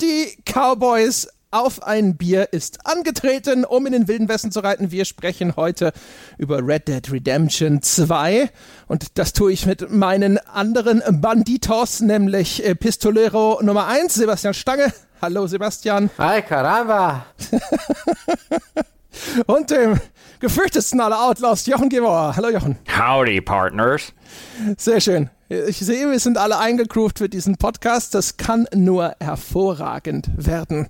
Party Cowboys auf ein Bier ist angetreten, um in den Wilden Westen zu reiten. Wir sprechen heute über Red Dead Redemption 2 und das tue ich mit meinen anderen Banditos, nämlich äh, Pistolero Nummer 1, Sebastian Stange. Hallo Sebastian. Hi, caramba. und dem gefürchtetsten aller Outlaws, Jochen Gebauer. Hallo Jochen. Howdy, Partners. Sehr schön. Ich sehe, wir sind alle eingegroovt für diesen Podcast. Das kann nur hervorragend werden.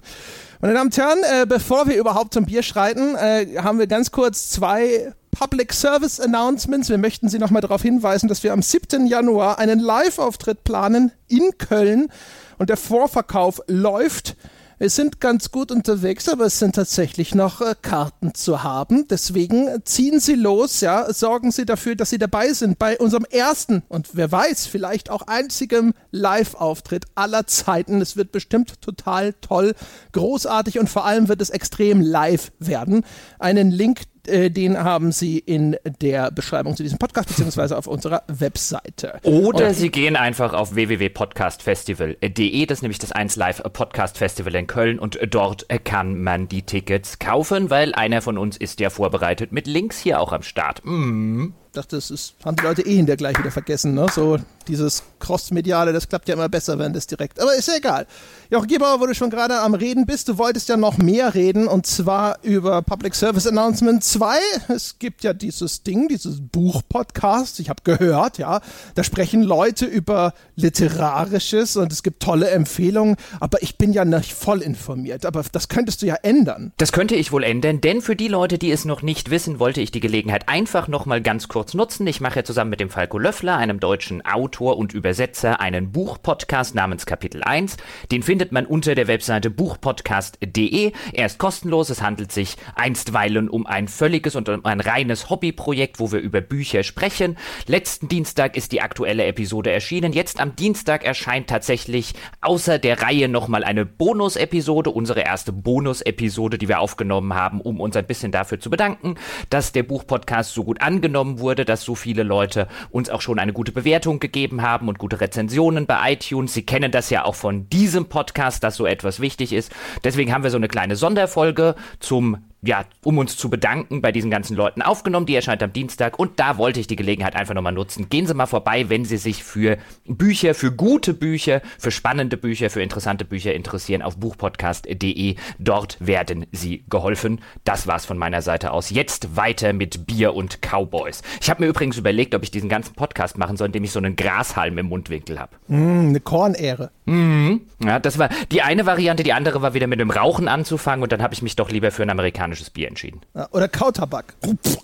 Meine Damen und Herren, äh, bevor wir überhaupt zum Bier schreiten, äh, haben wir ganz kurz zwei Public Service Announcements. Wir möchten Sie nochmal darauf hinweisen, dass wir am 7. Januar einen Live-Auftritt planen in Köln und der Vorverkauf läuft. Wir sind ganz gut unterwegs, aber es sind tatsächlich noch äh, Karten zu haben. Deswegen ziehen Sie los, ja, sorgen Sie dafür, dass Sie dabei sind bei unserem ersten und wer weiß, vielleicht auch einzigem Live-Auftritt aller Zeiten. Es wird bestimmt total toll, großartig und vor allem wird es extrem live werden. Einen Link den haben Sie in der Beschreibung zu diesem Podcast beziehungsweise auf unserer Webseite. Oder Und Sie gehen einfach auf www.podcastfestival.de, das ist nämlich das 1 Live Podcast Festival in Köln und dort kann man die Tickets kaufen, weil einer von uns ist ja vorbereitet mit Links hier auch am Start. Mm dachte, das ist, haben die Leute eh hinterher gleich wieder vergessen, ne? So dieses Cross-Mediale, das klappt ja immer besser, wenn das direkt. Aber ist ja egal. Jochen Gebauer, wo du schon gerade am Reden bist, du wolltest ja noch mehr reden und zwar über Public Service Announcement 2. Es gibt ja dieses Ding, dieses Buch-Podcast, ich habe gehört, ja. Da sprechen Leute über Literarisches und es gibt tolle Empfehlungen, aber ich bin ja nicht voll informiert. Aber das könntest du ja ändern. Das könnte ich wohl ändern, denn für die Leute, die es noch nicht wissen, wollte ich die Gelegenheit einfach nochmal ganz kurz nutzen. Ich mache zusammen mit dem Falco Löffler, einem deutschen Autor und Übersetzer, einen Buchpodcast namens Kapitel 1. Den findet man unter der Webseite buchpodcast.de. Er ist kostenlos. Es handelt sich einstweilen um ein völliges und um ein reines Hobbyprojekt, wo wir über Bücher sprechen. Letzten Dienstag ist die aktuelle Episode erschienen. Jetzt am Dienstag erscheint tatsächlich außer der Reihe nochmal eine Bonus-Episode, unsere erste Bonus-Episode, die wir aufgenommen haben, um uns ein bisschen dafür zu bedanken, dass der Buchpodcast so gut angenommen wurde dass so viele Leute uns auch schon eine gute Bewertung gegeben haben und gute Rezensionen bei iTunes. Sie kennen das ja auch von diesem Podcast, dass so etwas wichtig ist. Deswegen haben wir so eine kleine Sonderfolge zum ja, um uns zu bedanken bei diesen ganzen Leuten aufgenommen. Die erscheint am Dienstag und da wollte ich die Gelegenheit einfach nochmal nutzen. Gehen Sie mal vorbei, wenn Sie sich für Bücher, für gute Bücher, für spannende Bücher, für interessante Bücher interessieren auf buchpodcast.de. Dort werden Sie geholfen. Das war's von meiner Seite aus. Jetzt weiter mit Bier und Cowboys. Ich habe mir übrigens überlegt, ob ich diesen ganzen Podcast machen soll, indem ich so einen Grashalm im Mundwinkel habe. Mm, eine Kornähre. Mhm. Ja, das war die eine Variante. Die andere war wieder mit dem Rauchen anzufangen und dann habe ich mich doch lieber für amerikanischen amerikanisches Bier entschieden. Ja, oder Kautabak.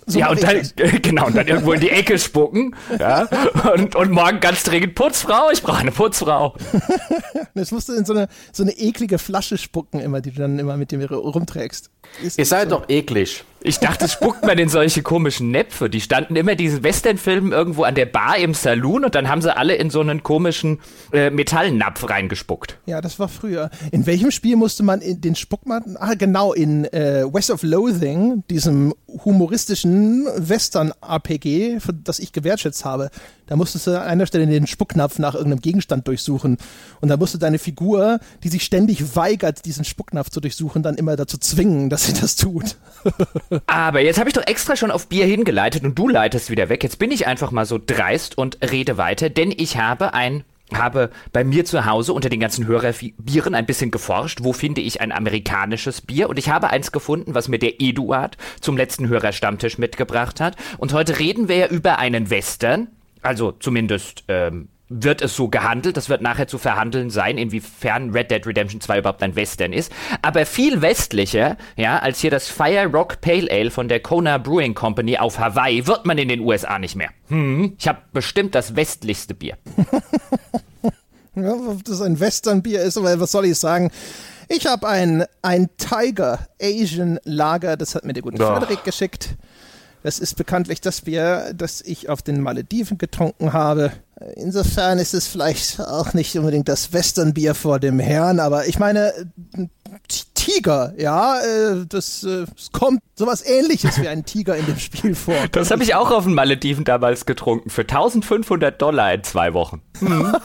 So ja, und dann, genau, und dann irgendwo in die Ecke spucken. Ja, und, und morgen ganz dringend Putzfrau, ich brauche eine Putzfrau. das musst du in so eine, so eine eklige Flasche spucken, immer, die du dann immer mit dem rumträgst. Ist Ihr seid so. doch eklig. Ich dachte, spuckt man in solche komischen Näpfe. Die standen immer diesen Westernfilmen irgendwo an der Bar im Saloon und dann haben sie alle in so einen komischen äh, Metallnapf reingespuckt. Ja, das war früher. In welchem Spiel musste man den Spuckmann? Ah, genau, in äh, West of Loathing, diesem humoristischen Western-RPG, das ich gewertschätzt habe. Da musstest du an einer Stelle den Spucknapf nach irgendeinem Gegenstand durchsuchen. Und da musste deine Figur, die sich ständig weigert, diesen Spucknapf zu durchsuchen, dann immer dazu zwingen, dass sie das tut. Aber jetzt habe ich doch extra schon auf Bier hingeleitet und du leitest wieder weg. Jetzt bin ich einfach mal so dreist und rede weiter, denn ich habe ein habe bei mir zu Hause unter den ganzen Hörerbieren ein bisschen geforscht, wo finde ich ein amerikanisches Bier und ich habe eins gefunden, was mir der Eduard zum letzten Hörerstammtisch mitgebracht hat und heute reden wir ja über einen Western, also zumindest ähm, wird es so gehandelt. Das wird nachher zu verhandeln sein, inwiefern Red Dead Redemption 2 überhaupt ein Western ist. Aber viel westlicher, ja, als hier das Fire Rock Pale Ale von der Kona Brewing Company auf Hawaii, wird man in den USA nicht mehr. Hm, ich habe bestimmt das westlichste Bier. ja, ob das ein Western-Bier ist, aber was soll ich sagen? Ich habe ein, ein Tiger Asian Lager, das hat mir der gute. Frederik geschickt. Das ist bekanntlich das Bier, das ich auf den Malediven getrunken habe. Insofern ist es vielleicht auch nicht unbedingt das Westernbier vor dem Herrn, aber ich meine, Tiger, ja, äh, das, äh, es kommt sowas ähnliches wie ein Tiger in dem Spiel vor. Das habe ich auch auf den Malediven damals getrunken, für 1500 Dollar in zwei Wochen. Mhm.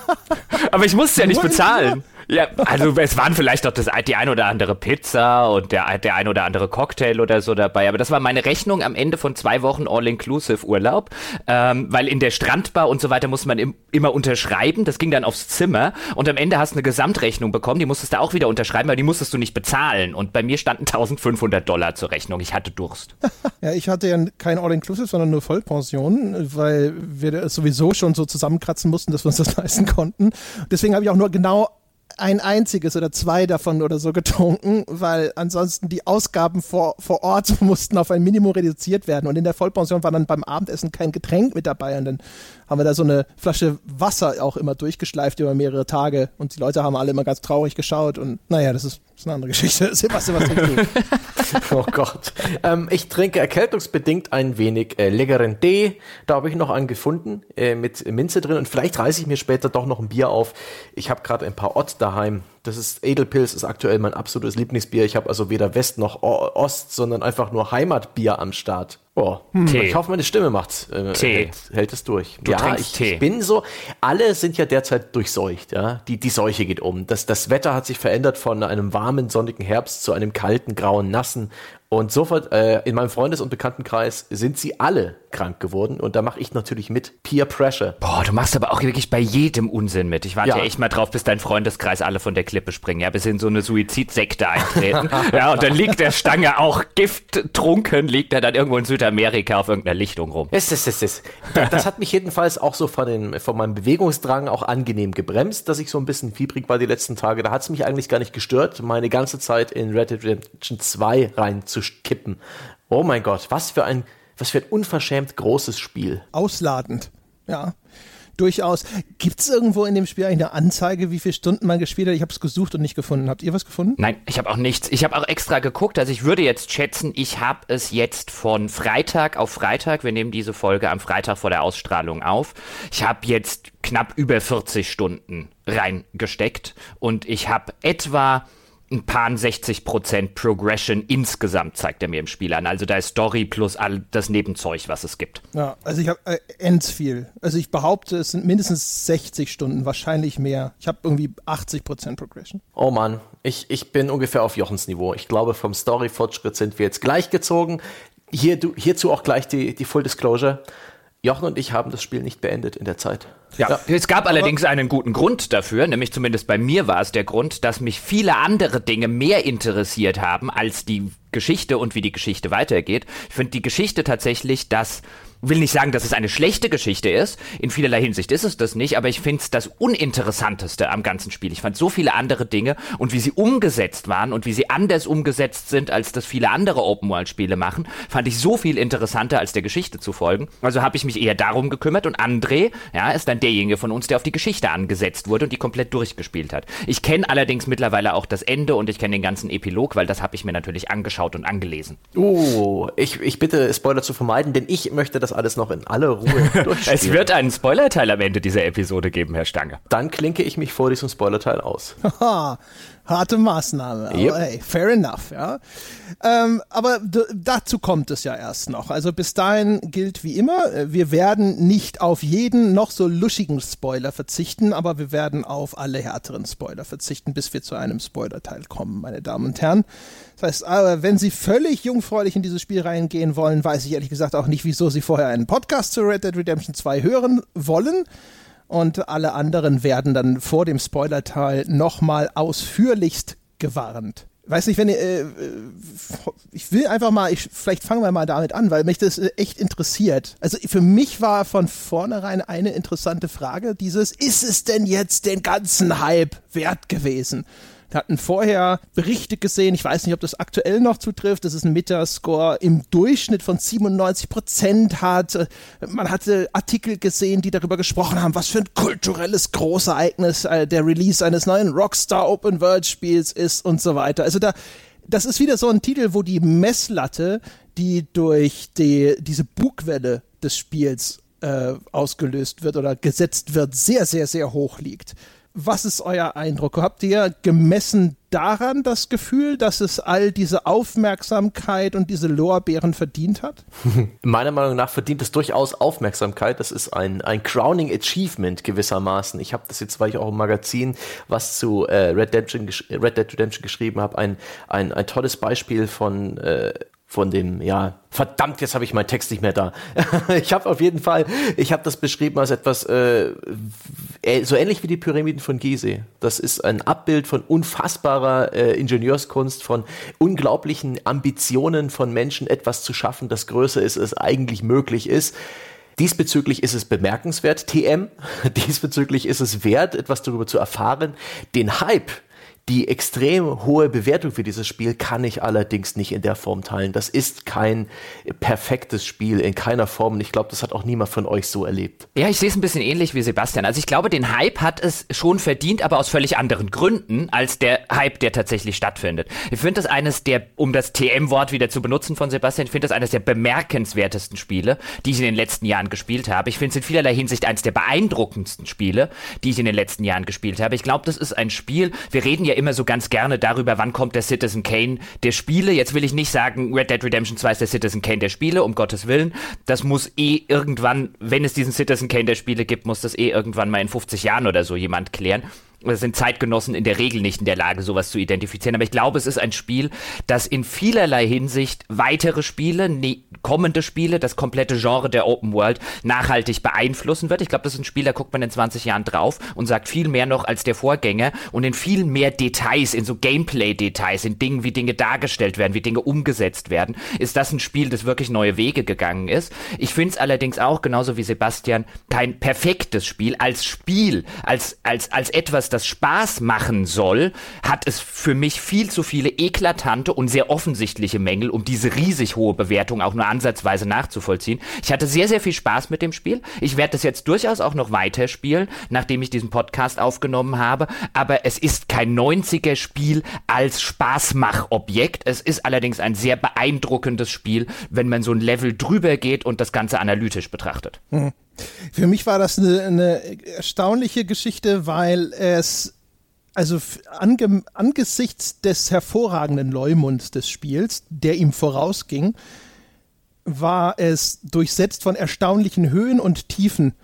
aber ich musste ja nicht bezahlen. Ja, also es waren vielleicht doch das, die ein oder andere Pizza und der, der ein oder andere Cocktail oder so dabei. Aber das war meine Rechnung am Ende von zwei Wochen All-Inclusive Urlaub. Ähm, weil in der Strandbar und so weiter muss man im, immer unterschreiben. Das ging dann aufs Zimmer. Und am Ende hast du eine Gesamtrechnung bekommen. Die musstest du auch wieder unterschreiben, weil die musstest du nicht bezahlen. Und bei mir standen 1500 Dollar zur Rechnung. Ich hatte Durst. ja, ich hatte ja kein All-Inclusive, sondern nur Vollpension, weil wir sowieso schon so zusammenkratzen mussten, dass wir uns das leisten konnten. Deswegen habe ich auch nur genau ein einziges oder zwei davon oder so getrunken, weil ansonsten die Ausgaben vor, vor Ort mussten auf ein Minimum reduziert werden. Und in der Vollpension war dann beim Abendessen kein Getränk mit dabei. Und dann haben wir da so eine Flasche Wasser auch immer durchgeschleift über mehrere Tage. Und die Leute haben alle immer ganz traurig geschaut. Und naja, das ist, ist eine andere Geschichte. Sebastian, was trinkst oh Gott. Ähm, ich trinke erkältungsbedingt ein wenig äh, leckeren Tee. Da habe ich noch einen gefunden äh, mit Minze drin. Und vielleicht reiße ich mir später doch noch ein Bier auf. Ich habe gerade ein paar Ott daheim. Das ist Edelpilz, ist aktuell mein absolutes Lieblingsbier. Ich habe also weder West noch Ost, sondern einfach nur Heimatbier am Start. Oh, hm. Tee. ich hoffe, meine Stimme macht, äh, Tee. Hält, hält, es durch. Du ja, ich, Tee. ich bin so, alle sind ja derzeit durchseucht, ja. Die, die Seuche geht um. Das, das Wetter hat sich verändert von einem warmen, sonnigen Herbst zu einem kalten, grauen, nassen und sofort äh, in meinem Freundes- und Bekanntenkreis sind sie alle krank geworden und da mache ich natürlich mit Peer Pressure. Boah, du machst aber auch wirklich bei jedem Unsinn mit. Ich warte ja, echt mal drauf, bis dein Freundeskreis alle von der Klippe springen, ja, bis in so eine Suizidsekte eintreten. ja, und dann liegt der Stange auch gifttrunken, liegt er dann irgendwo in Südamerika auf irgendeiner Lichtung rum. Es, es, es, es. Das hat mich jedenfalls auch so von, den, von meinem Bewegungsdrang auch angenehm gebremst, dass ich so ein bisschen fiebrig war die letzten Tage. Da hat es mich eigentlich gar nicht gestört, meine ganze Zeit in Red Dead Redemption 2 rein zu kippen. Oh mein Gott, was für ein, was für ein unverschämt großes Spiel. Ausladend, ja. Durchaus. Gibt es irgendwo in dem Spiel eigentlich eine Anzeige, wie viele Stunden man gespielt hat? Ich habe es gesucht und nicht gefunden. Habt ihr was gefunden? Nein, ich habe auch nichts. Ich habe auch extra geguckt. Also ich würde jetzt schätzen, ich habe es jetzt von Freitag auf Freitag, wir nehmen diese Folge am Freitag vor der Ausstrahlung auf. Ich habe jetzt knapp über 40 Stunden reingesteckt und ich habe etwa ein paar 60 Prozent Progression insgesamt zeigt er mir im Spiel an. Also da ist Story plus all das Nebenzeug, was es gibt. Ja, also ich habe äh, ends viel. Also ich behaupte, es sind mindestens 60 Stunden, wahrscheinlich mehr. Ich habe irgendwie 80 Prozent Progression. Oh Mann, ich, ich bin ungefähr auf Jochens Niveau. Ich glaube, vom Story-Fortschritt sind wir jetzt gleichgezogen. Hier, du, hierzu auch gleich die, die Full Disclosure. Jochen und ich haben das Spiel nicht beendet in der Zeit. Ja, ja. es gab allerdings einen guten Grund dafür, nämlich zumindest bei mir war es der Grund, dass mich viele andere Dinge mehr interessiert haben als die Geschichte und wie die Geschichte weitergeht. Ich finde die Geschichte tatsächlich das will nicht sagen, dass es eine schlechte Geschichte ist. In vielerlei Hinsicht ist es das nicht, aber ich finde es das Uninteressanteste am ganzen Spiel. Ich fand so viele andere Dinge und wie sie umgesetzt waren und wie sie anders umgesetzt sind, als das viele andere Open-World-Spiele machen, fand ich so viel interessanter, als der Geschichte zu folgen. Also habe ich mich eher darum gekümmert und André, ja, ist dann derjenige von uns, der auf die Geschichte angesetzt wurde und die komplett durchgespielt hat. Ich kenne allerdings mittlerweile auch das Ende und ich kenne den ganzen Epilog, weil das habe ich mir natürlich angeschaut und angelesen. Oh, ich, ich bitte Spoiler zu vermeiden, denn ich möchte das alles noch in aller Ruhe durchspielen. es wird einen Spoilerteil am Ende dieser Episode geben, Herr Stange. Dann klinke ich mich vor diesem Spoilerteil aus. harte Maßnahme. Aber yep. hey, fair enough, ja. Ähm, aber dazu kommt es ja erst noch. Also bis dahin gilt wie immer, äh, wir werden nicht auf jeden noch so luschigen Spoiler verzichten, aber wir werden auf alle härteren Spoiler verzichten, bis wir zu einem Spoilerteil kommen, meine Damen und Herren. Das heißt, aber wenn Sie völlig jungfräulich in dieses Spiel reingehen wollen, weiß ich ehrlich gesagt auch nicht, wieso Sie vorher einen Podcast zu Red Dead Redemption 2 hören wollen und alle anderen werden dann vor dem Spoilerteil nochmal ausführlichst gewarnt. Weiß nicht, wenn ihr, äh, ich will einfach mal, ich, vielleicht fangen wir mal damit an, weil mich das äh, echt interessiert. Also für mich war von vornherein eine interessante Frage dieses, ist es denn jetzt den ganzen Hype wert gewesen? Wir hatten vorher Berichte gesehen, ich weiß nicht, ob das aktuell noch zutrifft, dass es einen Metascore im Durchschnitt von 97 Prozent hat. Man hatte Artikel gesehen, die darüber gesprochen haben, was für ein kulturelles Großereignis äh, der Release eines neuen Rockstar Open World Spiels ist und so weiter. Also da, das ist wieder so ein Titel, wo die Messlatte, die durch die, diese Bugwelle des Spiels äh, ausgelöst wird oder gesetzt wird, sehr, sehr, sehr hoch liegt. Was ist euer Eindruck? Habt ihr gemessen daran das Gefühl, dass es all diese Aufmerksamkeit und diese Lorbeeren verdient hat? Meiner Meinung nach verdient es durchaus Aufmerksamkeit. Das ist ein, ein Crowning Achievement gewissermaßen. Ich habe das jetzt, weil ich auch im Magazin was zu äh, Red, Dead Red Dead Redemption geschrieben habe, ein, ein, ein tolles Beispiel von äh, von dem, ja, verdammt, jetzt habe ich meinen Text nicht mehr da. ich habe auf jeden Fall, ich habe das beschrieben als etwas äh, so ähnlich wie die Pyramiden von Gizeh. Das ist ein Abbild von unfassbarer äh, Ingenieurskunst, von unglaublichen Ambitionen von Menschen, etwas zu schaffen, das größer ist, als eigentlich möglich ist. Diesbezüglich ist es bemerkenswert, TM. Diesbezüglich ist es wert, etwas darüber zu erfahren. Den Hype, die extrem hohe Bewertung für dieses Spiel kann ich allerdings nicht in der Form teilen. Das ist kein perfektes Spiel in keiner Form. Und ich glaube, das hat auch niemand von euch so erlebt. Ja, ich sehe es ein bisschen ähnlich wie Sebastian. Also ich glaube, den Hype hat es schon verdient, aber aus völlig anderen Gründen als der Hype, der tatsächlich stattfindet. Ich finde das eines der, um das TM-Wort wieder zu benutzen von Sebastian, ich finde das eines der bemerkenswertesten Spiele, die ich in den letzten Jahren gespielt habe. Ich finde es in vielerlei Hinsicht eines der beeindruckendsten Spiele, die ich in den letzten Jahren gespielt habe. Ich glaube, das ist ein Spiel, wir reden ja ja immer so ganz gerne darüber, wann kommt der Citizen Kane der Spiele. Jetzt will ich nicht sagen, Red Dead Redemption 2 ist der Citizen Kane der Spiele, um Gottes Willen. Das muss eh irgendwann, wenn es diesen Citizen Kane der Spiele gibt, muss das eh irgendwann mal in 50 Jahren oder so jemand klären sind Zeitgenossen in der Regel nicht in der Lage, sowas zu identifizieren. Aber ich glaube, es ist ein Spiel, das in vielerlei Hinsicht weitere Spiele, ne, kommende Spiele, das komplette Genre der Open World nachhaltig beeinflussen wird. Ich glaube, das ist ein Spiel, da guckt man in 20 Jahren drauf und sagt viel mehr noch als der Vorgänger und in viel mehr Details, in so Gameplay-Details, in Dingen, wie Dinge dargestellt werden, wie Dinge umgesetzt werden, ist das ein Spiel, das wirklich neue Wege gegangen ist. Ich finde es allerdings auch, genauso wie Sebastian, kein perfektes Spiel. Als Spiel, als, als, als etwas, das Spaß machen soll, hat es für mich viel zu viele eklatante und sehr offensichtliche Mängel, um diese riesig hohe Bewertung auch nur ansatzweise nachzuvollziehen. Ich hatte sehr, sehr viel Spaß mit dem Spiel. Ich werde das jetzt durchaus auch noch weiterspielen, nachdem ich diesen Podcast aufgenommen habe. Aber es ist kein 90er Spiel als Spaßmachobjekt. Es ist allerdings ein sehr beeindruckendes Spiel, wenn man so ein Level drüber geht und das Ganze analytisch betrachtet. Mhm. Für mich war das eine, eine erstaunliche Geschichte, weil es also ange, angesichts des hervorragenden Leumunds des Spiels, der ihm vorausging, war es durchsetzt von erstaunlichen Höhen und Tiefen.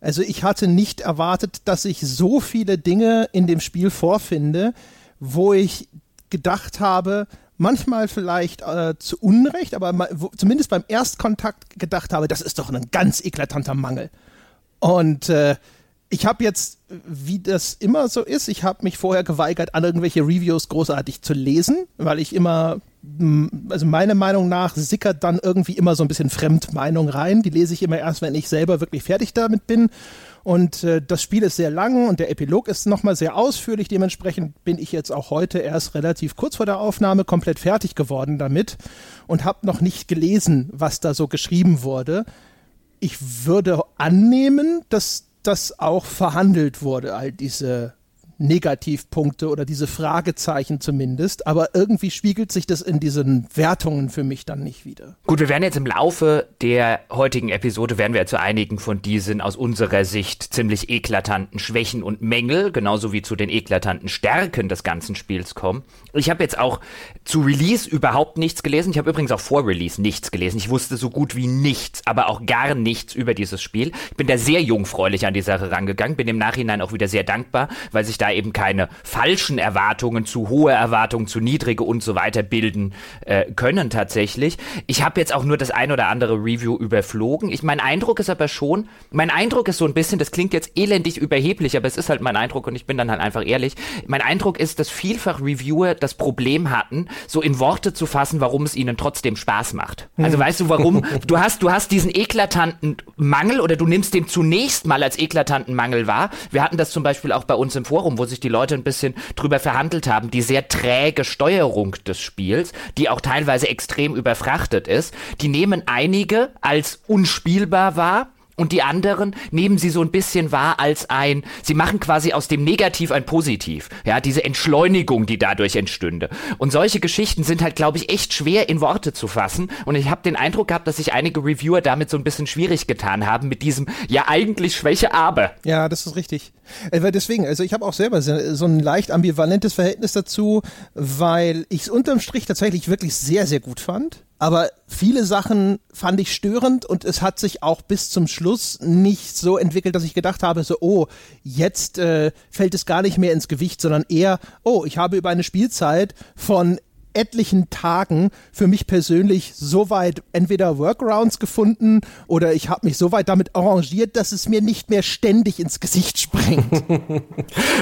Also ich hatte nicht erwartet, dass ich so viele Dinge in dem Spiel vorfinde, wo ich gedacht habe, manchmal vielleicht äh, zu Unrecht, aber mal, wo, zumindest beim Erstkontakt gedacht habe, das ist doch ein ganz eklatanter Mangel. Und äh, ich habe jetzt, wie das immer so ist, ich habe mich vorher geweigert, an irgendwelche Reviews großartig zu lesen, weil ich immer, also meiner Meinung nach sickert dann irgendwie immer so ein bisschen Fremdmeinung rein. Die lese ich immer erst, wenn ich selber wirklich fertig damit bin. Und äh, das Spiel ist sehr lang und der Epilog ist nochmal sehr ausführlich. Dementsprechend bin ich jetzt auch heute erst relativ kurz vor der Aufnahme komplett fertig geworden damit und habe noch nicht gelesen, was da so geschrieben wurde. Ich würde annehmen, dass das auch verhandelt wurde, all diese Negativpunkte oder diese Fragezeichen zumindest, aber irgendwie spiegelt sich das in diesen Wertungen für mich dann nicht wieder. Gut, wir werden jetzt im Laufe der heutigen Episode werden wir zu einigen von diesen aus unserer Sicht ziemlich eklatanten Schwächen und Mängel, genauso wie zu den eklatanten Stärken des ganzen Spiels kommen. Ich habe jetzt auch zu Release überhaupt nichts gelesen. Ich habe übrigens auch vor Release nichts gelesen. Ich wusste so gut wie nichts, aber auch gar nichts über dieses Spiel. Ich bin da sehr jungfräulich an die Sache rangegangen, bin im Nachhinein auch wieder sehr dankbar, weil sich da eben keine falschen Erwartungen, zu hohe Erwartungen, zu niedrige und so weiter bilden äh, können tatsächlich. Ich habe jetzt auch nur das ein oder andere Review überflogen. Ich, mein Eindruck ist aber schon, mein Eindruck ist so ein bisschen, das klingt jetzt elendig überheblich, aber es ist halt mein Eindruck und ich bin dann halt einfach ehrlich. Mein Eindruck ist, dass vielfach Reviewer das Problem hatten, so in Worte zu fassen, warum es ihnen trotzdem Spaß macht. Also hm. weißt du warum? Du hast, du hast diesen eklatanten Mangel oder du nimmst den zunächst mal als eklatanten Mangel wahr. Wir hatten das zum Beispiel auch bei uns im Forum, wo sich die Leute ein bisschen drüber verhandelt haben, die sehr träge Steuerung des Spiels, die auch teilweise extrem überfrachtet ist, die nehmen einige als unspielbar wahr und die anderen nehmen sie so ein bisschen wahr als ein, sie machen quasi aus dem Negativ ein Positiv. Ja, diese Entschleunigung, die dadurch entstünde. Und solche Geschichten sind halt, glaube ich, echt schwer in Worte zu fassen. Und ich habe den Eindruck gehabt, dass sich einige Reviewer damit so ein bisschen schwierig getan haben mit diesem, ja eigentlich Schwäche, aber. Ja, das ist richtig. Äh, deswegen, also ich habe auch selber so ein leicht ambivalentes Verhältnis dazu, weil ich es unterm Strich tatsächlich wirklich sehr, sehr gut fand. Aber viele Sachen fand ich störend und es hat sich auch bis zum Schluss nicht so entwickelt, dass ich gedacht habe, so, oh, jetzt äh, fällt es gar nicht mehr ins Gewicht, sondern eher, oh, ich habe über eine Spielzeit von etlichen Tagen für mich persönlich soweit entweder Workarounds gefunden oder ich habe mich soweit damit arrangiert, dass es mir nicht mehr ständig ins Gesicht springt.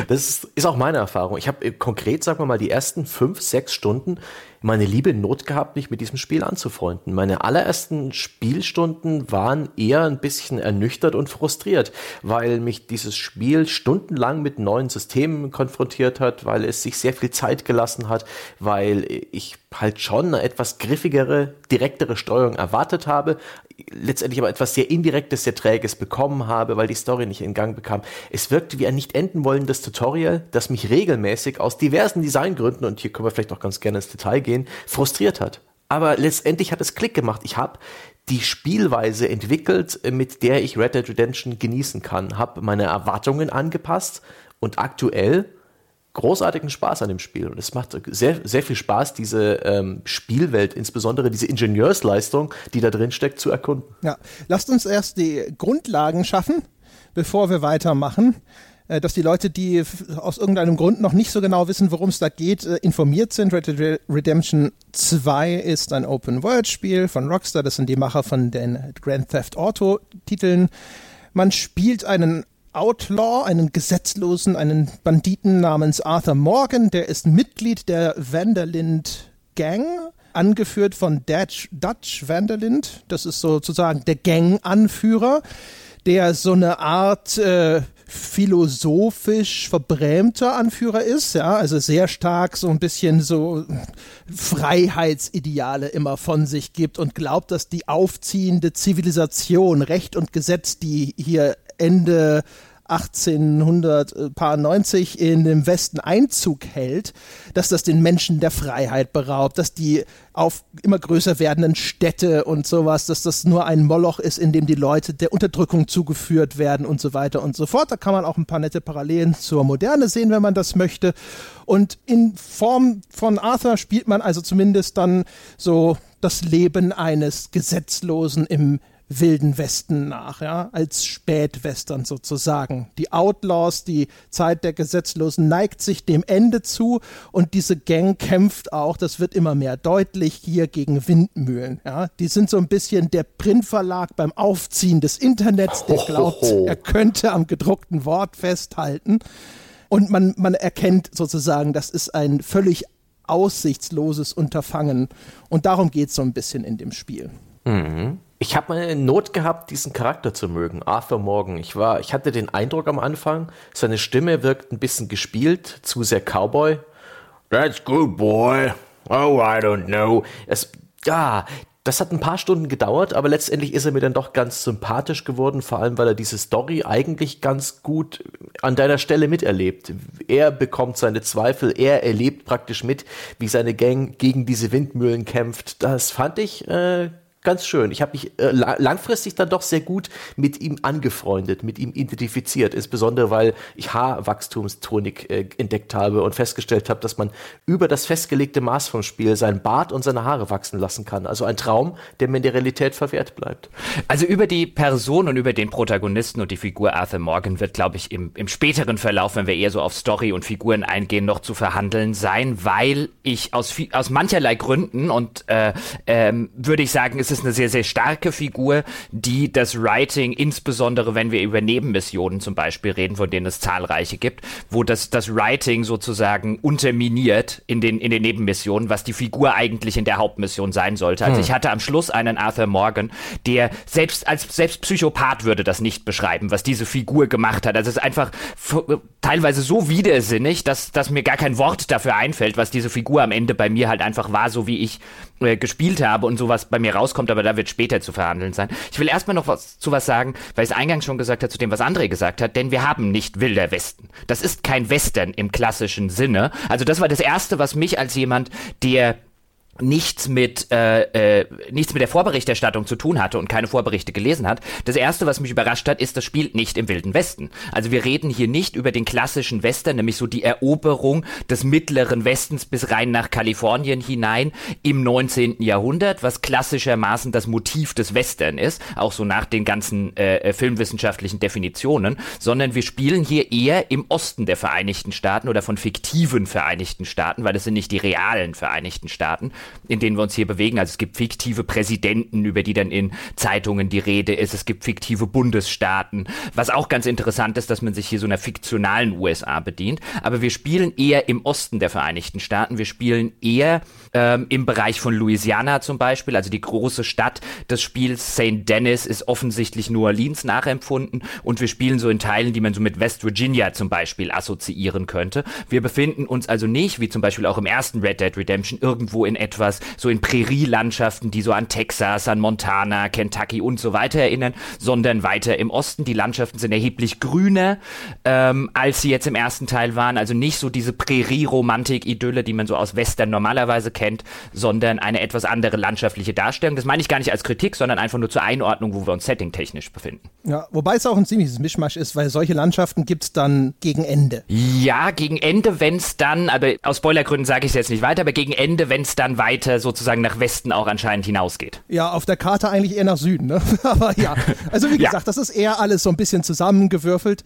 das ist auch meine Erfahrung. Ich habe äh, konkret, sagen wir mal, die ersten fünf, sechs Stunden meine liebe Not gehabt, mich mit diesem Spiel anzufreunden. Meine allerersten Spielstunden waren eher ein bisschen ernüchtert und frustriert, weil mich dieses Spiel stundenlang mit neuen Systemen konfrontiert hat, weil es sich sehr viel Zeit gelassen hat, weil ich halt schon eine etwas griffigere, direktere Steuerung erwartet habe, letztendlich aber etwas sehr Indirektes, sehr Träges bekommen habe, weil die Story nicht in Gang bekam. Es wirkte wie ein nicht enden wollendes Tutorial, das mich regelmäßig aus diversen Designgründen, und hier können wir vielleicht auch ganz gerne ins Detail gehen, frustriert hat. Aber letztendlich hat es Klick gemacht. Ich habe die Spielweise entwickelt, mit der ich Red Dead Redemption genießen kann, habe meine Erwartungen angepasst und aktuell großartigen Spaß an dem Spiel. Und es macht sehr, sehr viel Spaß, diese ähm, Spielwelt, insbesondere diese Ingenieursleistung, die da drin steckt, zu erkunden. Ja, lasst uns erst die Grundlagen schaffen, bevor wir weitermachen äh, dass die Leute, die aus irgendeinem Grund noch nicht so genau wissen, worum es da geht, äh, informiert sind. Red Dead Redemption 2 ist ein Open-World-Spiel von Rockstar. Das sind die Macher von den Grand Theft Auto-Titeln. Man spielt einen Outlaw, einen Gesetzlosen, einen Banditen namens Arthur Morgan. Der ist Mitglied der Vanderlind Gang, angeführt von Dutch, Dutch Vanderlind. Das ist sozusagen der Gang-Anführer, der so eine Art äh, philosophisch verbrämter Anführer ist, ja, also sehr stark so ein bisschen so Freiheitsideale immer von sich gibt und glaubt, dass die aufziehende Zivilisation, Recht und Gesetz, die hier Ende 1890 in dem Westen Einzug hält, dass das den Menschen der Freiheit beraubt, dass die auf immer größer werdenden Städte und sowas, dass das nur ein Moloch ist, in dem die Leute der Unterdrückung zugeführt werden und so weiter und so fort. Da kann man auch ein paar nette Parallelen zur Moderne sehen, wenn man das möchte. Und in Form von Arthur spielt man also zumindest dann so das Leben eines Gesetzlosen im Wilden Westen nach, ja, als Spätwestern sozusagen. Die Outlaws, die Zeit der Gesetzlosen neigt sich dem Ende zu und diese Gang kämpft auch, das wird immer mehr deutlich, hier gegen Windmühlen, ja. Die sind so ein bisschen der Printverlag beim Aufziehen des Internets, der glaubt, er könnte am gedruckten Wort festhalten. Und man, man erkennt sozusagen, das ist ein völlig aussichtsloses Unterfangen. Und darum geht es so ein bisschen in dem Spiel. Mhm. Ich habe mal Not gehabt, diesen Charakter zu mögen, Arthur Morgan. Ich war, ich hatte den Eindruck am Anfang, seine Stimme wirkt ein bisschen gespielt, zu sehr Cowboy. That's good, boy. Oh, I don't know. Es, ja, das hat ein paar Stunden gedauert, aber letztendlich ist er mir dann doch ganz sympathisch geworden, vor allem weil er diese Story eigentlich ganz gut an deiner Stelle miterlebt. Er bekommt seine Zweifel, er erlebt praktisch mit, wie seine Gang gegen diese Windmühlen kämpft. Das fand ich äh, ganz schön. Ich habe mich äh, langfristig dann doch sehr gut mit ihm angefreundet, mit ihm identifiziert, insbesondere weil ich Haarwachstumstonik äh, entdeckt habe und festgestellt habe, dass man über das festgelegte Maß vom Spiel seinen Bart und seine Haare wachsen lassen kann. Also ein Traum, der mir in der Realität verwehrt bleibt. Also über die Person und über den Protagonisten und die Figur Arthur Morgan wird, glaube ich, im, im späteren Verlauf, wenn wir eher so auf Story und Figuren eingehen, noch zu verhandeln sein, weil ich aus, aus mancherlei Gründen und äh, ähm, würde ich sagen, es ist ist eine sehr, sehr starke Figur, die das Writing, insbesondere wenn wir über Nebenmissionen zum Beispiel reden, von denen es zahlreiche gibt, wo das, das Writing sozusagen unterminiert in den, in den Nebenmissionen, was die Figur eigentlich in der Hauptmission sein sollte. Also hm. ich hatte am Schluss einen Arthur Morgan, der selbst als selbst Psychopath würde das nicht beschreiben, was diese Figur gemacht hat. Also es ist einfach teilweise so widersinnig, dass, dass mir gar kein Wort dafür einfällt, was diese Figur am Ende bei mir halt einfach war, so wie ich äh, gespielt habe und sowas bei mir rauskommt aber da wird später zu verhandeln sein. Ich will erstmal noch was zu was sagen, weil ich es eingangs schon gesagt habe, zu dem, was André gesagt hat, denn wir haben nicht Wilder Westen. Das ist kein Western im klassischen Sinne. Also das war das Erste, was mich als jemand, der nichts mit äh, äh, nichts mit der Vorberichterstattung zu tun hatte und keine Vorberichte gelesen hat. Das erste, was mich überrascht hat, ist, das spielt nicht im Wilden Westen. Also wir reden hier nicht über den klassischen Western, nämlich so die Eroberung des mittleren Westens bis rein nach Kalifornien hinein im 19. Jahrhundert, was klassischermaßen das Motiv des Western ist, auch so nach den ganzen äh, äh, filmwissenschaftlichen Definitionen, sondern wir spielen hier eher im Osten der Vereinigten Staaten oder von fiktiven Vereinigten Staaten, weil es sind nicht die realen Vereinigten Staaten in denen wir uns hier bewegen. Also es gibt fiktive Präsidenten, über die dann in Zeitungen die Rede ist. Es gibt fiktive Bundesstaaten. Was auch ganz interessant ist, dass man sich hier so einer fiktionalen USA bedient. Aber wir spielen eher im Osten der Vereinigten Staaten. Wir spielen eher ähm, im Bereich von Louisiana zum Beispiel, also die große Stadt des Spiels St. Dennis ist offensichtlich New Orleans nachempfunden. Und wir spielen so in Teilen, die man so mit West Virginia zum Beispiel assoziieren könnte. Wir befinden uns also nicht, wie zum Beispiel auch im ersten Red Dead Redemption, irgendwo in etwa etwas so in Prärielandschaften, die so an Texas, an Montana, Kentucky und so weiter erinnern, sondern weiter im Osten. Die Landschaften sind erheblich grüner, ähm, als sie jetzt im ersten Teil waren. Also nicht so diese Prärie-Romantik-Idylle, die man so aus Western normalerweise kennt, sondern eine etwas andere landschaftliche Darstellung. Das meine ich gar nicht als Kritik, sondern einfach nur zur Einordnung, wo wir uns settingtechnisch befinden. Ja, wobei es auch ein ziemliches Mischmasch ist, weil solche Landschaften gibt es dann gegen Ende. Ja, gegen Ende, wenn es dann, aber aus Spoilergründen sage ich es jetzt nicht weiter, aber gegen Ende, wenn es dann weiter weiter sozusagen nach Westen auch anscheinend hinausgeht. Ja, auf der Karte eigentlich eher nach Süden, ne? Aber ja, also wie gesagt, ja. das ist eher alles so ein bisschen zusammengewürfelt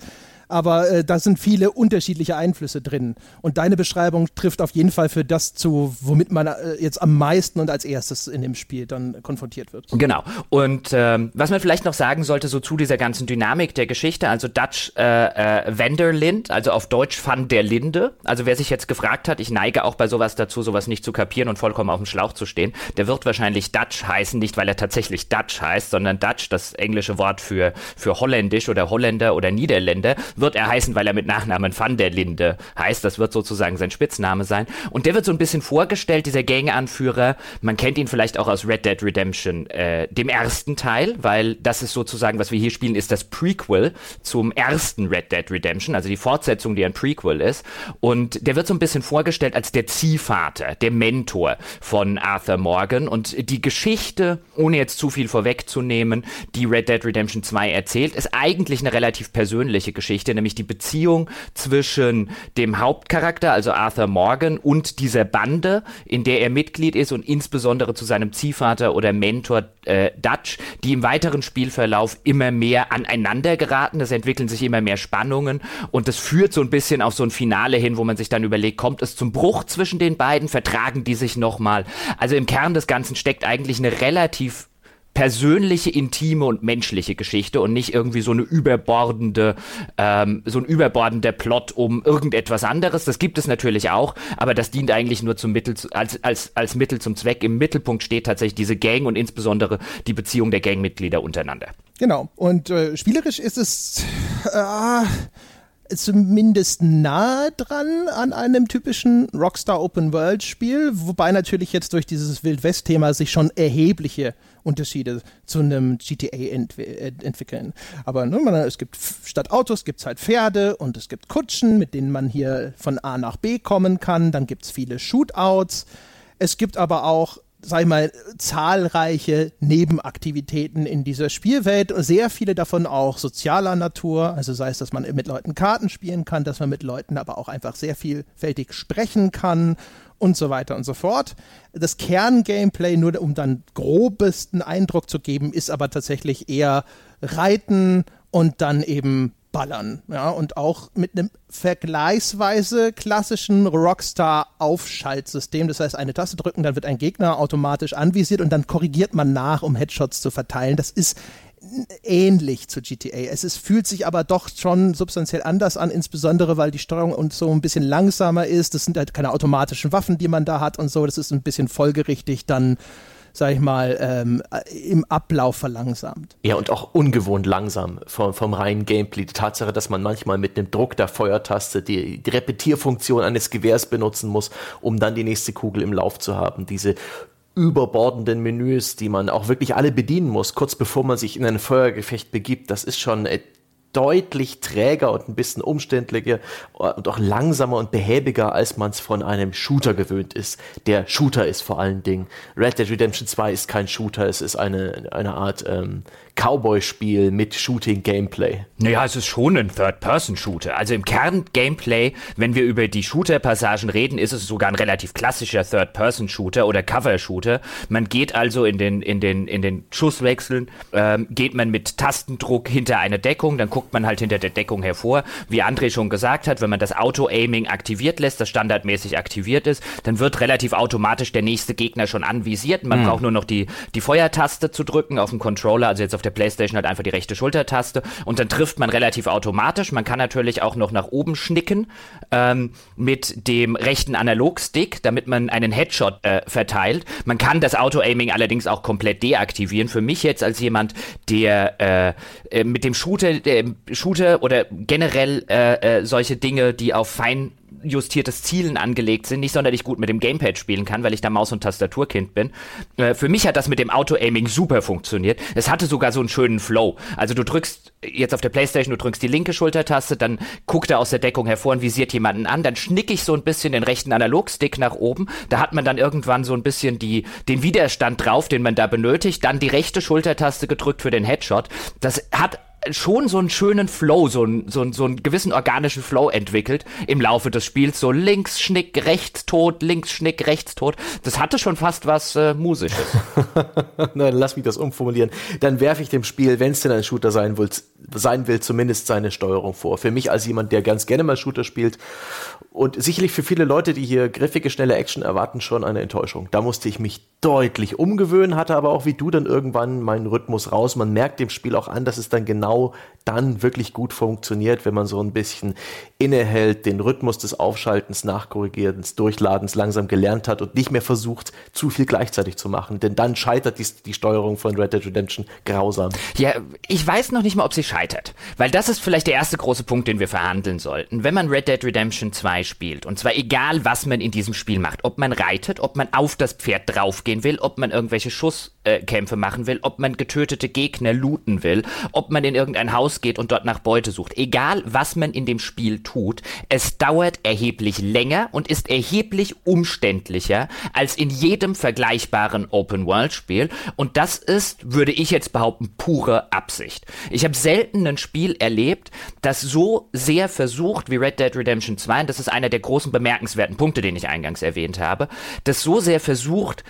aber äh, da sind viele unterschiedliche Einflüsse drin. Und deine Beschreibung trifft auf jeden Fall für das zu, womit man äh, jetzt am meisten und als erstes in dem Spiel dann konfrontiert wird. Genau. Und ähm, was man vielleicht noch sagen sollte, so zu dieser ganzen Dynamik der Geschichte, also Dutch äh, äh, Vanderlind, also auf Deutsch Van der Linde. Also wer sich jetzt gefragt hat, ich neige auch bei sowas dazu, sowas nicht zu kapieren und vollkommen auf dem Schlauch zu stehen, der wird wahrscheinlich Dutch heißen, nicht weil er tatsächlich Dutch heißt, sondern Dutch, das englische Wort für, für Holländisch oder Holländer oder Niederländer, wird er heißen, weil er mit Nachnamen Van der Linde heißt. Das wird sozusagen sein Spitzname sein. Und der wird so ein bisschen vorgestellt, dieser Gang-Anführer. Man kennt ihn vielleicht auch aus Red Dead Redemption, äh, dem ersten Teil, weil das ist sozusagen, was wir hier spielen, ist das Prequel zum ersten Red Dead Redemption, also die Fortsetzung, die ein Prequel ist. Und der wird so ein bisschen vorgestellt als der Ziehvater, der Mentor von Arthur Morgan. Und die Geschichte, ohne jetzt zu viel vorwegzunehmen, die Red Dead Redemption 2 erzählt, ist eigentlich eine relativ persönliche Geschichte Geschichte, nämlich die Beziehung zwischen dem Hauptcharakter, also Arthur Morgan, und dieser Bande, in der er Mitglied ist und insbesondere zu seinem Ziehvater oder Mentor äh, Dutch, die im weiteren Spielverlauf immer mehr aneinander geraten. Es entwickeln sich immer mehr Spannungen und das führt so ein bisschen auf so ein Finale hin, wo man sich dann überlegt, kommt es zum Bruch zwischen den beiden, vertragen die sich nochmal? Also im Kern des Ganzen steckt eigentlich eine relativ persönliche, intime und menschliche Geschichte und nicht irgendwie so eine überbordende, ähm, so ein überbordender Plot um irgendetwas anderes. Das gibt es natürlich auch, aber das dient eigentlich nur zum Mittel, als, als, als Mittel zum Zweck. Im Mittelpunkt steht tatsächlich diese Gang und insbesondere die Beziehung der Gangmitglieder untereinander. Genau. Und äh, spielerisch ist es äh, zumindest nahe dran an einem typischen Rockstar Open World Spiel, wobei natürlich jetzt durch dieses Wild West Thema sich schon erhebliche Unterschiede zu einem GTA ent äh, entwickeln. Aber ne, man, es gibt statt Autos gibt es halt Pferde und es gibt Kutschen, mit denen man hier von A nach B kommen kann. Dann gibt es viele Shootouts. Es gibt aber auch sag ich mal, zahlreiche Nebenaktivitäten in dieser Spielwelt. Sehr viele davon auch sozialer Natur. Also sei es, dass man mit Leuten Karten spielen kann, dass man mit Leuten aber auch einfach sehr vielfältig sprechen kann und so weiter und so fort. Das Kerngameplay, nur um dann grobesten Eindruck zu geben, ist aber tatsächlich eher Reiten und dann eben Ballern. Ja, und auch mit einem vergleichsweise klassischen Rockstar-Aufschaltsystem. Das heißt, eine Taste drücken, dann wird ein Gegner automatisch anvisiert und dann korrigiert man nach, um Headshots zu verteilen. Das ist ähnlich zu GTA. Es ist, fühlt sich aber doch schon substanziell anders an, insbesondere weil die Steuerung und so ein bisschen langsamer ist. Das sind halt keine automatischen Waffen, die man da hat und so. Das ist ein bisschen folgerichtig dann sag ich mal, ähm, im Ablauf verlangsamt. Ja, und auch ungewohnt langsam vom, vom reinen Gameplay. Die Tatsache, dass man manchmal mit einem Druck der Feuertaste die, die Repetierfunktion eines Gewehrs benutzen muss, um dann die nächste Kugel im Lauf zu haben. Diese überbordenden Menüs, die man auch wirklich alle bedienen muss, kurz bevor man sich in ein Feuergefecht begibt. Das ist schon äh, deutlich träger und ein bisschen umständlicher und auch langsamer und behäbiger, als man es von einem Shooter gewöhnt ist. Der Shooter ist vor allen Dingen. Red Dead Redemption 2 ist kein Shooter, es ist eine, eine Art ähm, Cowboy-Spiel mit Shooting-Gameplay. Naja, es ist schon ein Third-Person-Shooter. Also im Kern-Gameplay, wenn wir über die Shooter-Passagen reden, ist es sogar ein relativ klassischer Third-Person-Shooter oder Cover-Shooter. Man geht also in den, in den, in den Schusswechseln, ähm, geht man mit Tastendruck hinter eine Deckung, dann guckt man halt hinter der Deckung hervor. Wie André schon gesagt hat, wenn man das Auto-Aiming aktiviert lässt, das standardmäßig aktiviert ist, dann wird relativ automatisch der nächste Gegner schon anvisiert. Man mhm. braucht nur noch die, die Feuertaste zu drücken auf dem Controller, also jetzt auf der Playstation halt einfach die rechte Schultertaste und dann trifft man relativ automatisch. Man kann natürlich auch noch nach oben schnicken ähm, mit dem rechten Analogstick, damit man einen Headshot äh, verteilt. Man kann das Auto-Aiming allerdings auch komplett deaktivieren. Für mich jetzt als jemand, der äh, äh mit dem Shooter, äh, Shooter oder generell äh, äh, solche Dinge, die auf fein justiertes Zielen angelegt sind, nicht sonderlich gut mit dem Gamepad spielen kann, weil ich da Maus- und Tastaturkind bin. Äh, für mich hat das mit dem Auto-Aiming super funktioniert. Es hatte sogar so einen schönen Flow. Also du drückst jetzt auf der Playstation, du drückst die linke Schultertaste, dann guckt er aus der Deckung hervor und visiert jemanden an, dann schnick ich so ein bisschen den rechten Analogstick nach oben. Da hat man dann irgendwann so ein bisschen die, den Widerstand drauf, den man da benötigt, dann die rechte Schultertaste gedrückt für den Headshot. Das hat schon so einen schönen Flow, so einen, so, einen, so einen gewissen organischen Flow entwickelt im Laufe des Spiels. So links Schnick, rechts tot, links Schnick, rechts tot. Das hatte schon fast was äh, Musisches. Nein, lass mich das umformulieren. Dann werfe ich dem Spiel, wenn es denn ein Shooter sein will, sein will, zumindest seine Steuerung vor. Für mich als jemand, der ganz gerne mal Shooter spielt und sicherlich für viele Leute, die hier griffige, schnelle Action erwarten, schon eine Enttäuschung. Da musste ich mich deutlich umgewöhnen, hatte aber auch wie du dann irgendwann meinen Rhythmus raus. Man merkt dem Spiel auch an, dass es dann genau dann wirklich gut funktioniert, wenn man so ein bisschen innehält, den Rhythmus des Aufschaltens, Nachkorrigierens, Durchladens langsam gelernt hat und nicht mehr versucht, zu viel gleichzeitig zu machen. Denn dann scheitert die, die Steuerung von Red Dead Redemption grausam. Ja, ich weiß noch nicht mal, ob sie scheitert. Weil das ist vielleicht der erste große Punkt, den wir verhandeln sollten. Wenn man Red Dead Redemption 2 spielt, und zwar egal, was man in diesem Spiel macht, ob man reitet, ob man auf das Pferd draufgehen will, ob man irgendwelche Schusskämpfe äh, machen will, ob man getötete Gegner looten will, ob man in irgendein Haus geht und dort nach Beute sucht. Egal, was man in dem Spiel tut, es dauert erheblich länger und ist erheblich umständlicher als in jedem vergleichbaren Open-World-Spiel. Und das ist, würde ich jetzt behaupten, pure Absicht. Ich habe selten ein Spiel erlebt, das so sehr versucht wie Red Dead Redemption 2, und das ist einer der großen bemerkenswerten Punkte, den ich eingangs erwähnt habe, das so sehr versucht,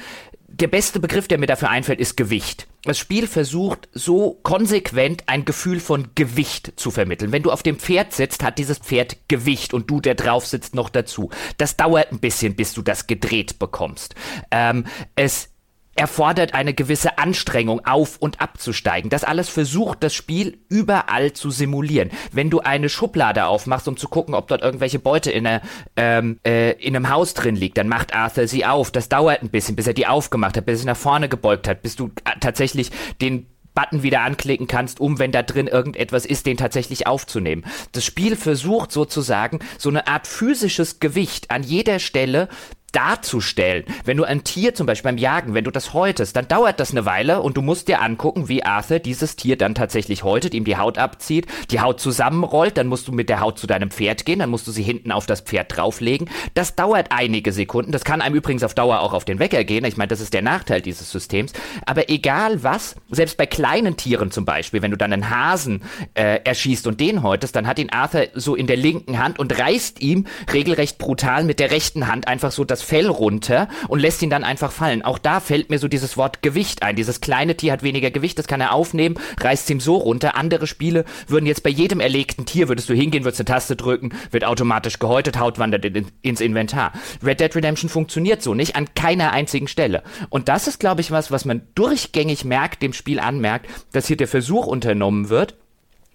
der beste Begriff, der mir dafür einfällt, ist Gewicht. Das Spiel versucht so konsequent ein Gefühl von Gewicht zu vermitteln. Wenn du auf dem Pferd sitzt, hat dieses Pferd Gewicht und du, der drauf sitzt, noch dazu. Das dauert ein bisschen, bis du das gedreht bekommst. Ähm, es erfordert eine gewisse Anstrengung, auf und abzusteigen. Das alles versucht das Spiel überall zu simulieren. Wenn du eine Schublade aufmachst, um zu gucken, ob dort irgendwelche Beute in, einer, ähm, äh, in einem Haus drin liegt, dann macht Arthur sie auf. Das dauert ein bisschen, bis er die aufgemacht hat, bis er sie nach vorne gebeugt hat, bis du äh, tatsächlich den Button wieder anklicken kannst, um, wenn da drin irgendetwas ist, den tatsächlich aufzunehmen. Das Spiel versucht sozusagen so eine Art physisches Gewicht an jeder Stelle darzustellen. Wenn du ein Tier zum Beispiel beim Jagen, wenn du das häutest, dann dauert das eine Weile und du musst dir angucken, wie Arthur dieses Tier dann tatsächlich häutet, ihm die Haut abzieht, die Haut zusammenrollt, dann musst du mit der Haut zu deinem Pferd gehen, dann musst du sie hinten auf das Pferd drauflegen. Das dauert einige Sekunden. Das kann einem übrigens auf Dauer auch auf den Wecker gehen. Ich meine, das ist der Nachteil dieses Systems. Aber egal was, selbst bei kleinen Tieren zum Beispiel, wenn du dann einen Hasen äh, erschießt und den häutest, dann hat ihn Arthur so in der linken Hand und reißt ihm regelrecht brutal mit der rechten Hand einfach so das Fell runter und lässt ihn dann einfach fallen. Auch da fällt mir so dieses Wort Gewicht ein. Dieses kleine Tier hat weniger Gewicht, das kann er aufnehmen, reißt ihm so runter. Andere Spiele würden jetzt bei jedem erlegten Tier, würdest du hingehen, würdest eine Taste drücken, wird automatisch gehäutet, Haut wandert in, ins Inventar. Red Dead Redemption funktioniert so nicht an keiner einzigen Stelle. Und das ist, glaube ich, was, was man durchgängig merkt, dem Spiel anmerkt, dass hier der Versuch unternommen wird,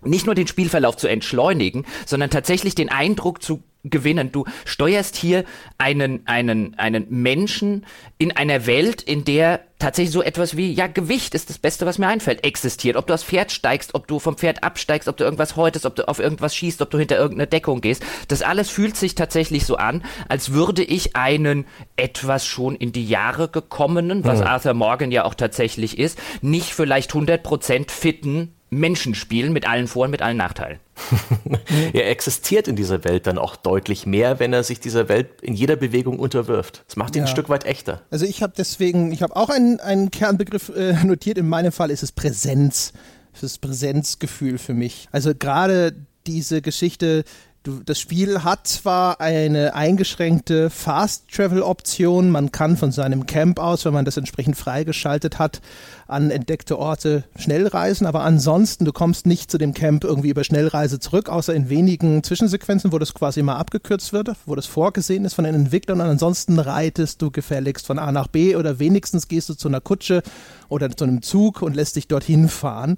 nicht nur den Spielverlauf zu entschleunigen, sondern tatsächlich den Eindruck zu gewinnen. Du steuerst hier einen, einen, einen Menschen in einer Welt, in der tatsächlich so etwas wie, ja, Gewicht ist das Beste, was mir einfällt, existiert. Ob du aufs Pferd steigst, ob du vom Pferd absteigst, ob du irgendwas häutest, ob du auf irgendwas schießt, ob du hinter irgendeine Deckung gehst. Das alles fühlt sich tatsächlich so an, als würde ich einen etwas schon in die Jahre gekommenen, was mhm. Arthur Morgan ja auch tatsächlich ist, nicht vielleicht 100% fitten Menschen spielen mit allen Vor- und mit allen Nachteilen. er existiert in dieser Welt dann auch deutlich mehr, wenn er sich dieser Welt in jeder Bewegung unterwirft. Das macht ihn ja. ein Stück weit echter. Also ich habe deswegen, ich habe auch einen, einen Kernbegriff äh, notiert. In meinem Fall ist es Präsenz. Das Präsenzgefühl für mich. Also gerade diese Geschichte, Du, das Spiel hat zwar eine eingeschränkte Fast-Travel-Option, man kann von seinem Camp aus, wenn man das entsprechend freigeschaltet hat, an entdeckte Orte schnell reisen, aber ansonsten, du kommst nicht zu dem Camp irgendwie über Schnellreise zurück, außer in wenigen Zwischensequenzen, wo das quasi mal abgekürzt wird, wo das vorgesehen ist von den Entwicklern und ansonsten reitest du gefälligst von A nach B oder wenigstens gehst du zu einer Kutsche oder zu einem Zug und lässt dich dorthin fahren.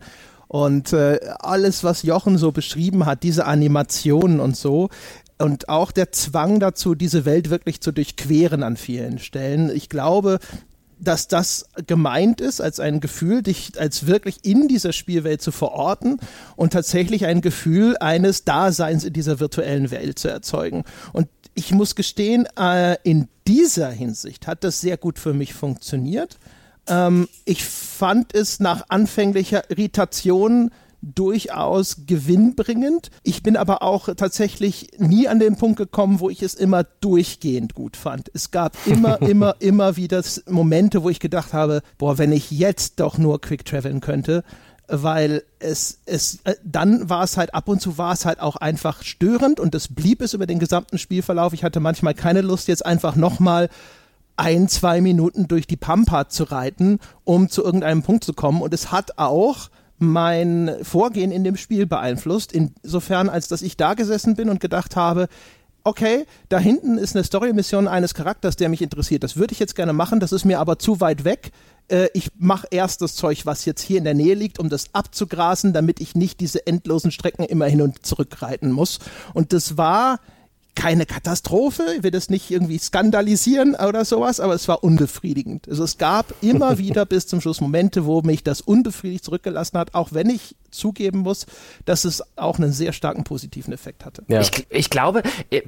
Und äh, alles, was Jochen so beschrieben hat, diese Animationen und so, und auch der Zwang dazu, diese Welt wirklich zu durchqueren an vielen Stellen. Ich glaube, dass das gemeint ist als ein Gefühl, dich als wirklich in dieser Spielwelt zu verorten und tatsächlich ein Gefühl eines Daseins in dieser virtuellen Welt zu erzeugen. Und ich muss gestehen, äh, in dieser Hinsicht hat das sehr gut für mich funktioniert. Ähm, ich fand es nach anfänglicher Irritation durchaus gewinnbringend. Ich bin aber auch tatsächlich nie an den Punkt gekommen, wo ich es immer durchgehend gut fand. Es gab immer, immer, immer wieder Momente, wo ich gedacht habe, boah, wenn ich jetzt doch nur quick traveln könnte, weil es, es, äh, dann war es halt ab und zu war es halt auch einfach störend und das blieb es über den gesamten Spielverlauf. Ich hatte manchmal keine Lust, jetzt einfach nochmal ein, zwei Minuten durch die Pampa zu reiten, um zu irgendeinem Punkt zu kommen. Und es hat auch mein Vorgehen in dem Spiel beeinflusst, insofern als dass ich da gesessen bin und gedacht habe, okay, da hinten ist eine Story-Mission eines Charakters, der mich interessiert. Das würde ich jetzt gerne machen, das ist mir aber zu weit weg. Äh, ich mache erst das Zeug, was jetzt hier in der Nähe liegt, um das abzugrasen, damit ich nicht diese endlosen Strecken immer hin und zurück reiten muss. Und das war keine Katastrophe, ich will das nicht irgendwie skandalisieren oder sowas, aber es war unbefriedigend. Also es gab immer wieder bis zum Schluss Momente, wo mich das unbefriedigt zurückgelassen hat, auch wenn ich zugeben muss, dass es auch einen sehr starken positiven Effekt hatte. Ja. Ich, ich, glaube, äh,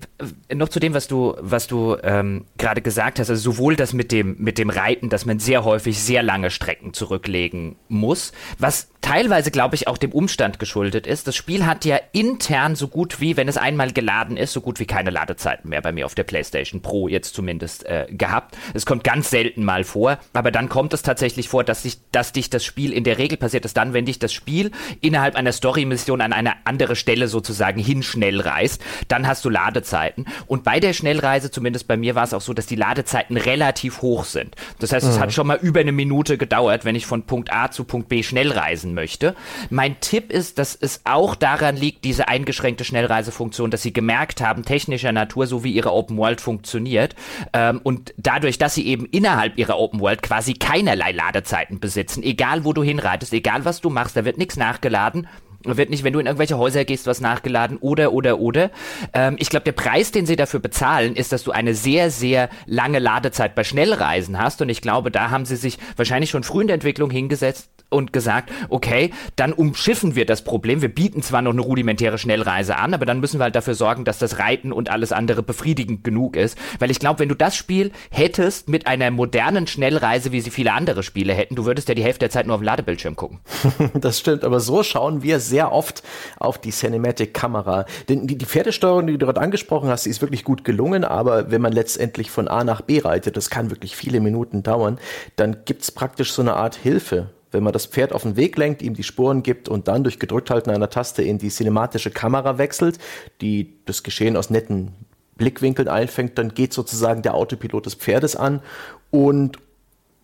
noch zu dem, was du, was du ähm, gerade gesagt hast, also sowohl das mit dem, mit dem Reiten, dass man sehr häufig sehr lange Strecken zurücklegen muss, was teilweise, glaube ich, auch dem Umstand geschuldet ist. Das Spiel hat ja intern so gut wie, wenn es einmal geladen ist, so gut wie keine Ladezeiten mehr bei mir auf der PlayStation Pro jetzt zumindest äh, gehabt. Es kommt ganz selten mal vor, aber dann kommt es tatsächlich vor, dass, sich, dass dich das Spiel in der Regel passiert ist, dann, wenn dich das Spiel innerhalb einer Story-Mission an eine andere Stelle sozusagen hinschnell reist, dann hast du Ladezeiten. Und bei der Schnellreise, zumindest bei mir war es auch so, dass die Ladezeiten relativ hoch sind. Das heißt, mhm. es hat schon mal über eine Minute gedauert, wenn ich von Punkt A zu Punkt B schnell reisen möchte. Mein Tipp ist, dass es auch daran liegt, diese eingeschränkte Schnellreisefunktion, dass sie gemerkt haben, technischer Natur, so wie ihre Open World funktioniert. Ähm, und dadurch, dass sie eben innerhalb ihrer Open World quasi keinerlei Ladezeiten besitzen, egal wo du hinreitest, egal was du machst, da wird nichts nachgeladen wird nicht, wenn du in irgendwelche Häuser gehst, was nachgeladen oder, oder, oder. Ähm, ich glaube, der Preis, den sie dafür bezahlen, ist, dass du eine sehr, sehr lange Ladezeit bei Schnellreisen hast. Und ich glaube, da haben sie sich wahrscheinlich schon früh in der Entwicklung hingesetzt und gesagt, okay, dann umschiffen wir das Problem. Wir bieten zwar noch eine rudimentäre Schnellreise an, aber dann müssen wir halt dafür sorgen, dass das Reiten und alles andere befriedigend genug ist. Weil ich glaube, wenn du das Spiel hättest mit einer modernen Schnellreise, wie sie viele andere Spiele hätten, du würdest ja die Hälfte der Zeit nur auf dem Ladebildschirm gucken. das stimmt, aber so schauen wir sehr oft auf die Cinematic-Kamera. Denn die, die Pferdesteuerung, die du gerade angesprochen hast, die ist wirklich gut gelungen, aber wenn man letztendlich von A nach B reitet, das kann wirklich viele Minuten dauern, dann gibt's praktisch so eine Art Hilfe wenn man das Pferd auf den Weg lenkt, ihm die Spuren gibt und dann durch Gedrückthalten einer Taste in die cinematische Kamera wechselt, die das Geschehen aus netten Blickwinkeln einfängt, dann geht sozusagen der Autopilot des Pferdes an und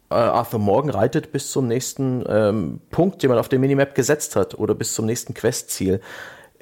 Arthur Morgan reitet bis zum nächsten ähm, Punkt, den man auf der Minimap gesetzt hat oder bis zum nächsten Questziel.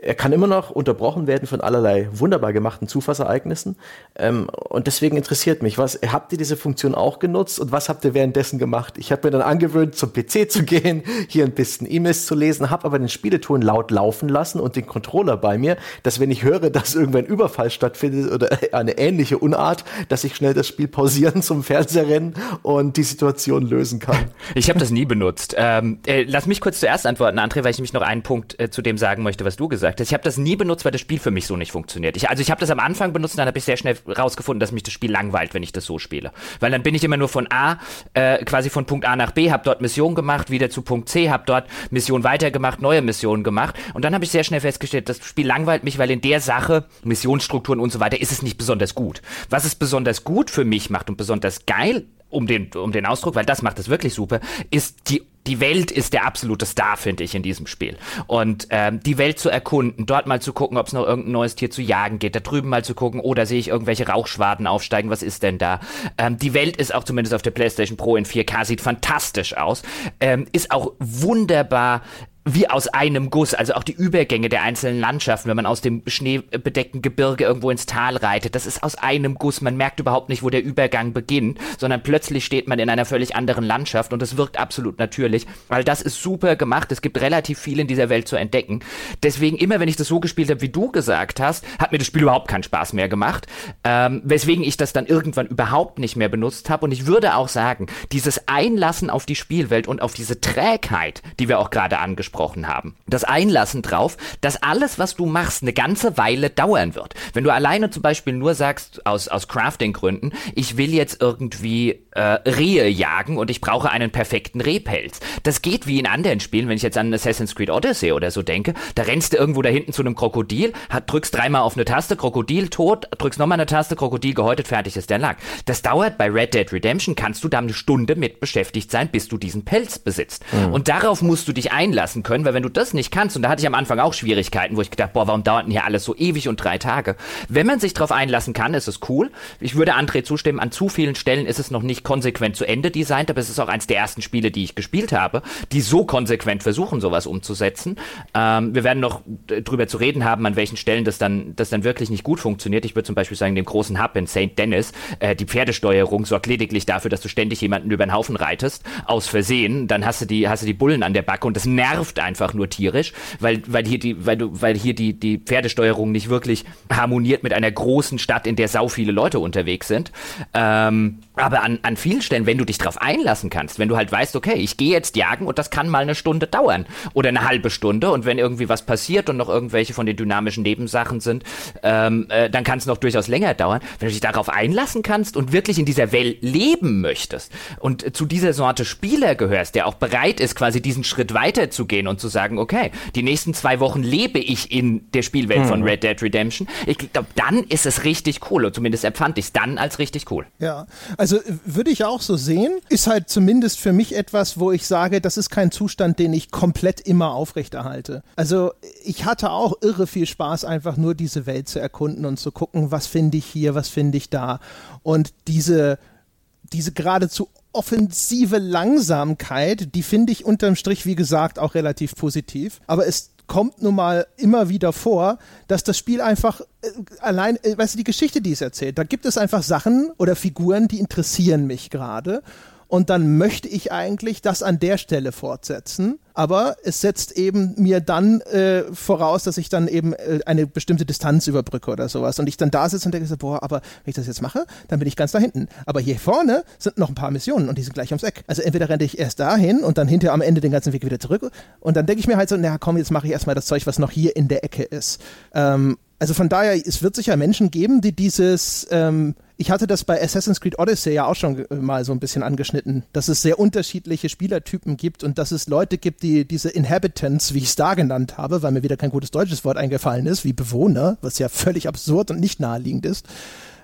Er kann immer noch unterbrochen werden von allerlei wunderbar gemachten Zufallsereignissen. Ähm, und deswegen interessiert mich, was habt ihr diese Funktion auch genutzt und was habt ihr währenddessen gemacht? Ich habe mir dann angewöhnt, zum PC zu gehen, hier ein bisschen E-Mails zu lesen, habe aber den Spieleton laut laufen lassen und den Controller bei mir, dass wenn ich höre, dass irgendwann Überfall stattfindet oder eine ähnliche Unart, dass ich schnell das Spiel pausieren zum Fernseher rennen und die Situation lösen kann. Ich habe das nie benutzt. Ähm, äh, lass mich kurz zuerst antworten, André, weil ich nämlich noch einen Punkt äh, zu dem sagen möchte, was du gesagt hast. Ich habe das nie benutzt, weil das Spiel für mich so nicht funktioniert. Ich, also ich habe das am Anfang benutzt, dann habe ich sehr schnell rausgefunden, dass mich das Spiel langweilt, wenn ich das so spiele. Weil dann bin ich immer nur von A, äh, quasi von Punkt A nach B, habe dort Mission gemacht, wieder zu Punkt C, habe dort Mission weitergemacht, neue Missionen gemacht. Und dann habe ich sehr schnell festgestellt, das Spiel langweilt mich, weil in der Sache, Missionsstrukturen und so weiter, ist es nicht besonders gut. Was es besonders gut für mich macht und besonders geil um den, um den Ausdruck, weil das macht es wirklich super, ist die die Welt ist der absolute Star, finde ich, in diesem Spiel. Und ähm, die Welt zu erkunden, dort mal zu gucken, ob es noch irgendein neues Tier zu jagen geht, da drüben mal zu gucken, oder sehe ich irgendwelche Rauchschwaden aufsteigen, was ist denn da? Ähm, die Welt ist auch zumindest auf der PlayStation Pro in 4K, sieht fantastisch aus, ähm, ist auch wunderbar wie aus einem Guss, also auch die Übergänge der einzelnen Landschaften, wenn man aus dem schneebedeckten Gebirge irgendwo ins Tal reitet, das ist aus einem Guss. Man merkt überhaupt nicht, wo der Übergang beginnt, sondern plötzlich steht man in einer völlig anderen Landschaft und es wirkt absolut natürlich, weil das ist super gemacht. Es gibt relativ viel in dieser Welt zu entdecken. Deswegen immer, wenn ich das so gespielt habe, wie du gesagt hast, hat mir das Spiel überhaupt keinen Spaß mehr gemacht, ähm, weswegen ich das dann irgendwann überhaupt nicht mehr benutzt habe. Und ich würde auch sagen, dieses Einlassen auf die Spielwelt und auf diese Trägheit, die wir auch gerade angesprochen angesprochen haben. Das Einlassen drauf, dass alles, was du machst, eine ganze Weile dauern wird. Wenn du alleine zum Beispiel nur sagst, aus, aus Crafting-Gründen, ich will jetzt irgendwie äh, Rehe jagen und ich brauche einen perfekten Rehpelz. Das geht wie in anderen Spielen, wenn ich jetzt an Assassin's Creed Odyssey oder so denke, da rennst du irgendwo da hinten zu einem Krokodil, hat, drückst dreimal auf eine Taste, Krokodil tot, drückst nochmal eine Taste, Krokodil gehäutet, fertig ist der Lack. Das dauert bei Red Dead Redemption, kannst du da eine Stunde mit beschäftigt sein, bis du diesen Pelz besitzt. Mhm. Und darauf musst du dich einlassen können, weil wenn du das nicht kannst, und da hatte ich am Anfang auch Schwierigkeiten, wo ich gedacht, boah, warum dauert denn hier alles so ewig und drei Tage? Wenn man sich darauf einlassen kann, ist es cool. Ich würde André zustimmen, an zu vielen Stellen ist es noch nicht konsequent zu Ende designt, aber es ist auch eins der ersten Spiele, die ich gespielt habe, die so konsequent versuchen, sowas umzusetzen. Ähm, wir werden noch drüber zu reden haben, an welchen Stellen das dann, das dann wirklich nicht gut funktioniert. Ich würde zum Beispiel sagen, dem großen Hub in St. Dennis, äh, die Pferdesteuerung sorgt lediglich dafür, dass du ständig jemanden über den Haufen reitest, aus Versehen, dann hast du die, hast du die Bullen an der Backe und das nervt einfach nur tierisch, weil, weil hier die, weil du, weil hier die, die Pferdesteuerung nicht wirklich harmoniert mit einer großen Stadt, in der sau viele Leute unterwegs sind. Ähm, aber an, an vielen Stellen, wenn du dich darauf einlassen kannst, wenn du halt weißt, okay, ich gehe jetzt jagen und das kann mal eine Stunde dauern oder eine halbe Stunde und wenn irgendwie was passiert und noch irgendwelche von den dynamischen Nebensachen sind, ähm, äh, dann kann es noch durchaus länger dauern. Wenn du dich darauf einlassen kannst und wirklich in dieser Welt leben möchtest und zu dieser Sorte Spieler gehörst, der auch bereit ist, quasi diesen Schritt weiterzugehen und zu sagen, okay, die nächsten zwei Wochen lebe ich in der Spielwelt hm. von Red Dead Redemption, ich glaube, dann ist es richtig cool, oder zumindest empfand ich es dann als richtig cool. Ja, also würde ich auch so sehen, ist halt zumindest für mich etwas, wo ich sage, das ist kein Zustand, den ich komplett immer aufrechterhalte. Also ich hatte auch irre viel Spaß, einfach nur diese Welt zu erkunden und zu gucken, was finde ich hier, was finde ich da. Und diese, diese geradezu offensive Langsamkeit, die finde ich unterm Strich, wie gesagt, auch relativ positiv. Aber es kommt nun mal immer wieder vor, dass das Spiel einfach äh, allein, äh, weißt du, die Geschichte, die es erzählt, da gibt es einfach Sachen oder Figuren, die interessieren mich gerade und dann möchte ich eigentlich das an der Stelle fortsetzen. Aber es setzt eben mir dann äh, voraus, dass ich dann eben äh, eine bestimmte Distanz überbrücke oder sowas. Und ich dann da sitze und denke so, boah, aber wenn ich das jetzt mache, dann bin ich ganz da hinten. Aber hier vorne sind noch ein paar Missionen und die sind gleich ums Eck. Also entweder renne ich erst dahin und dann hinterher am Ende den ganzen Weg wieder zurück. Und dann denke ich mir halt so, na komm, jetzt mache ich erstmal das Zeug, was noch hier in der Ecke ist. Ähm, also von daher, es wird sicher Menschen geben, die dieses ähm, ich hatte das bei Assassin's Creed Odyssey ja auch schon äh, mal so ein bisschen angeschnitten, dass es sehr unterschiedliche Spielertypen gibt und dass es Leute gibt, die diese Inhabitants, wie ich es da genannt habe, weil mir wieder kein gutes deutsches Wort eingefallen ist, wie Bewohner, was ja völlig absurd und nicht naheliegend ist,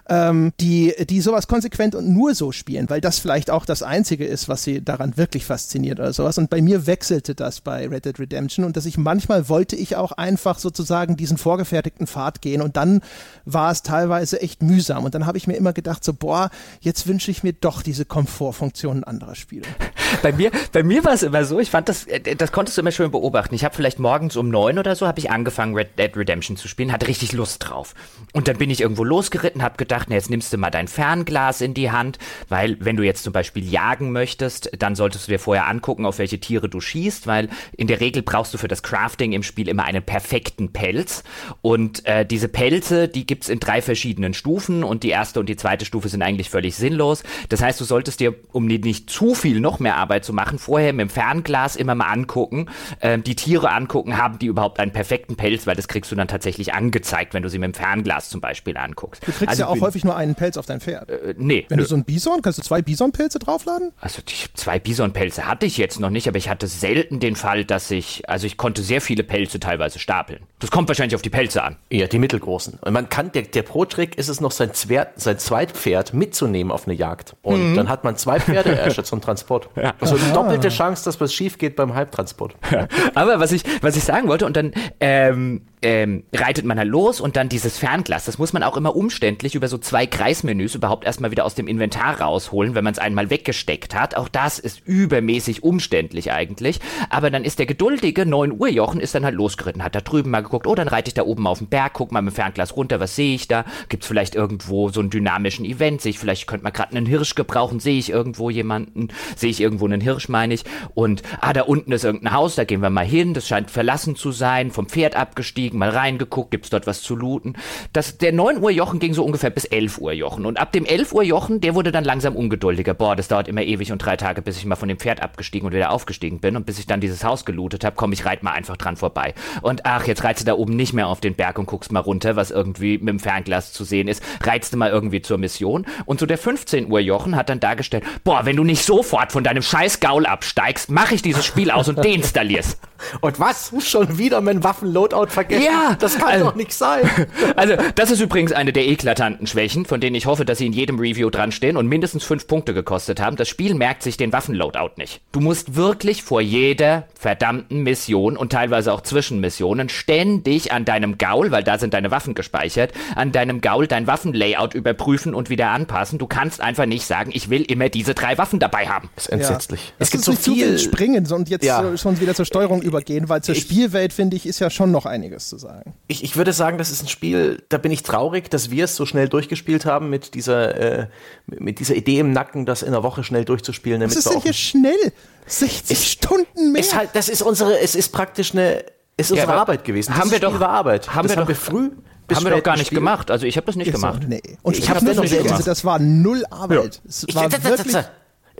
ähm, die, die sowas konsequent und nur so spielen, weil das vielleicht auch das Einzige ist, was sie daran wirklich fasziniert oder sowas. Und bei mir wechselte das bei Red Dead Redemption und dass ich manchmal wollte ich auch einfach sozusagen diesen vorgefertigten Pfad gehen und dann war es teilweise echt mühsam. Und dann habe ich mir immer gedacht, so, boah, jetzt wünsche ich mir doch diese Komfortfunktionen anderer Spiele. bei mir, bei mir war es immer so, ich fand das, äh, das konntest du immer schön beobachten. Ich habe vielleicht morgens um neun oder so, habe ich angefangen, Red Dead Redemption zu spielen, hatte richtig Lust drauf. Und dann bin ich irgendwo losgeritten, habe gedacht, na, jetzt nimmst du mal dein Fernglas in die Hand, weil wenn du jetzt zum Beispiel jagen möchtest, dann solltest du dir vorher angucken, auf welche Tiere du schießt, weil in der Regel brauchst du für das Crafting im Spiel immer einen perfekten Pelz. Und äh, diese Pelze, die gibt's in drei verschiedenen Stufen und die erste und die zweite Stufe sind eigentlich völlig sinnlos. Das heißt, du solltest dir, um nicht zu viel noch mehr Arbeit zu machen, vorher mit dem Fernglas immer mal angucken, äh, die Tiere angucken, haben die überhaupt einen perfekten Pelz, weil das kriegst du dann tatsächlich angezeigt, wenn du sie mit dem Fernglas zum Beispiel anguckst. Du kriegst also ja auch häufig nur einen Pelz auf dein Pferd. Äh, nee. Wenn du so ein Bison, kannst du zwei Bisonpelze draufladen? Also die zwei Bisonpelze hatte ich jetzt noch nicht, aber ich hatte selten den Fall, dass ich, also ich konnte sehr viele Pelze teilweise stapeln. Das kommt wahrscheinlich auf die Pelze an. Ja, die mittelgroßen. Und man kann, der, der Pro-Trick ist es noch, sein, Zwer sein Zweitpferd mitzunehmen auf eine Jagd. Und mhm. dann hat man zwei Pferde erst zum Transport. Ja. Also eine doppelte Chance, dass was schief geht beim Halbtransport. Ja. Aber was ich, was ich sagen wollte, und dann ähm, ähm, reitet man halt los und dann dieses Fernglas, das muss man auch immer umständlich über so zwei Kreismenüs überhaupt erstmal wieder aus dem Inventar rausholen, wenn man es einmal weggesteckt hat. Auch das ist übermäßig umständlich eigentlich. Aber dann ist der geduldige 9 Uhr Jochen ist dann halt losgeritten, hat da drüben mal geguckt, oh, dann reite ich da oben auf den Berg, guck mal mit dem Fernglas runter, was sehe ich da? Gibt's vielleicht irgendwo so einen dynamischen Event? Sehe ich vielleicht, könnte man gerade einen Hirsch gebrauchen? Sehe ich irgendwo jemanden? Sehe ich irgendwo einen Hirsch, meine ich? Und, ah, da unten ist irgendein Haus, da gehen wir mal hin, das scheint verlassen zu sein, vom Pferd abgestiegen mal reingeguckt, gibt's dort was zu looten. Das, der 9 Uhr Jochen ging so ungefähr bis 11 Uhr Jochen. Und ab dem 11 Uhr Jochen, der wurde dann langsam ungeduldiger. Boah, das dauert immer ewig und drei Tage, bis ich mal von dem Pferd abgestiegen und wieder aufgestiegen bin. Und bis ich dann dieses Haus gelootet habe, komm, ich reit mal einfach dran vorbei. Und ach, jetzt reizt du da oben nicht mehr auf den Berg und guckst mal runter, was irgendwie mit dem Fernglas zu sehen ist. Reizt du mal irgendwie zur Mission. Und so der 15 Uhr Jochen hat dann dargestellt, boah, wenn du nicht sofort von deinem scheiß Gaul absteigst, mach ich dieses Spiel aus und deinstallierst. Und was? Schon wieder mein Waffenloadout vergessen? Ja! Das kann also, doch nicht sein. Also, das ist übrigens eine der eklatanten Schwächen, von denen ich hoffe, dass sie in jedem Review dran stehen und mindestens fünf Punkte gekostet haben. Das Spiel merkt sich den Waffenloadout nicht. Du musst wirklich vor jeder verdammten Mission und teilweise auch Zwischenmissionen ständig an deinem Gaul, weil da sind deine Waffen gespeichert, an deinem Gaul dein Waffenlayout überprüfen und wieder anpassen. Du kannst einfach nicht sagen, ich will immer diese drei Waffen dabei haben. Das ist entsetzlich. Ja. Es, es gibt so viel springen und jetzt ja. schon wieder zur Steuerung übergehen, weil zur ich, Spielwelt finde ich ist ja schon noch einiges zu sagen. Ich, ich würde sagen, das ist ein Spiel, da bin ich traurig, dass wir es so schnell durchgespielt haben mit dieser, äh, mit dieser Idee im Nacken, das in einer Woche schnell durchzuspielen. Was ist denn hier schnell? 60 ist, Stunden mehr? Ist halt, das ist unsere, es ist praktisch eine, es ist ja, unsere Arbeit gewesen. Haben wir doch, Arbeit. Haben das wir haben doch, wir früh haben wir doch gar nicht gespielt. gemacht. Also ich habe das nicht ist gemacht. So, nee. Und ich, ich habe das nicht gemacht. Also das war null Arbeit. Ja. Es war ich, wirklich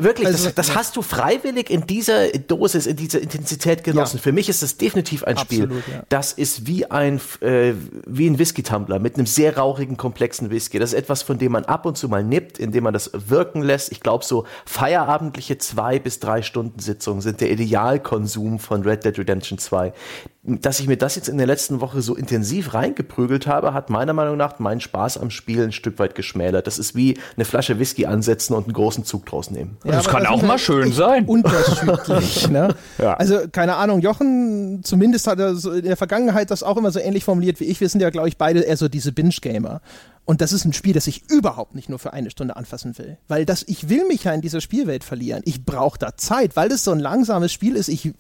Wirklich, also, das, das hast du freiwillig in dieser Dosis, in dieser Intensität genossen. Ja. Für mich ist das definitiv ein Absolut, Spiel. Ja. Das ist wie ein, äh, wie ein Whisky-Tumbler mit einem sehr rauchigen, komplexen Whisky. Das ist etwas, von dem man ab und zu mal nippt, indem man das wirken lässt. Ich glaube, so feierabendliche zwei bis drei Stunden Sitzungen sind der Idealkonsum von Red Dead Redemption 2 dass ich mir das jetzt in der letzten Woche so intensiv reingeprügelt habe, hat meiner Meinung nach meinen Spaß am Spiel ein Stück weit geschmälert. Das ist wie eine Flasche Whisky ansetzen und einen großen Zug draus nehmen. Ja, das kann das auch mal schön sein. Unterschiedlich. ne? ja. Also keine Ahnung, Jochen zumindest hat er so in der Vergangenheit das auch immer so ähnlich formuliert wie ich. Wir sind ja, glaube ich, beide eher so diese Binge-Gamer. Und das ist ein Spiel, das ich überhaupt nicht nur für eine Stunde anfassen will. Weil das, ich will mich ja in dieser Spielwelt verlieren. Ich brauche da Zeit, weil das so ein langsames Spiel ist. Ich,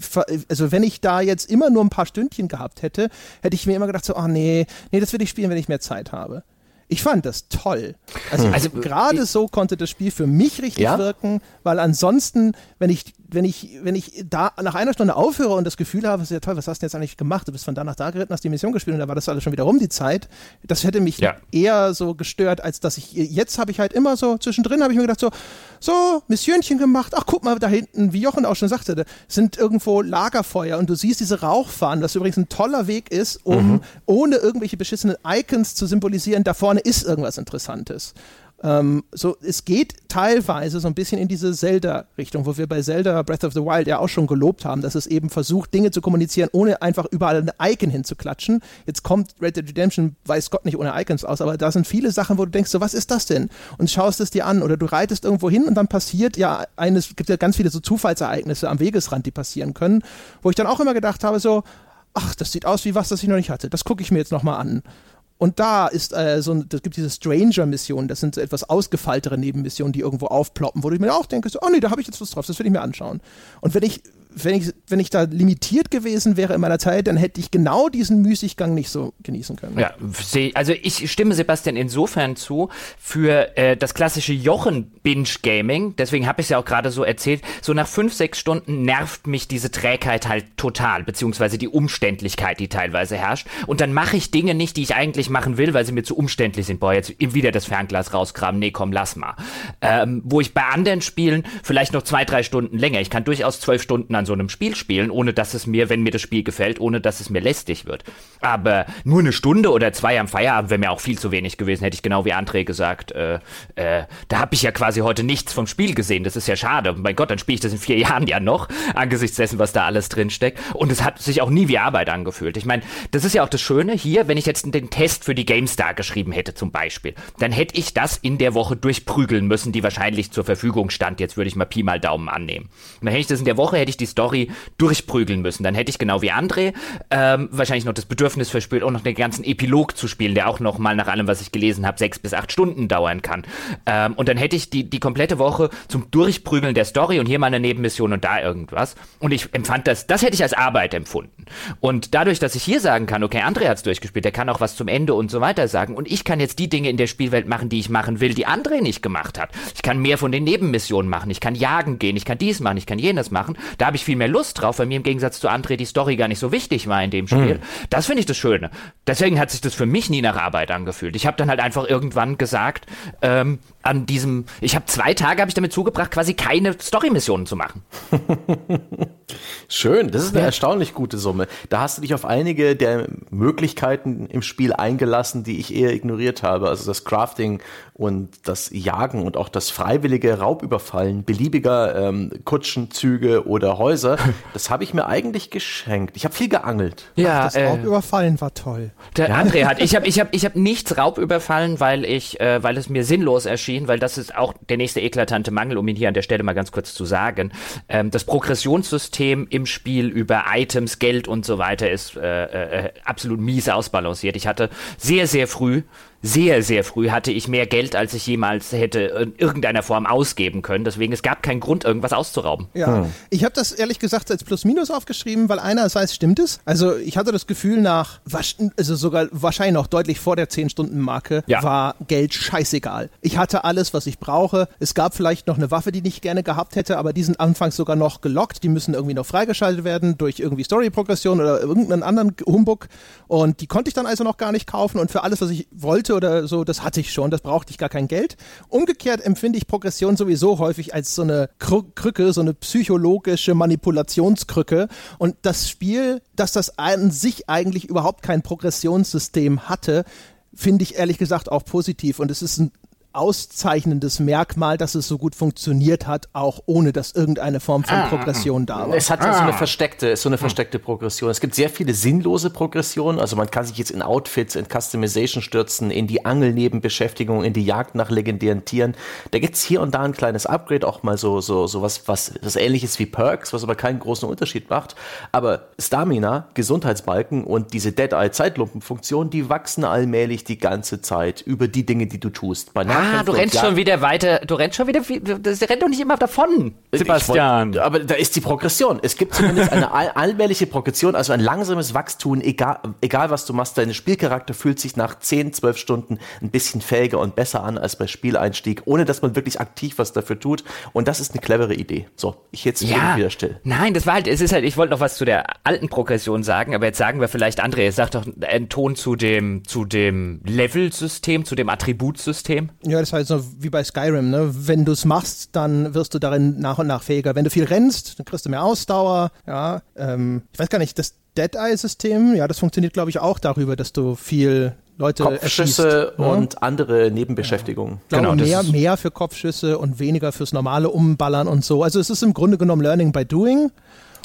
also wenn ich da jetzt immer nur ein paar Stündchen gehabt hätte, hätte ich mir immer gedacht so, ach nee, nee, das will ich spielen, wenn ich mehr Zeit habe. Ich fand das toll. Also, also gerade so konnte das Spiel für mich richtig ja? wirken, weil ansonsten, wenn ich wenn ich, wenn ich da nach einer Stunde aufhöre und das Gefühl habe, ist ja toll, was hast du jetzt eigentlich gemacht? Du bist von da nach da geritten, hast die Mission gespielt und da war das alles schon wieder rum, die Zeit. Das hätte mich ja. eher so gestört, als dass ich, jetzt habe ich halt immer so, zwischendrin habe ich mir gedacht, so, so, Missionchen gemacht, ach guck mal da hinten, wie Jochen auch schon sagte, sind irgendwo Lagerfeuer und du siehst diese Rauchfahnen, was übrigens ein toller Weg ist, um mhm. ohne irgendwelche beschissenen Icons zu symbolisieren, da vorne ist irgendwas Interessantes. Ähm, so, es geht teilweise so ein bisschen in diese Zelda-Richtung, wo wir bei Zelda Breath of the Wild ja auch schon gelobt haben, dass es eben versucht, Dinge zu kommunizieren, ohne einfach überall ein Icon hinzuklatschen. Jetzt kommt Red Dead Redemption, weiß Gott nicht ohne Icons aus, aber da sind viele Sachen, wo du denkst, so, was ist das denn? Und schaust es dir an oder du reitest irgendwo hin und dann passiert ja eines, gibt ja ganz viele so Zufallsereignisse am Wegesrand, die passieren können, wo ich dann auch immer gedacht habe, so, ach, das sieht aus wie was, das ich noch nicht hatte. Das gucke ich mir jetzt nochmal an. Und da ist äh, so, das gibt diese Stranger-Missionen, das sind so etwas ausgefeiltere Nebenmissionen, die irgendwo aufploppen, wo ich mir auch denke, so, oh nee, da habe ich jetzt was drauf, das will ich mir anschauen. Und wenn ich wenn ich, wenn ich da limitiert gewesen wäre in meiner Zeit, dann hätte ich genau diesen Müßiggang nicht so genießen können. Ja, also ich stimme Sebastian insofern zu, für äh, das klassische Jochen-Binge-Gaming, deswegen habe ich es ja auch gerade so erzählt, so nach fünf, sechs Stunden nervt mich diese Trägheit halt total, beziehungsweise die Umständlichkeit, die teilweise herrscht. Und dann mache ich Dinge nicht, die ich eigentlich machen will, weil sie mir zu umständlich sind. Boah, jetzt wieder das Fernglas rausgraben, nee, komm, lass mal. Ähm, wo ich bei anderen Spielen vielleicht noch zwei, drei Stunden länger, ich kann durchaus zwölf Stunden an so einem Spiel spielen, ohne dass es mir, wenn mir das Spiel gefällt, ohne dass es mir lästig wird. Aber nur eine Stunde oder zwei am Feierabend wäre mir auch viel zu wenig gewesen, hätte ich genau wie André gesagt. Äh, äh, da habe ich ja quasi heute nichts vom Spiel gesehen. Das ist ja schade. Mein Gott, dann spiele ich das in vier Jahren ja noch, angesichts dessen, was da alles drin steckt. Und es hat sich auch nie wie Arbeit angefühlt. Ich meine, das ist ja auch das Schöne hier, wenn ich jetzt den Test für die GameStar geschrieben hätte zum Beispiel, dann hätte ich das in der Woche durchprügeln müssen, die wahrscheinlich zur Verfügung stand. Jetzt würde ich mal Pi mal Daumen annehmen. Und dann hätte ich das in der Woche, hätte ich die Story durchprügeln müssen. Dann hätte ich genau wie André ähm, wahrscheinlich noch das Bedürfnis verspürt, auch noch den ganzen Epilog zu spielen, der auch noch mal nach allem, was ich gelesen habe, sechs bis acht Stunden dauern kann. Ähm, und dann hätte ich die, die komplette Woche zum Durchprügeln der Story und hier mal eine Nebenmission und da irgendwas. Und ich empfand das, das hätte ich als Arbeit empfunden. Und dadurch, dass ich hier sagen kann, okay, André hat es durchgespielt, der kann auch was zum Ende und so weiter sagen. Und ich kann jetzt die Dinge in der Spielwelt machen, die ich machen will, die André nicht gemacht hat. Ich kann mehr von den Nebenmissionen machen, ich kann jagen gehen, ich kann dies machen, ich kann jenes machen. Da habe ich viel mehr Lust drauf, weil mir im Gegensatz zu André die Story gar nicht so wichtig war in dem Spiel. Mhm. Das finde ich das Schöne. Deswegen hat sich das für mich nie nach Arbeit angefühlt. Ich habe dann halt einfach irgendwann gesagt, ähm, an diesem, ich habe zwei Tage habe ich damit zugebracht, quasi keine Story-Missionen zu machen. Schön, das ist eine erstaunlich gute Summe. Da hast du dich auf einige der Möglichkeiten im Spiel eingelassen, die ich eher ignoriert habe. Also das Crafting und das Jagen und auch das freiwillige Raubüberfallen beliebiger ähm, Kutschen, Züge oder Häuser, das habe ich mir eigentlich geschenkt. Ich habe viel geangelt. Ja, Ach, das äh, Raubüberfallen war toll. Der ja? André hat, ich habe ich hab, ich hab nichts Raubüberfallen, weil ich, äh, weil es mir sinnlos erschien, weil das ist auch der nächste eklatante Mangel, um ihn hier an der Stelle mal ganz kurz zu sagen. Ähm, das Progressionssystem im Spiel über Items, Geld und so weiter ist äh, äh, absolut mies ausbalanciert. Ich hatte sehr, sehr früh sehr, sehr früh hatte ich mehr Geld, als ich jemals hätte in irgendeiner Form ausgeben können. Deswegen, es gab keinen Grund, irgendwas auszurauben. Ja, hm. ich habe das ehrlich gesagt als Plus-Minus aufgeschrieben, weil einer weiß, stimmt es? Also ich hatte das Gefühl nach, also sogar wahrscheinlich noch deutlich vor der 10-Stunden-Marke, ja. war Geld scheißegal. Ich hatte alles, was ich brauche. Es gab vielleicht noch eine Waffe, die ich gerne gehabt hätte, aber die sind anfangs sogar noch gelockt. Die müssen irgendwie noch freigeschaltet werden durch irgendwie Story-Progression oder irgendeinen anderen Humbug. Und die konnte ich dann also noch gar nicht kaufen. Und für alles, was ich wollte, Punkte oder so, das hatte ich schon, das brauchte ich gar kein Geld. Umgekehrt empfinde ich Progression sowieso häufig als so eine Krücke, so eine psychologische Manipulationskrücke. Und das Spiel, dass das an sich eigentlich überhaupt kein Progressionssystem hatte, finde ich ehrlich gesagt auch positiv. Und es ist ein auszeichnendes Merkmal, dass es so gut funktioniert hat, auch ohne dass irgendeine Form von ah, Progression da war. Es hat ja ah. so eine versteckte, so eine versteckte Progression. Es gibt sehr viele sinnlose Progressionen. Also man kann sich jetzt in Outfits, in Customization stürzen, in die Angelnebenbeschäftigung, in die Jagd nach legendären Tieren. Da gibt's hier und da ein kleines Upgrade, auch mal so, so, so was, was, was ähnliches wie Perks, was aber keinen großen Unterschied macht. Aber Stamina, Gesundheitsbalken und diese Dead-Eye-Zeitlumpenfunktion, die wachsen allmählich die ganze Zeit über die Dinge, die du tust. Bei Ah, du rennst schon wieder weiter, du rennst schon wieder, das rennt doch nicht immer davon, Sebastian. Wollt, aber da ist die Progression. Es gibt zumindest eine all, allmähliche Progression, also ein langsames Wachstum, egal, egal was du machst. Dein Spielcharakter fühlt sich nach 10, 12 Stunden ein bisschen fähiger und besser an als bei Spieleinstieg, ohne dass man wirklich aktiv was dafür tut. Und das ist eine clevere Idee. So, ich jetzt ja, wieder still. Nein, das war halt, es ist halt, ich wollte noch was zu der alten Progression sagen, aber jetzt sagen wir vielleicht, André, sag doch einen Ton zu dem, zu dem Level-System, zu dem Attributsystem. Ja, das heißt so wie bei Skyrim, ne? Wenn du es machst, dann wirst du darin nach und nach fähiger. Wenn du viel rennst, dann kriegst du mehr Ausdauer. Ja, ähm, ich weiß gar nicht, das Dead-Eye-System, ja, das funktioniert, glaube ich, auch darüber, dass du viel Leute Kopfschüsse ne? und ja. andere Nebenbeschäftigungen. Ja. Genau, mehr, mehr für Kopfschüsse und weniger fürs normale Umballern und so. Also es ist im Grunde genommen Learning by Doing.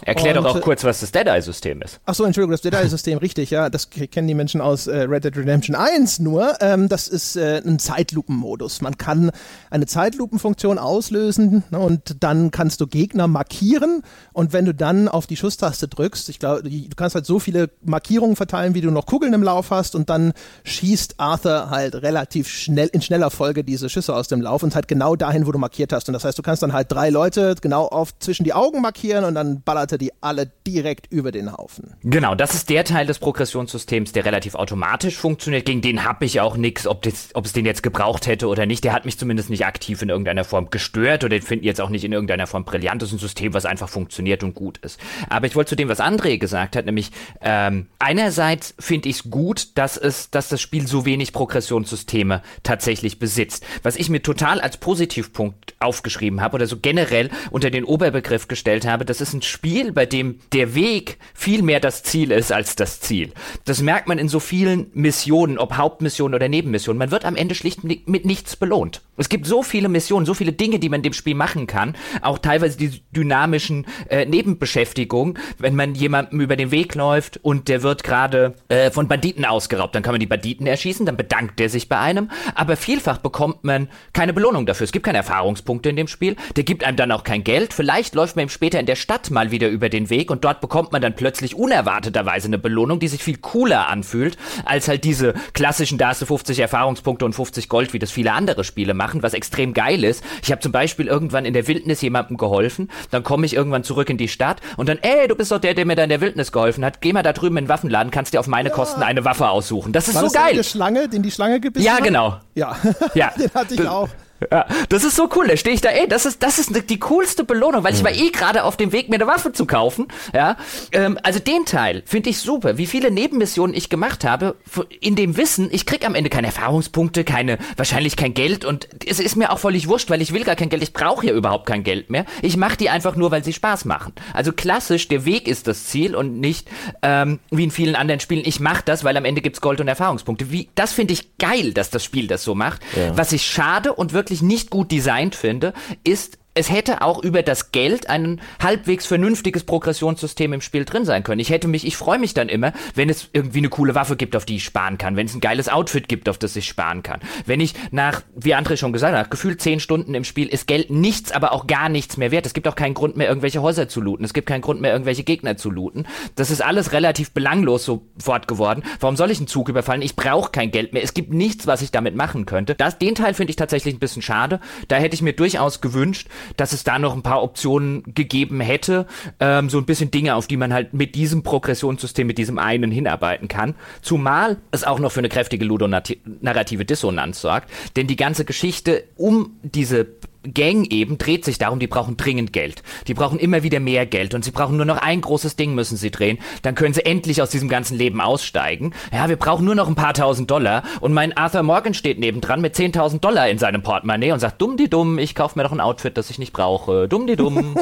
Erklär Und, doch auch kurz, was das Deadeye-System ist. Ach so, Entschuldigung, das Deadeye-System, richtig, ja. Das kennen die Menschen aus äh, Red Dead Redemption 1 nur. Ähm, das ist äh, ein Zeitlupenmodus. Man kann eine Zeitlupenfunktion auslösen ne, und dann kannst du Gegner markieren und wenn du dann auf die Schusstaste drückst, ich glaube, du kannst halt so viele Markierungen verteilen, wie du noch Kugeln im Lauf hast und dann schießt Arthur halt relativ schnell, in schneller Folge diese Schüsse aus dem Lauf und halt genau dahin, wo du markiert hast. Und das heißt, du kannst dann halt drei Leute genau auf zwischen die Augen markieren und dann ballert er die alle direkt über den Haufen. Genau, das ist der Teil des Progressionssystems, der relativ automatisch funktioniert. Gegen den habe ich auch nichts, ob, ob es den jetzt gebraucht hätte oder nicht. Der hat mich zumindest nicht aktiv in irgendeiner Form gestört oder den finden jetzt auch nicht in irgendeiner Form brillant. Das ist ein System, was einfach funktioniert und gut ist. Aber ich wollte zu dem, was André gesagt hat, nämlich ähm, einerseits finde ich es gut, dass es, dass das Spiel so wenig Progressionssysteme tatsächlich besitzt. Was ich mir total als Positivpunkt aufgeschrieben habe oder so generell unter den Oberbegriff gestellt habe, das ist ein Spiel, bei dem der Weg viel mehr das Ziel ist als das Ziel. Das merkt man in so vielen Missionen, ob Hauptmissionen oder Nebenmissionen. Man wird am Ende schlicht mit nichts belohnt. Es gibt so viele Missionen, so viele Dinge, die man dem Spiel machen kann, auch teilweise die dynamischen äh, Nebenbeschäftigungen, wenn man jemandem über den Weg läuft und der wird gerade äh, von Banditen ausgeraubt, dann kann man die Banditen erschießen, dann bedankt der sich bei einem, aber vielfach bekommt man keine Belohnung dafür. Es gibt keine Erfahrungspunkte in dem Spiel, der gibt einem dann auch kein Geld. Vielleicht läuft man ihm später in der Stadt mal wieder über den Weg und dort bekommt man dann plötzlich unerwarteterweise eine Belohnung, die sich viel cooler anfühlt, als halt diese klassischen, da hast du 50 Erfahrungspunkte und 50 Gold, wie das viele andere Spiele machen, was extrem geil ist. Ich habe zum Beispiel irgendwann in der Wildnis jemandem geholfen, dann komme ich irgendwann zurück in die Stadt und dann, ey, du bist doch der, der mir da in der Wildnis geholfen hat, geh mal da drüben in den Waffenladen, kannst dir auf meine Kosten eine Waffe aussuchen. Das ist War so das geil. der Schlange, den die Schlange gebissen Ja, hat? genau. Ja, Ja. den hatte ich auch. Ja, das ist so cool. Da stehe ich da, ey, das ist, das ist die coolste Belohnung, weil ich war eh gerade auf dem Weg, mir eine Waffe zu kaufen. Ja, ähm, also den Teil finde ich super. Wie viele Nebenmissionen ich gemacht habe, in dem Wissen, ich krieg am Ende keine Erfahrungspunkte, keine, wahrscheinlich kein Geld und es ist mir auch völlig wurscht, weil ich will gar kein Geld. Ich brauche ja überhaupt kein Geld mehr. Ich mache die einfach nur, weil sie Spaß machen. Also klassisch, der Weg ist das Ziel und nicht ähm, wie in vielen anderen Spielen. Ich mache das, weil am Ende gibt's Gold und Erfahrungspunkte. Wie, das finde ich geil, dass das Spiel das so macht. Was ich schade und wirklich nicht gut designt finde, ist es hätte auch über das Geld ein halbwegs vernünftiges Progressionssystem im Spiel drin sein können. Ich hätte mich, ich freue mich dann immer, wenn es irgendwie eine coole Waffe gibt, auf die ich sparen kann, wenn es ein geiles Outfit gibt, auf das ich sparen kann. Wenn ich nach, wie André schon gesagt hat, gefühlt zehn Stunden im Spiel ist Geld nichts, aber auch gar nichts mehr wert. Es gibt auch keinen Grund mehr, irgendwelche Häuser zu looten. Es gibt keinen Grund mehr, irgendwelche Gegner zu looten. Das ist alles relativ belanglos sofort geworden. Warum soll ich einen Zug überfallen? Ich brauche kein Geld mehr. Es gibt nichts, was ich damit machen könnte. Das, den Teil finde ich tatsächlich ein bisschen schade. Da hätte ich mir durchaus gewünscht, dass es da noch ein paar Optionen gegeben hätte. Ähm, so ein bisschen Dinge, auf die man halt mit diesem Progressionssystem, mit diesem einen hinarbeiten kann. Zumal es auch noch für eine kräftige ludonarrative Dissonanz sorgt. Denn die ganze Geschichte um diese Gang eben dreht sich darum, die brauchen dringend Geld. Die brauchen immer wieder mehr Geld und sie brauchen nur noch ein großes Ding müssen sie drehen. Dann können sie endlich aus diesem ganzen Leben aussteigen. Ja, wir brauchen nur noch ein paar tausend Dollar und mein Arthur Morgan steht nebendran mit 10.000 Dollar in seinem Portemonnaie und sagt, dumm die dumm, ich kaufe mir doch ein Outfit, das ich nicht brauche. Dumm die dumm.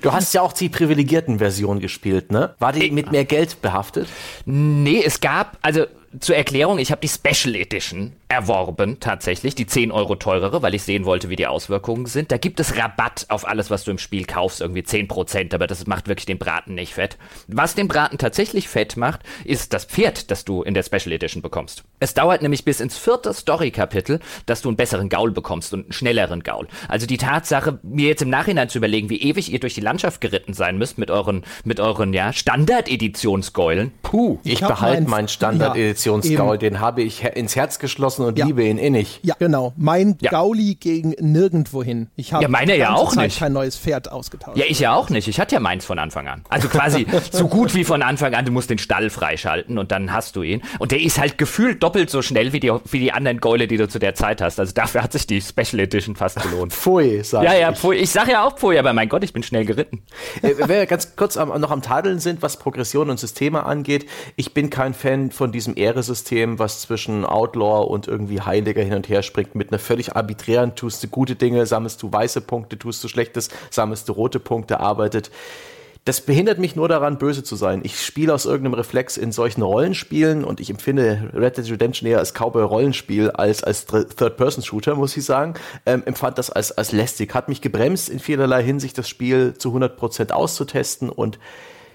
Du hast ja auch die privilegierten Version gespielt, ne? War die mit mehr Geld behaftet? Nee, es gab, also zur Erklärung, ich habe die Special Edition erworben, tatsächlich, die 10 Euro teurere, weil ich sehen wollte, wie die Auswirkungen sind. Da gibt es Rabatt auf alles, was du im Spiel kaufst, irgendwie 10 Prozent, aber das macht wirklich den Braten nicht fett. Was den Braten tatsächlich fett macht, ist das Pferd, das du in der Special Edition bekommst. Es dauert nämlich bis ins vierte Story-Kapitel, dass du einen besseren Gaul bekommst und einen schnelleren Gaul. Also die Tatsache, mir jetzt im Nachhinein zu überlegen, wie ewig ihr durch die Landschaft geritten sein müsst mit euren, mit euren, ja, Standard-Editionsgäulen. Puh. Ich hab behalte mein- meinen Standard-Editionsgaul, Ja, den habe ich ins Herz geschlossen und Ja. liebe ihn innig. Ja, genau. Mein Ja. Gauli ging nirgendwohin. Ich habe Ja, meiner ja auch Zeit nicht. kein neues Pferd ausgetauscht. Ja, ich ja auch nicht. Ich hatte ja meins von Anfang an. Also quasi so gut wie von Anfang an. Du musst den Stall freischalten und dann hast du ihn. Und der ist halt gefühlt doppelt so schnell wie die, wie die anderen Gäule, die du zu der Zeit hast. Also dafür hat sich die Special Edition fast gelohnt. Pfui, sag Ja, ja, ich. Pfui. ich sag ja auch Pfui, aber mein Gott, ich bin schnell geritten. Äh, Wenn wir ganz kurz am, noch am Tadeln sind, was Progression und Systeme angeht, ich bin kein Fan von diesem Ehresystem, was zwischen Outlaw und irgendwie Heiliger hin und her springt. Mit einer völlig arbiträren, tust du gute Dinge, sammelst du weiße Punkte, tust du schlechtes, sammelst du rote Punkte, arbeitet. Das behindert mich nur daran, böse zu sein. Ich spiele aus irgendeinem Reflex in solchen Rollenspielen und ich empfinde Red Dead Redemption eher als Cowboy-Rollenspiel als als Third-Person-Shooter, muss ich sagen. Ähm, empfand das als, als lästig. Hat mich gebremst, in vielerlei Hinsicht das Spiel zu 100 Prozent auszutesten und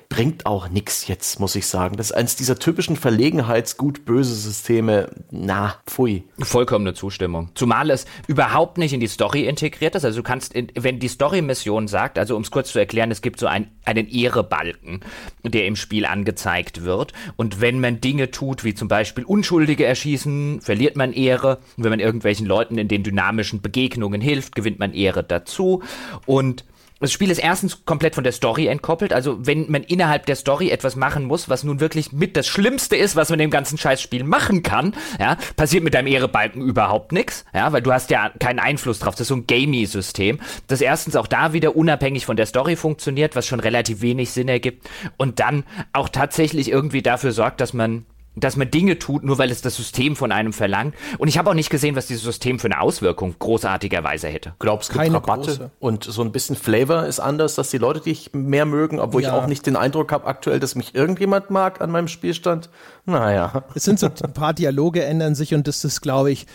bringt auch nix jetzt, muss ich sagen. Das ist eins dieser typischen Verlegenheits-gut-böse Systeme. Na, pfui. Vollkommene Zustimmung. Zumal es überhaupt nicht in die Story integriert ist. Also du kannst, in, wenn die Story-Mission sagt, also um es kurz zu erklären, es gibt so ein, einen Ehrebalken, der im Spiel angezeigt wird. Und wenn man Dinge tut, wie zum Beispiel Unschuldige erschießen, verliert man Ehre. Und wenn man irgendwelchen Leuten in den dynamischen Begegnungen hilft, gewinnt man Ehre dazu. Und das Spiel ist erstens komplett von der Story entkoppelt. Also wenn man innerhalb der Story etwas machen muss, was nun wirklich mit das Schlimmste ist, was man im ganzen Scheißspiel machen kann, ja, passiert mit deinem Ehrebalken überhaupt nichts, ja, weil du hast ja keinen Einfluss drauf. Das ist so ein Gamey-System, das erstens auch da wieder unabhängig von der Story funktioniert, was schon relativ wenig Sinn ergibt und dann auch tatsächlich irgendwie dafür sorgt, dass man dass man Dinge tut, nur weil es das System von einem verlangt. Und ich habe auch nicht gesehen, was dieses System für eine Auswirkung großartigerweise hätte. Glaubst du, Rabatte große. und so ein bisschen Flavor ist anders, dass die Leute dich mehr mögen, obwohl ja. ich auch nicht den Eindruck habe aktuell, dass mich irgendjemand mag an meinem Spielstand. Naja. Es sind so ein paar Dialoge ändern sich und das ist, glaube ich,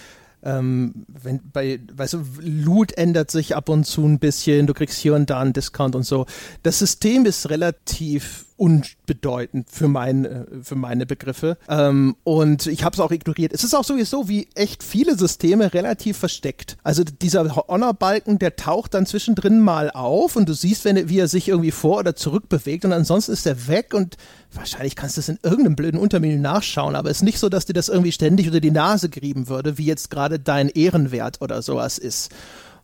ähm, wenn bei, weißt du, Loot ändert sich ab und zu ein bisschen, du kriegst hier und da einen Discount und so. Das System ist relativ unbedeutend für, mein, äh, für meine Begriffe. Ähm, und ich habe es auch ignoriert. Es ist auch sowieso wie echt viele Systeme relativ versteckt. Also dieser Honor-Balken, der taucht dann zwischendrin mal auf und du siehst, wenn, wie er sich irgendwie vor- oder zurück bewegt und ansonsten ist er weg und wahrscheinlich kannst du es in irgendeinem blöden Untermenü nachschauen, aber es ist nicht so, dass dir das irgendwie ständig unter die Nase gerieben würde, wie jetzt gerade dein Ehrenwert oder sowas ist.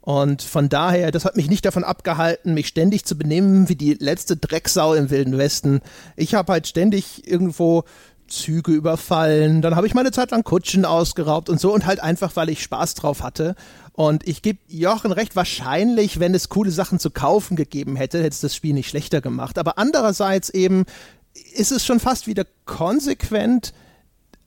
Und von daher, das hat mich nicht davon abgehalten, mich ständig zu benehmen wie die letzte Drecksau im Wilden Westen. Ich habe halt ständig irgendwo Züge überfallen, dann habe ich meine Zeit lang Kutschen ausgeraubt und so und halt einfach, weil ich Spaß drauf hatte. Und ich gebe Jochen recht, wahrscheinlich, wenn es coole Sachen zu kaufen gegeben hätte, hätte es das Spiel nicht schlechter gemacht. Aber andererseits eben ist es schon fast wieder konsequent,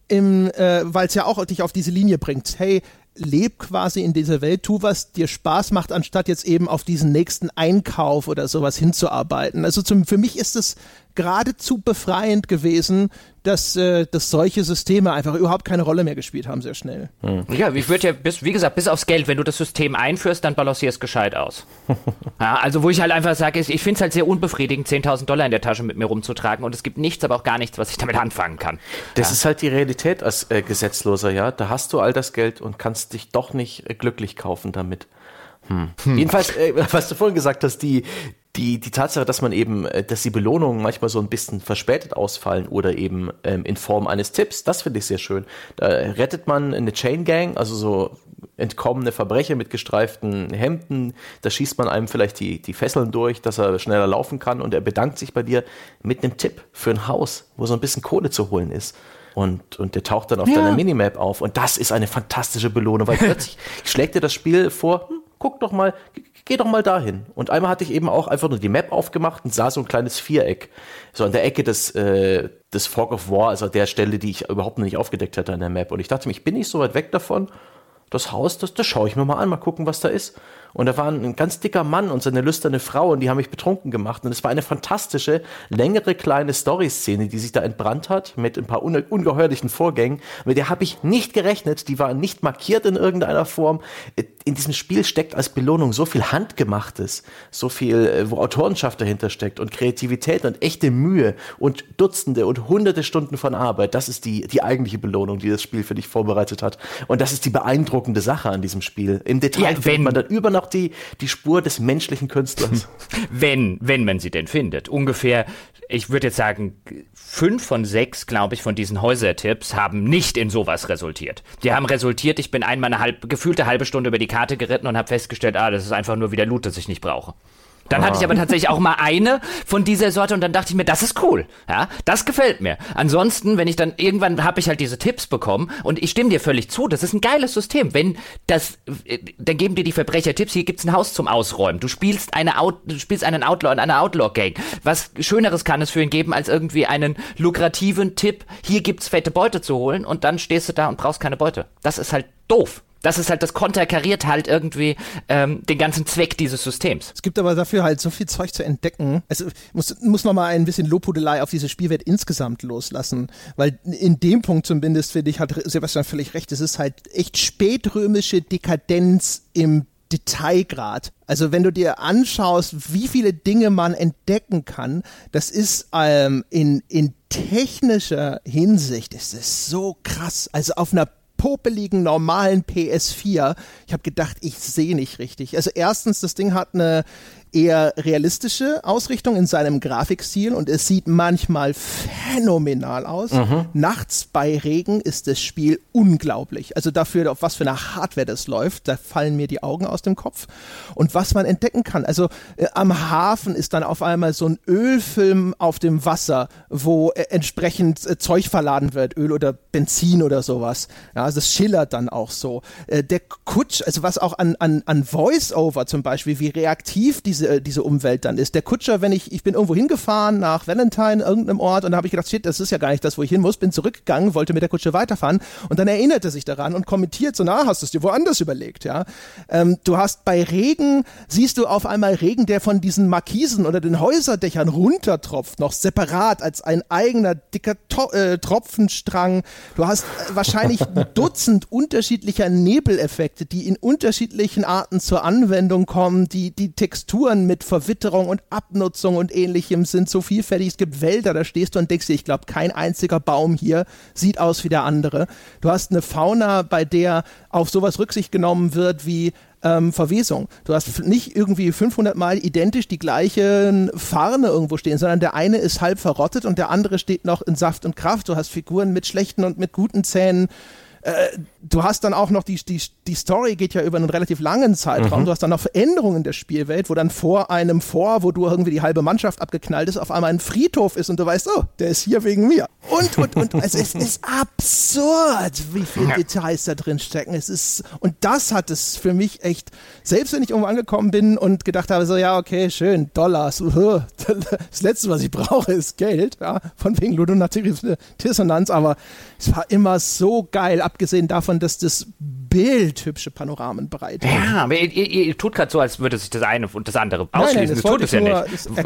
äh, weil es ja auch dich auf diese Linie bringt. Hey, leb quasi in dieser Welt, tu was dir Spaß macht, anstatt jetzt eben auf diesen nächsten Einkauf oder sowas hinzuarbeiten. Also zum, für mich ist es geradezu befreiend gewesen, dass, äh, dass solche Systeme einfach überhaupt keine Rolle mehr gespielt haben, sehr schnell. Hm. Ja, ich würde ja, bis, wie gesagt, bis aufs Geld, wenn du das System einführst, dann balancierst gescheit aus. ja, also wo ich halt einfach sage, ich finde es halt sehr unbefriedigend, 10.000 Dollar in der Tasche mit mir rumzutragen und es gibt nichts, aber auch gar nichts, was ich damit anfangen kann. Das ja. ist halt die Realität als äh, Gesetzloser, ja. Da hast du all das Geld und kannst dich doch nicht äh, glücklich kaufen damit. Hm. Jedenfalls, äh, was du vorhin gesagt hast, die, die, die Tatsache, dass man eben, äh, dass die Belohnungen manchmal so ein bisschen verspätet ausfallen oder eben ähm, in Form eines Tipps, das finde ich sehr schön. Da rettet man eine Chain Gang, also so entkommene Verbrecher mit gestreiften Hemden, da schießt man einem vielleicht die, die Fesseln durch, dass er schneller laufen kann und er bedankt sich bei dir mit einem Tipp für ein Haus, wo so ein bisschen Kohle zu holen ist. Und, und der taucht dann auf ja. deiner Minimap auf. Und das ist eine fantastische Belohnung, weil plötzlich schlägt dir das Spiel vor, hm, guck doch mal, geh doch mal dahin. Und einmal hatte ich eben auch einfach nur die Map aufgemacht und sah so ein kleines Viereck. So an der Ecke des, äh, des Fog of War, also der Stelle, die ich überhaupt noch nicht aufgedeckt hatte an der Map. Und ich dachte mir, ich bin nicht so weit weg davon. Das Haus, das, das schaue ich mir mal an, mal gucken, was da ist. Und da war ein ganz dicker Mann und seine lüsterne Frau und die haben mich betrunken gemacht. Und es war eine fantastische, längere kleine Story-Szene, die sich da entbrannt hat mit ein paar unge ungeheuerlichen Vorgängen. Mit der habe ich nicht gerechnet. Die war nicht markiert in irgendeiner Form. In diesem Spiel steckt als Belohnung so viel Handgemachtes, so viel, äh, wo Autorenschaft dahinter steckt und Kreativität und echte Mühe und Dutzende und hunderte Stunden von Arbeit. Das ist die, die eigentliche Belohnung, die das Spiel für dich vorbereitet hat. Und das ist die beeindruckende Sache an diesem Spiel. Im Detail ja, findet man dann über noch die, die Spur des menschlichen Künstlers. Wenn, wenn man sie denn findet. Ungefähr, ich würde jetzt sagen, fünf von sechs, glaube ich, von diesen Häusertipps haben nicht in sowas resultiert. Die haben resultiert, ich bin einmal eine halb, gefühlte halbe Stunde über die Karte geritten und habe festgestellt, ah, das ist einfach nur wieder Loot, das ich nicht brauche. Dann hatte ich aber tatsächlich auch mal eine von dieser Sorte und dann dachte ich mir, das ist cool. Ja, das gefällt mir. Ansonsten, wenn ich dann irgendwann habe ich halt diese Tipps bekommen und ich stimme dir völlig zu, das ist ein geiles System. Wenn das, äh, dann geben dir die Verbrecher Tipps, hier gibt's ein Haus zum Ausräumen. Du spielst eine Out, du spielst einen Outlaw in einer Outlaw-Gang. Was Schöneres kann es für ihn geben, als irgendwie einen lukrativen Tipp, hier gibt's fette Beute zu holen und dann stehst du da und brauchst keine Beute. Das ist halt doof. Das ist halt, das konterkariert halt irgendwie ähm, den ganzen Zweck dieses Systems. Es gibt aber dafür halt so viel Zeug zu entdecken. Also muss, muss man mal ein bisschen Lobhudelei auf diese Spielwelt insgesamt loslassen. Weil in dem Punkt zumindest, finde ich, hat Sebastian völlig recht. Es ist halt echt spätrömische Dekadenz im Detailgrad. Also wenn du dir anschaust, wie viele Dinge man entdecken kann, das ist ähm, in, in technischer Hinsicht ist es so krass. Also auf einer popeligen normalen PS4. Ich habe gedacht, ich sehe nicht richtig. Also erstens, das Ding hat eine eher realistische Ausrichtung in seinem Grafikstil und es sieht manchmal phänomenal aus. Mhm. Nachts bei Regen ist das Spiel unglaublich. Also dafür, auf was für eine Hardware das läuft, da fallen mir die Augen aus dem Kopf. Und was man entdecken kann, also äh, am Hafen ist dann auf einmal so ein Ölfilm auf dem Wasser, wo äh, entsprechend äh, Zeug verladen wird, Öl oder Benzin oder sowas. Ja, also es schillert dann auch so. Äh, der Kutsch, also was auch an, an, an Voice-Over zum Beispiel, wie reaktiv diese diese, äh, diese Umwelt dann ist. Der Kutscher, wenn ich, ich bin irgendwo hingefahren nach Valentine, irgendeinem Ort, und da habe ich gedacht, shit, das ist ja gar nicht das, wo ich hin muss, bin zurückgegangen, wollte mit der Kutsche weiterfahren und dann erinnerte sich daran und kommentiert so, na, hast du es dir woanders überlegt, ja. Ähm, du hast bei Regen, siehst du auf einmal Regen, der von diesen Markisen oder den Häuserdächern runtertropft, noch separat als ein eigener dicker to äh, Tropfenstrang. Du hast äh, wahrscheinlich ein Dutzend unterschiedlicher Nebeleffekte, die in unterschiedlichen Arten zur Anwendung kommen, die die Textur Strukturen mit Verwitterung und Abnutzung und ähnlichem sind so vielfältig. Es gibt Wälder, da stehst du und denkst dir, ich glaube, kein einziger Baum hier sieht aus wie der andere. Du hast eine Fauna, bei der auf sowas Rücksicht genommen wird wie ähm, Verwesung. Du hast nicht irgendwie 500 Mal identisch die gleichen Farne irgendwo stehen, sondern der eine ist halb verrottet und der andere steht noch in Saft und Kraft. Du hast Figuren mit schlechten und mit guten Zähnen. Äh, du hast dann auch noch die, die, die Story geht ja über einen relativ langen Zeitraum. Mhm. Du hast dann noch Veränderungen in der Spielwelt, wo dann vor einem Vor, wo du irgendwie die halbe Mannschaft abgeknallt ist, auf einmal ein Friedhof ist und du weißt, oh, der ist hier wegen mir. Und, und, und, also es ist absurd, wie viele Details da drin stecken. Es ist, und das hat es für mich echt, selbst wenn ich irgendwo angekommen bin und gedacht habe, so, ja, okay, schön, Dollars, das Letzte, was ich brauche, ist Geld, ja, von wegen ludonative Dissonanz, aber es war immer so geil, abgesehen davon, dass das Bild hübsche Panoramen bereitet. Ja, aber ihr, ihr, ihr tut gerade so, als würde sich das eine und das andere ausschließen. Nein, nein, das, das tut es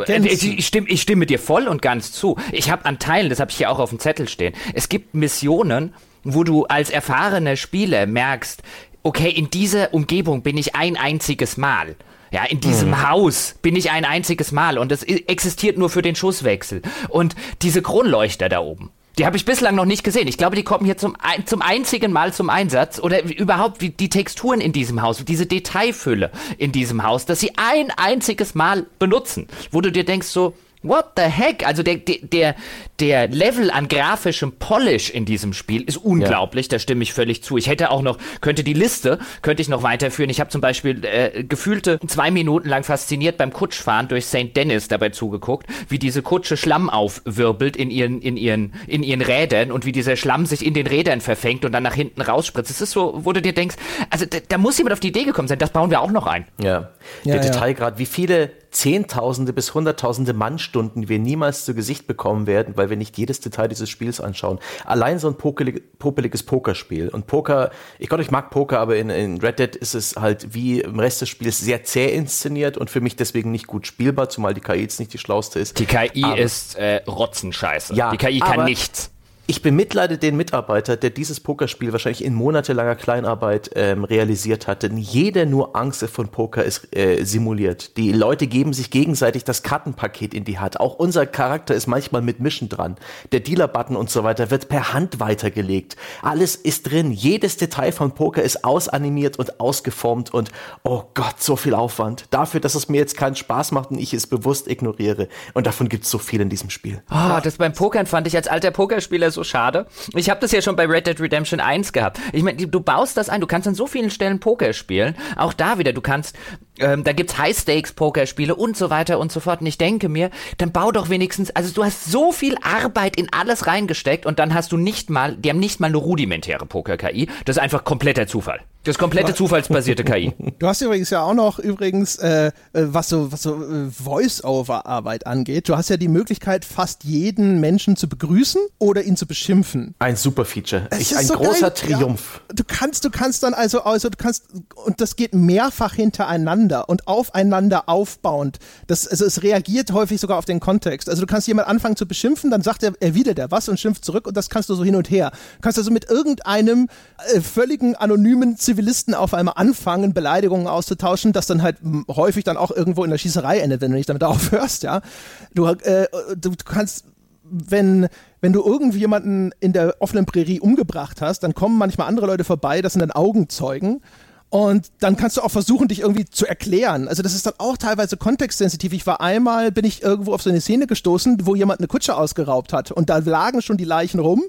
ja nicht. Ich, ich, stimme, ich stimme dir voll und ganz zu. Ich habe an Teilen, das habe ich hier auch auf dem Zettel stehen, es gibt Missionen, wo du als erfahrener Spieler merkst, okay, in dieser Umgebung bin ich ein einziges Mal. Ja, in diesem mhm. Haus bin ich ein einziges Mal und es existiert nur für den Schusswechsel. Und diese Kronleuchter da oben, die habe ich bislang noch nicht gesehen. Ich glaube, die kommen hier zum, zum einzigen Mal zum Einsatz. Oder überhaupt wie die Texturen in diesem Haus, diese Detailfülle in diesem Haus, dass sie ein einziges Mal benutzen. Wo du dir denkst so, What the heck? Also der, der, der Level an grafischem Polish in diesem Spiel ist unglaublich, ja. da stimme ich völlig zu. Ich hätte auch noch, könnte die Liste, könnte ich noch weiterführen. Ich habe zum Beispiel äh, gefühlte zwei Minuten lang fasziniert beim Kutschfahren durch St. Dennis dabei zugeguckt, wie diese Kutsche Schlamm aufwirbelt in ihren, in ihren, in ihren Rädern und wie dieser Schlamm sich in den Rädern verfängt und dann nach hinten rausspritzt. Es ist so, wo du dir denkst, also da, da muss jemand auf die Idee gekommen sein, das bauen wir auch noch ein. Ja, der ja, Detailgrad, wie viele Zehntausende bis Hunderttausende Mannstunden, die wir niemals zu Gesicht bekommen werden, weil wir nicht jedes Detail dieses Spiels anschauen. Allein so ein popelig, popeliges Pokerspiel. Und Poker, ich Gott, ich mag Poker, aber in, in Red Dead ist es halt wie im Rest des Spiels sehr zäh inszeniert und für mich deswegen nicht gut spielbar, zumal die KI jetzt nicht die schlauste ist. Die KI aber, ist äh, Rotzenscheiße. Ja, die KI kann nichts. Ich bemitleide den Mitarbeiter, der dieses Pokerspiel wahrscheinlich in monatelanger Kleinarbeit ähm, realisiert hat, denn jeder nur Angst von Poker ist äh, simuliert. Die Leute geben sich gegenseitig das Kartenpaket in die Hand. Auch unser Charakter ist manchmal mit Mischen dran. Der Dealer-Button und so weiter wird per Hand weitergelegt. Alles ist drin. Jedes Detail von Poker ist ausanimiert und ausgeformt und oh Gott, so viel Aufwand. Dafür, dass es mir jetzt keinen Spaß macht und ich es bewusst ignoriere. Und davon gibt es so viel in diesem Spiel. Oh, das beim Pokern fand ich als alter Pokerspieler so schade. Ich habe das ja schon bei Red Dead Redemption 1 gehabt. Ich meine, du baust das ein, du kannst an so vielen Stellen Poker spielen. Auch da wieder, du kannst ähm, da gibt's High-Stakes-Pokerspiele und so weiter und so fort. Und ich denke mir, dann bau doch wenigstens, also du hast so viel Arbeit in alles reingesteckt und dann hast du nicht mal, die haben nicht mal eine rudimentäre Poker-KI. Das ist einfach kompletter Zufall. Das ist komplette zufallsbasierte KI. Du hast übrigens ja auch noch übrigens, äh, äh, was so, was so äh, Voice-Over-Arbeit angeht, du hast ja die Möglichkeit, fast jeden Menschen zu begrüßen oder ihn zu beschimpfen. Ein super Feature. Ich, ein so großer geil. Triumph. Ja, du kannst, du kannst dann also, also du kannst, und das geht mehrfach hintereinander und aufeinander aufbauend. Das, also es reagiert häufig sogar auf den Kontext. Also du kannst jemand anfangen zu beschimpfen, dann sagt er, erwidert er was und schimpft zurück und das kannst du so hin und her. Du kannst also mit irgendeinem äh, völligen anonymen Zivilisten auf einmal anfangen, Beleidigungen auszutauschen, das dann halt häufig dann auch irgendwo in der Schießerei endet, wenn du nicht damit aufhörst, ja. Du, äh, du, kannst wenn, wenn du irgendwie jemanden in der offenen Prärie umgebracht hast, dann kommen manchmal andere Leute vorbei, das sind dann Augenzeugen. Und dann kannst du auch versuchen, dich irgendwie zu erklären. Also das ist dann auch teilweise kontextsensitiv. Ich war einmal, bin ich irgendwo auf so eine Szene gestoßen, wo jemand eine Kutsche ausgeraubt hat. Und da lagen schon die Leichen rum.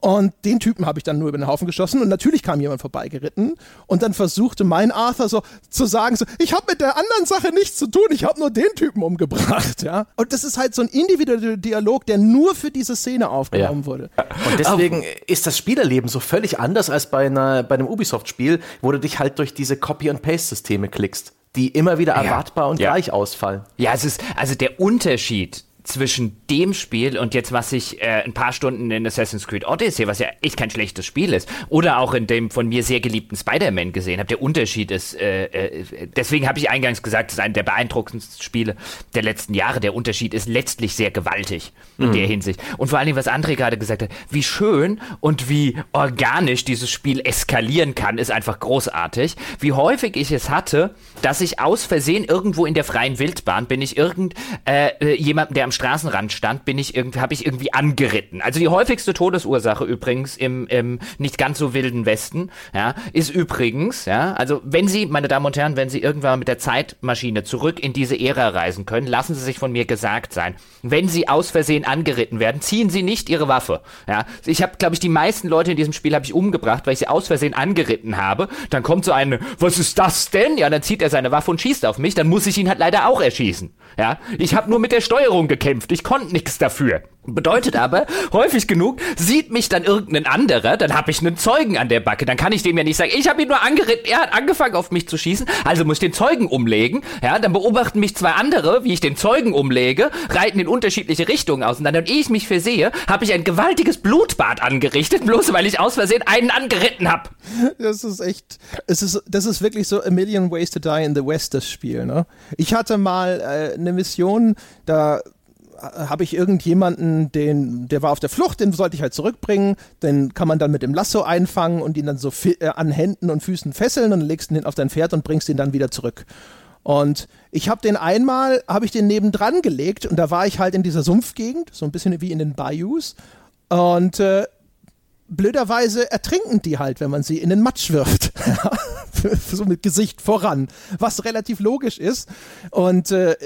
Und den Typen habe ich dann nur über den Haufen geschossen und natürlich kam jemand vorbeigeritten und dann versuchte mein Arthur so zu sagen, so, ich habe mit der anderen Sache nichts zu tun, ich habe nur den Typen umgebracht, ja. Und das ist halt so ein individueller Dialog, der nur für diese Szene aufgenommen ja. wurde. Und deswegen ist das Spielerleben so völlig anders als bei, einer, bei einem Ubisoft-Spiel, wo du dich halt durch diese Copy-and-Paste-Systeme klickst die immer wieder erwartbar ja. und ja. gleich ausfallen. Ja, es ist also der Unterschied zwischen dem Spiel und jetzt, was ich äh, ein paar Stunden in Assassin's Creed Odyssey, was ja echt kein schlechtes Spiel ist, oder auch in dem von mir sehr geliebten Spider-Man gesehen habe. Der Unterschied ist, äh, äh, deswegen habe ich eingangs gesagt, es ist einer der beeindruckendsten Spiele der letzten Jahre. Der Unterschied ist letztlich sehr gewaltig in mhm. der Hinsicht. Und vor allen Dingen, was André gerade gesagt hat, wie schön und wie organisch dieses Spiel eskalieren kann, ist einfach großartig. Wie häufig ich es hatte, dass ich aus Versehen irgendwo in der freien Wildbahn bin ich irgend äh, äh jemanden, der am Straßenrand stand, bin ich irgendwie, habe ich irgendwie angeritten. Also die häufigste Todesursache übrigens im, im nicht ganz so wilden Westen, ja, ist übrigens, ja, also wenn Sie, meine Damen und Herren, wenn Sie irgendwann mit der Zeitmaschine zurück in diese Ära reisen können, lassen Sie sich von mir gesagt sein, wenn Sie aus Versehen angeritten werden, ziehen Sie nicht Ihre Waffe, ja. Ich habe, glaube ich, die meisten Leute in diesem Spiel habe ich umgebracht, weil ich sie aus Versehen angeritten habe. Dann kommt so eine, was ist das denn? Ja, dann zieht er seine Waffe und schießt auf mich, dann muss ich ihn halt leider auch erschießen, ja. Ich habe nur mit der Steuerung gekämpft gekämpft. Ich konnte nichts dafür. Bedeutet aber, häufig genug sieht mich dann irgendein anderer, dann habe ich einen Zeugen an der Backe. Dann kann ich dem ja nicht sagen, ich habe ihn nur angeritten, er hat angefangen auf mich zu schießen, also muss ich den Zeugen umlegen. Ja, dann beobachten mich zwei andere, wie ich den Zeugen umlege, reiten in unterschiedliche Richtungen auseinander. Und ehe ich mich versehe, habe ich ein gewaltiges Blutbad angerichtet, bloß weil ich aus Versehen einen angeritten habe. Das ist echt, es ist, das ist wirklich so A Million Ways to Die in the West, das Spiel. Ne? Ich hatte mal äh, eine Mission, da habe ich irgendjemanden, den, der war auf der Flucht, den sollte ich halt zurückbringen. Den kann man dann mit dem Lasso einfangen und ihn dann so äh, an Händen und Füßen fesseln und legst ihn auf dein Pferd und bringst ihn dann wieder zurück. Und ich habe den einmal, habe ich den nebendran gelegt und da war ich halt in dieser Sumpfgegend, so ein bisschen wie in den Bayous. Und äh, blöderweise ertrinken die halt, wenn man sie in den Matsch wirft. so mit Gesicht voran, was relativ logisch ist. Und äh,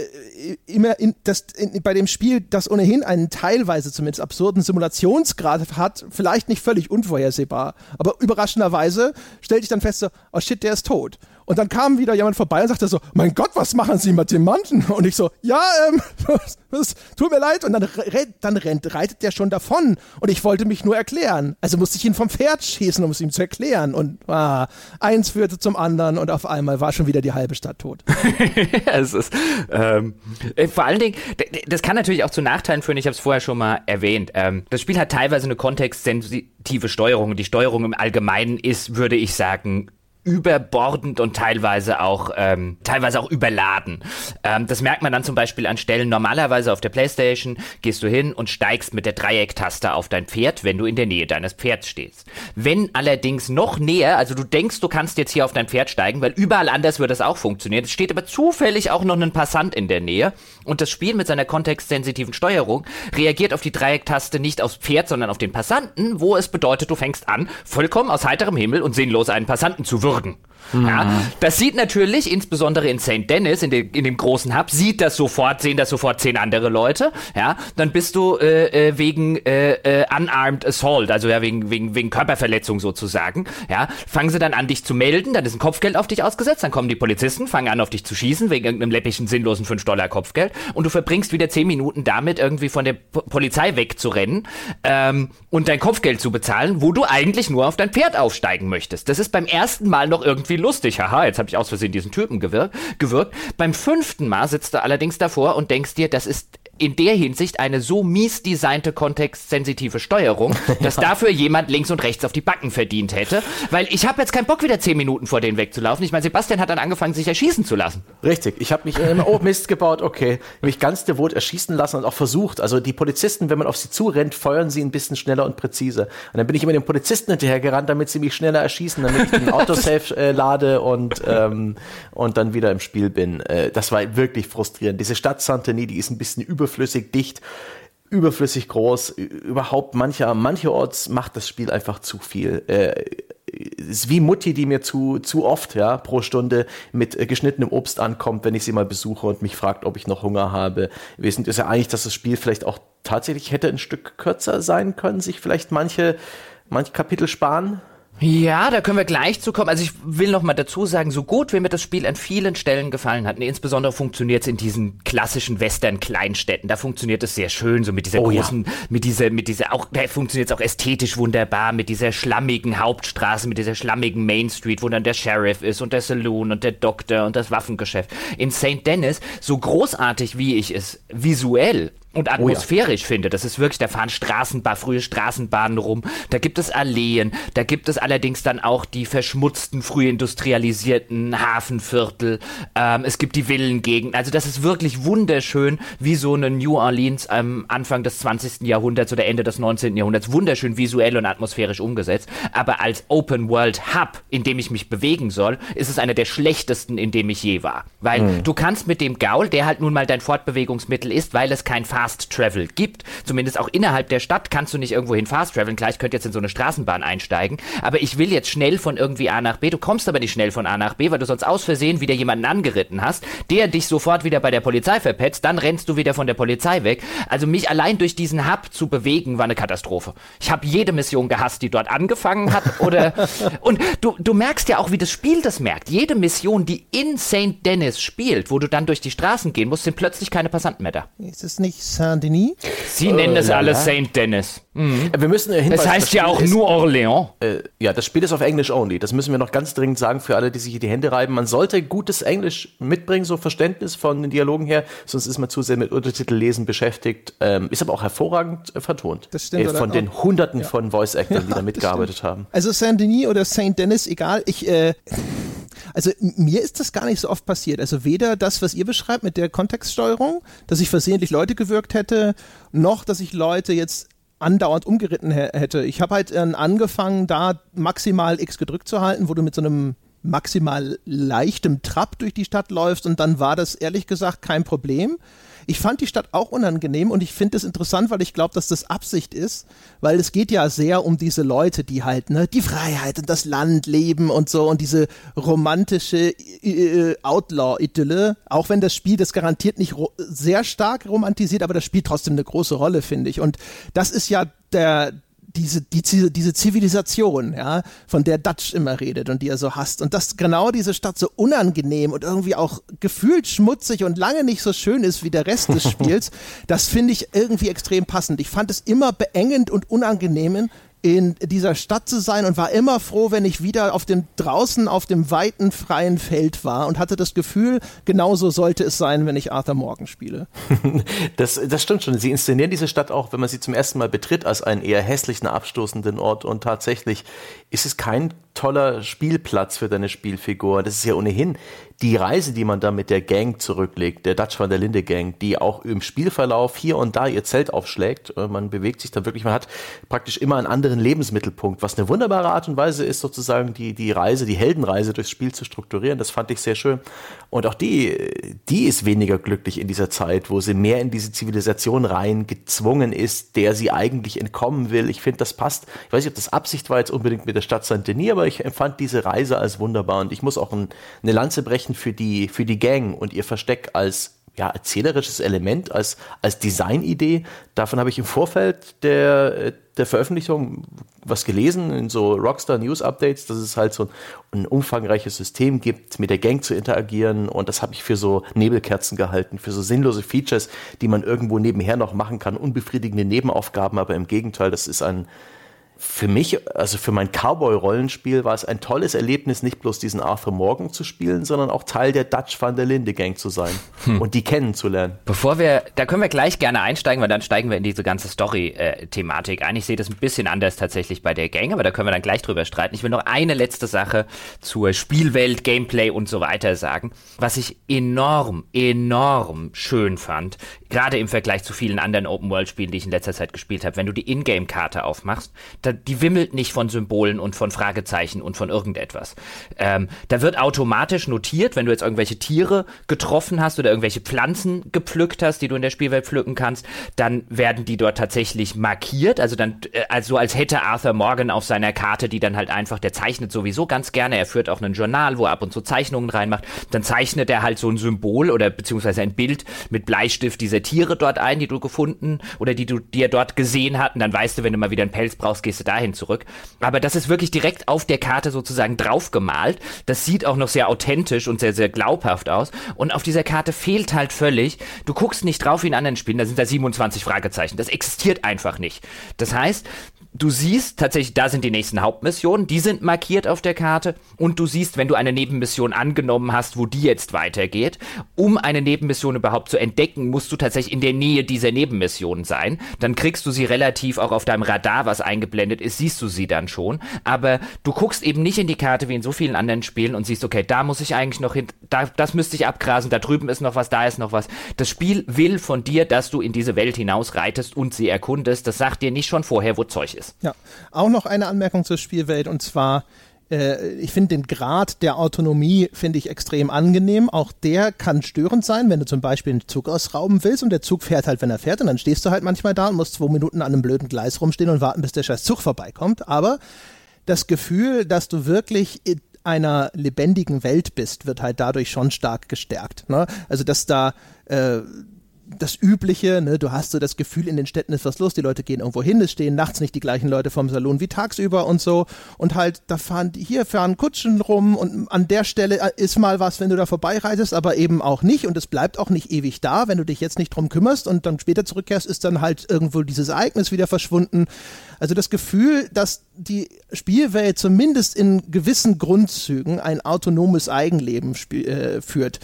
immer in, das, in, bei dem Spiel, das ohnehin einen teilweise zumindest absurden Simulationsgrad hat, vielleicht nicht völlig unvorhersehbar, aber überraschenderweise stellte ich dann fest, so, oh shit, der ist tot. Und dann kam wieder jemand vorbei und sagte so, mein Gott, was machen Sie mit dem Mann? Und ich so, ja, ähm, es tut mir leid. Und dann, dann rennt, reitet der schon davon. Und ich wollte mich nur erklären. Also musste ich ihn vom Pferd schießen, um es ihm zu erklären. Und ah, eins führte zum anderen und auf einmal war schon wieder die halbe Stadt tot. es ist, ähm, äh, vor allen Dingen, das kann natürlich auch zu Nachteilen führen. Ich habe es vorher schon mal erwähnt. Ähm, das Spiel hat teilweise eine kontextsensitive Steuerung. Die Steuerung im Allgemeinen ist, würde ich sagen, überbordend und teilweise auch ähm, teilweise auch überladen. Ähm, das merkt man dann zum Beispiel an Stellen. Normalerweise auf der PlayStation gehst du hin und steigst mit der Dreiecktaste auf dein Pferd, wenn du in der Nähe deines Pferds stehst. Wenn allerdings noch näher, also du denkst, du kannst jetzt hier auf dein Pferd steigen, weil überall anders würde das auch funktionieren. Es steht aber zufällig auch noch ein Passant in der Nähe und das Spiel mit seiner kontextsensitiven Steuerung reagiert auf die Dreiecktaste nicht aufs Pferd, sondern auf den Passanten, wo es bedeutet, du fängst an, vollkommen aus heiterem Himmel und sinnlos einen Passanten zu würgen würgen. Mhm. Ja, das sieht natürlich, insbesondere in St. Dennis, in, de, in, dem großen Hub, sieht das sofort, sehen das sofort zehn andere Leute. Ja, dann bist du äh, äh, wegen äh, äh, unarmed assault, also ja wegen, wegen, wegen Körperverletzung sozusagen. Ja, fangen sie dann an, dich zu melden, dann ist ein Kopfgeld auf dich ausgesetzt, dann kommen die Polizisten, fangen an, auf dich zu schießen wegen irgendeinem läppischen, sinnlosen 5 Dollar Kopfgeld und du verbringst wieder zehn Minuten damit, irgendwie von der P Polizei wegzurennen ähm, und dein Kopfgeld zu bezahlen, wo du eigentlich nur auf dein Pferd aufsteigen möchtest. Das ist beim ersten Mal noch irgendwie lustig. Haha, jetzt habe ich aus Versehen diesen Typen gewirkt, gewirkt. Beim fünften Mal sitzt du allerdings davor und denkst dir, das ist in der Hinsicht eine so mies designte kontextsensitive Steuerung, dass ja. dafür jemand links und rechts auf die Backen verdient hätte. Weil ich habe jetzt keinen Bock, wieder zehn Minuten vor denen wegzulaufen. Ich meine, Sebastian hat dann angefangen, sich erschießen zu lassen. Richtig. Ich habe mich immer, oh Mist gebaut, okay. Mich ganz devot erschießen lassen und auch versucht. Also die Polizisten, wenn man auf sie zurennt, feuern sie ein bisschen schneller und präziser. Und dann bin ich immer den Polizisten hinterher gerannt, damit sie mich schneller erschießen, damit ich den Autosave äh, lade und, ähm, und dann wieder im Spiel bin. Äh, das war wirklich frustrierend. Diese Stadt Saint-Denis, die ist ein bisschen über überflüssig dicht, überflüssig groß. Überhaupt mancher, mancherorts macht das Spiel einfach zu viel. Äh, ist wie Mutti, die mir zu, zu oft, ja, pro Stunde mit äh, geschnittenem Obst ankommt, wenn ich sie mal besuche und mich fragt, ob ich noch Hunger habe. Wesentlich ist ja eigentlich, dass das Spiel vielleicht auch tatsächlich hätte ein Stück kürzer sein können, sich vielleicht manche, manche Kapitel sparen. Ja, da können wir gleich zu kommen. Also ich will noch mal dazu sagen, so gut wie mir das Spiel an vielen Stellen gefallen hat, und insbesondere funktioniert es in diesen klassischen Western-Kleinstädten. Da funktioniert es sehr schön, so mit dieser oh, großen, ja. mit dieser, mit dieser auch, da funktioniert es auch ästhetisch wunderbar, mit dieser schlammigen Hauptstraße, mit dieser schlammigen Main Street, wo dann der Sheriff ist und der Saloon und der Doktor und das Waffengeschäft. In St. Dennis, so großartig wie ich es visuell und atmosphärisch oh ja. finde. Das ist wirklich, da fahren Straßenbahnen, frühe Straßenbahnen rum, da gibt es Alleen, da gibt es allerdings dann auch die verschmutzten, früh industrialisierten Hafenviertel, ähm, es gibt die Villengegend, also das ist wirklich wunderschön, wie so eine New Orleans am Anfang des 20. Jahrhunderts oder Ende des 19. Jahrhunderts, wunderschön visuell und atmosphärisch umgesetzt, aber als Open World Hub, in dem ich mich bewegen soll, ist es einer der schlechtesten, in dem ich je war. Weil mhm. du kannst mit dem Gaul, der halt nun mal dein Fortbewegungsmittel ist, weil es kein Fahrrad Fast Travel gibt. Zumindest auch innerhalb der Stadt kannst du nicht irgendwohin Fast Traveln. Klar, ich könnte jetzt in so eine Straßenbahn einsteigen, aber ich will jetzt schnell von irgendwie A nach B. Du kommst aber nicht schnell von A nach B, weil du sonst aus Versehen wieder jemanden angeritten hast, der dich sofort wieder bei der Polizei verpetzt, dann rennst du wieder von der Polizei weg. Also mich allein durch diesen Hub zu bewegen, war eine Katastrophe. Ich habe jede Mission gehasst, die dort angefangen hat oder und du, du merkst ja auch, wie das Spiel das merkt. Jede Mission, die in St. Dennis spielt, wo du dann durch die Straßen gehen musst, sind plötzlich keine Passanten mehr da. Ist es nicht Saint-Denis. Sie nennen das äh, alles Saint Dennis. Mhm. Wir müssen hinweisen, das heißt das ja auch ist, nur Orléans. Äh, ja, das Spiel ist auf Englisch only. Das müssen wir noch ganz dringend sagen für alle, die sich hier die Hände reiben. Man sollte gutes Englisch mitbringen, so Verständnis von den Dialogen her, sonst ist man zu sehr mit Untertitellesen beschäftigt. Ähm, ist aber auch hervorragend äh, vertont. Das stimmt. Äh, von den Hunderten ja. von Voice-Actors, die da mitgearbeitet haben. Also Saint-Denis oder Saint Dennis, egal. Ich, äh, also mir ist das gar nicht so oft passiert. Also weder das, was ihr beschreibt mit der Kontextsteuerung, dass ich versehentlich Leute gewirkt hätte, noch, dass ich Leute jetzt andauernd umgeritten hätte. Ich habe halt äh, angefangen, da maximal X gedrückt zu halten, wo du mit so einem maximal leichtem Trab durch die Stadt läufst und dann war das ehrlich gesagt kein Problem. Ich fand die Stadt auch unangenehm und ich finde es interessant, weil ich glaube, dass das Absicht ist, weil es geht ja sehr um diese Leute, die halt ne, die Freiheit und das Land leben und so und diese romantische äh, Outlaw-Idylle, auch wenn das Spiel das garantiert nicht sehr stark romantisiert, aber das spielt trotzdem eine große Rolle, finde ich. Und das ist ja der, diese, die, diese Zivilisation, ja, von der Dutch immer redet und die er so hasst. Und dass genau diese Stadt so unangenehm und irgendwie auch gefühlt schmutzig und lange nicht so schön ist wie der Rest des Spiels, das finde ich irgendwie extrem passend. Ich fand es immer beengend und unangenehm, in dieser Stadt zu sein und war immer froh, wenn ich wieder auf dem draußen auf dem weiten freien Feld war und hatte das Gefühl, genauso sollte es sein, wenn ich Arthur Morgan spiele. das, das stimmt schon. Sie inszenieren diese Stadt auch, wenn man sie zum ersten Mal betritt, als einen eher hässlichen, abstoßenden Ort und tatsächlich ist es kein toller Spielplatz für deine Spielfigur. Das ist ja ohnehin die Reise, die man da mit der Gang zurücklegt, der Dutch van der Linde Gang, die auch im Spielverlauf hier und da ihr Zelt aufschlägt. Äh, man bewegt sich da wirklich, man hat praktisch immer einen anderen Lebensmittelpunkt, was eine wunderbare Art und Weise ist, sozusagen die, die Reise, die Heldenreise durchs Spiel zu strukturieren. Das fand ich sehr schön. Und auch die, die ist weniger glücklich in dieser Zeit, wo sie mehr in diese Zivilisation rein gezwungen ist, der sie eigentlich entkommen will. Ich finde, das passt. Ich weiß nicht, ob das Absicht war jetzt unbedingt mit der Stadt Saint-Denis, aber ich empfand diese Reise als wunderbar und ich muss auch ein, eine Lanze brechen für die, für die Gang und ihr Versteck als ja, erzählerisches Element, als, als Designidee. Davon habe ich im Vorfeld der, der Veröffentlichung was gelesen in so Rockstar News Updates, dass es halt so ein, ein umfangreiches System gibt, mit der Gang zu interagieren und das habe ich für so Nebelkerzen gehalten, für so sinnlose Features, die man irgendwo nebenher noch machen kann, unbefriedigende Nebenaufgaben, aber im Gegenteil, das ist ein für mich, also für mein Cowboy-Rollenspiel war es ein tolles Erlebnis, nicht bloß diesen Arthur Morgan zu spielen, sondern auch Teil der Dutch van der Linde Gang zu sein hm. und die kennenzulernen. Bevor wir, da können wir gleich gerne einsteigen, weil dann steigen wir in diese ganze Story-Thematik ein. Ich sehe das ein bisschen anders tatsächlich bei der Gang, aber da können wir dann gleich drüber streiten. Ich will noch eine letzte Sache zur Spielwelt, Gameplay und so weiter sagen. Was ich enorm, enorm schön fand, gerade im Vergleich zu vielen anderen Open-World-Spielen, die ich in letzter Zeit gespielt habe, wenn du die Ingame-Karte aufmachst, da, die wimmelt nicht von Symbolen und von Fragezeichen und von irgendetwas. Ähm, da wird automatisch notiert, wenn du jetzt irgendwelche Tiere getroffen hast oder irgendwelche Pflanzen gepflückt hast, die du in der Spielwelt pflücken kannst, dann werden die dort tatsächlich markiert, also dann, äh, also als hätte Arthur Morgan auf seiner Karte, die dann halt einfach, der zeichnet sowieso ganz gerne, er führt auch ein Journal, wo er ab und zu Zeichnungen reinmacht, dann zeichnet er halt so ein Symbol oder beziehungsweise ein Bild mit Bleistift dieser Tiere dort ein, die du gefunden oder die du, die er dort gesehen hat. Und dann weißt du, wenn du mal wieder einen Pelz brauchst, gehst du dahin zurück. Aber das ist wirklich direkt auf der Karte sozusagen draufgemalt. Das sieht auch noch sehr authentisch und sehr, sehr glaubhaft aus. Und auf dieser Karte fehlt halt völlig, du guckst nicht drauf wie in anderen Spielen, da sind da 27 Fragezeichen. Das existiert einfach nicht. Das heißt, du siehst tatsächlich, da sind die nächsten Hauptmissionen, die sind markiert auf der Karte und du siehst, wenn du eine Nebenmission angenommen hast, wo die jetzt weitergeht. Um eine Nebenmission überhaupt zu entdecken, musst du tatsächlich in der Nähe dieser Nebenmission sein. Dann kriegst du sie relativ auch auf deinem Radar, was eingeblendet ist, siehst du sie dann schon. Aber du guckst eben nicht in die Karte wie in so vielen anderen Spielen und siehst, okay, da muss ich eigentlich noch hin, da, das müsste ich abgrasen, da drüben ist noch was, da ist noch was. Das Spiel will von dir, dass du in diese Welt hinaus reitest und sie erkundest. Das sagt dir nicht schon vorher, wo Zeug ist ist. Ja, auch noch eine Anmerkung zur Spielwelt und zwar äh, ich finde den Grad der Autonomie finde ich extrem angenehm. Auch der kann störend sein, wenn du zum Beispiel einen Zug ausrauben willst und der Zug fährt halt, wenn er fährt und dann stehst du halt manchmal da und musst zwei Minuten an einem blöden Gleis rumstehen und warten, bis der scheiß Zug vorbeikommt. Aber das Gefühl, dass du wirklich in einer lebendigen Welt bist, wird halt dadurch schon stark gestärkt. Ne? Also dass da äh, das Übliche, ne? du hast so das Gefühl, in den Städten ist was los, die Leute gehen irgendwo hin, es stehen nachts nicht die gleichen Leute vom Salon wie tagsüber und so und halt, da fahren, hier fahren Kutschen rum und an der Stelle äh, ist mal was, wenn du da vorbeireitest, aber eben auch nicht und es bleibt auch nicht ewig da, wenn du dich jetzt nicht drum kümmerst und dann später zurückkehrst, ist dann halt irgendwo dieses Ereignis wieder verschwunden. Also das Gefühl, dass die Spielwelt zumindest in gewissen Grundzügen ein autonomes Eigenleben äh, führt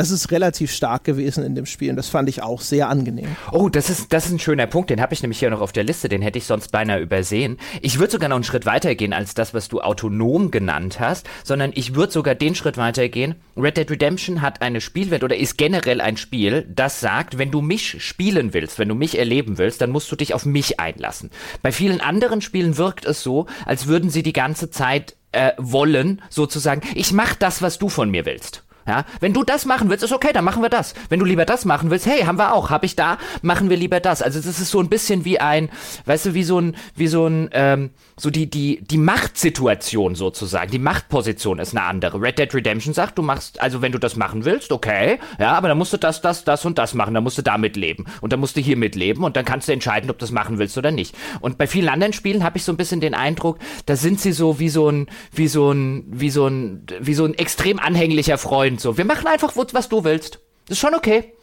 das ist relativ stark gewesen in dem Spiel und das fand ich auch sehr angenehm. Oh, das ist, das ist ein schöner Punkt, den habe ich nämlich hier noch auf der Liste, den hätte ich sonst beinahe übersehen. Ich würde sogar noch einen Schritt weiter gehen als das, was du autonom genannt hast, sondern ich würde sogar den Schritt weiter gehen. Red Dead Redemption hat eine Spielwelt oder ist generell ein Spiel, das sagt, wenn du mich spielen willst, wenn du mich erleben willst, dann musst du dich auf mich einlassen. Bei vielen anderen Spielen wirkt es so, als würden sie die ganze Zeit äh, wollen, sozusagen, ich mach das, was du von mir willst. Ja, wenn du das machen willst, ist okay, dann machen wir das. Wenn du lieber das machen willst, hey, haben wir auch, hab ich da, machen wir lieber das. Also das ist so ein bisschen wie ein, weißt du, wie so ein, wie so ein, ähm, so die, die, die Machtsituation sozusagen, die Machtposition ist eine andere. Red Dead Redemption sagt, du machst, also wenn du das machen willst, okay, ja, aber dann musst du das, das, das und das machen, dann musst du da mitleben und dann musst du hier mitleben und dann kannst du entscheiden, ob du das machen willst oder nicht. Und bei vielen anderen Spielen habe ich so ein bisschen den Eindruck, da sind sie so wie so ein, wie so ein, wie so ein, wie so ein extrem anhänglicher Freund. So, wir machen einfach, was du willst. Das ist schon okay.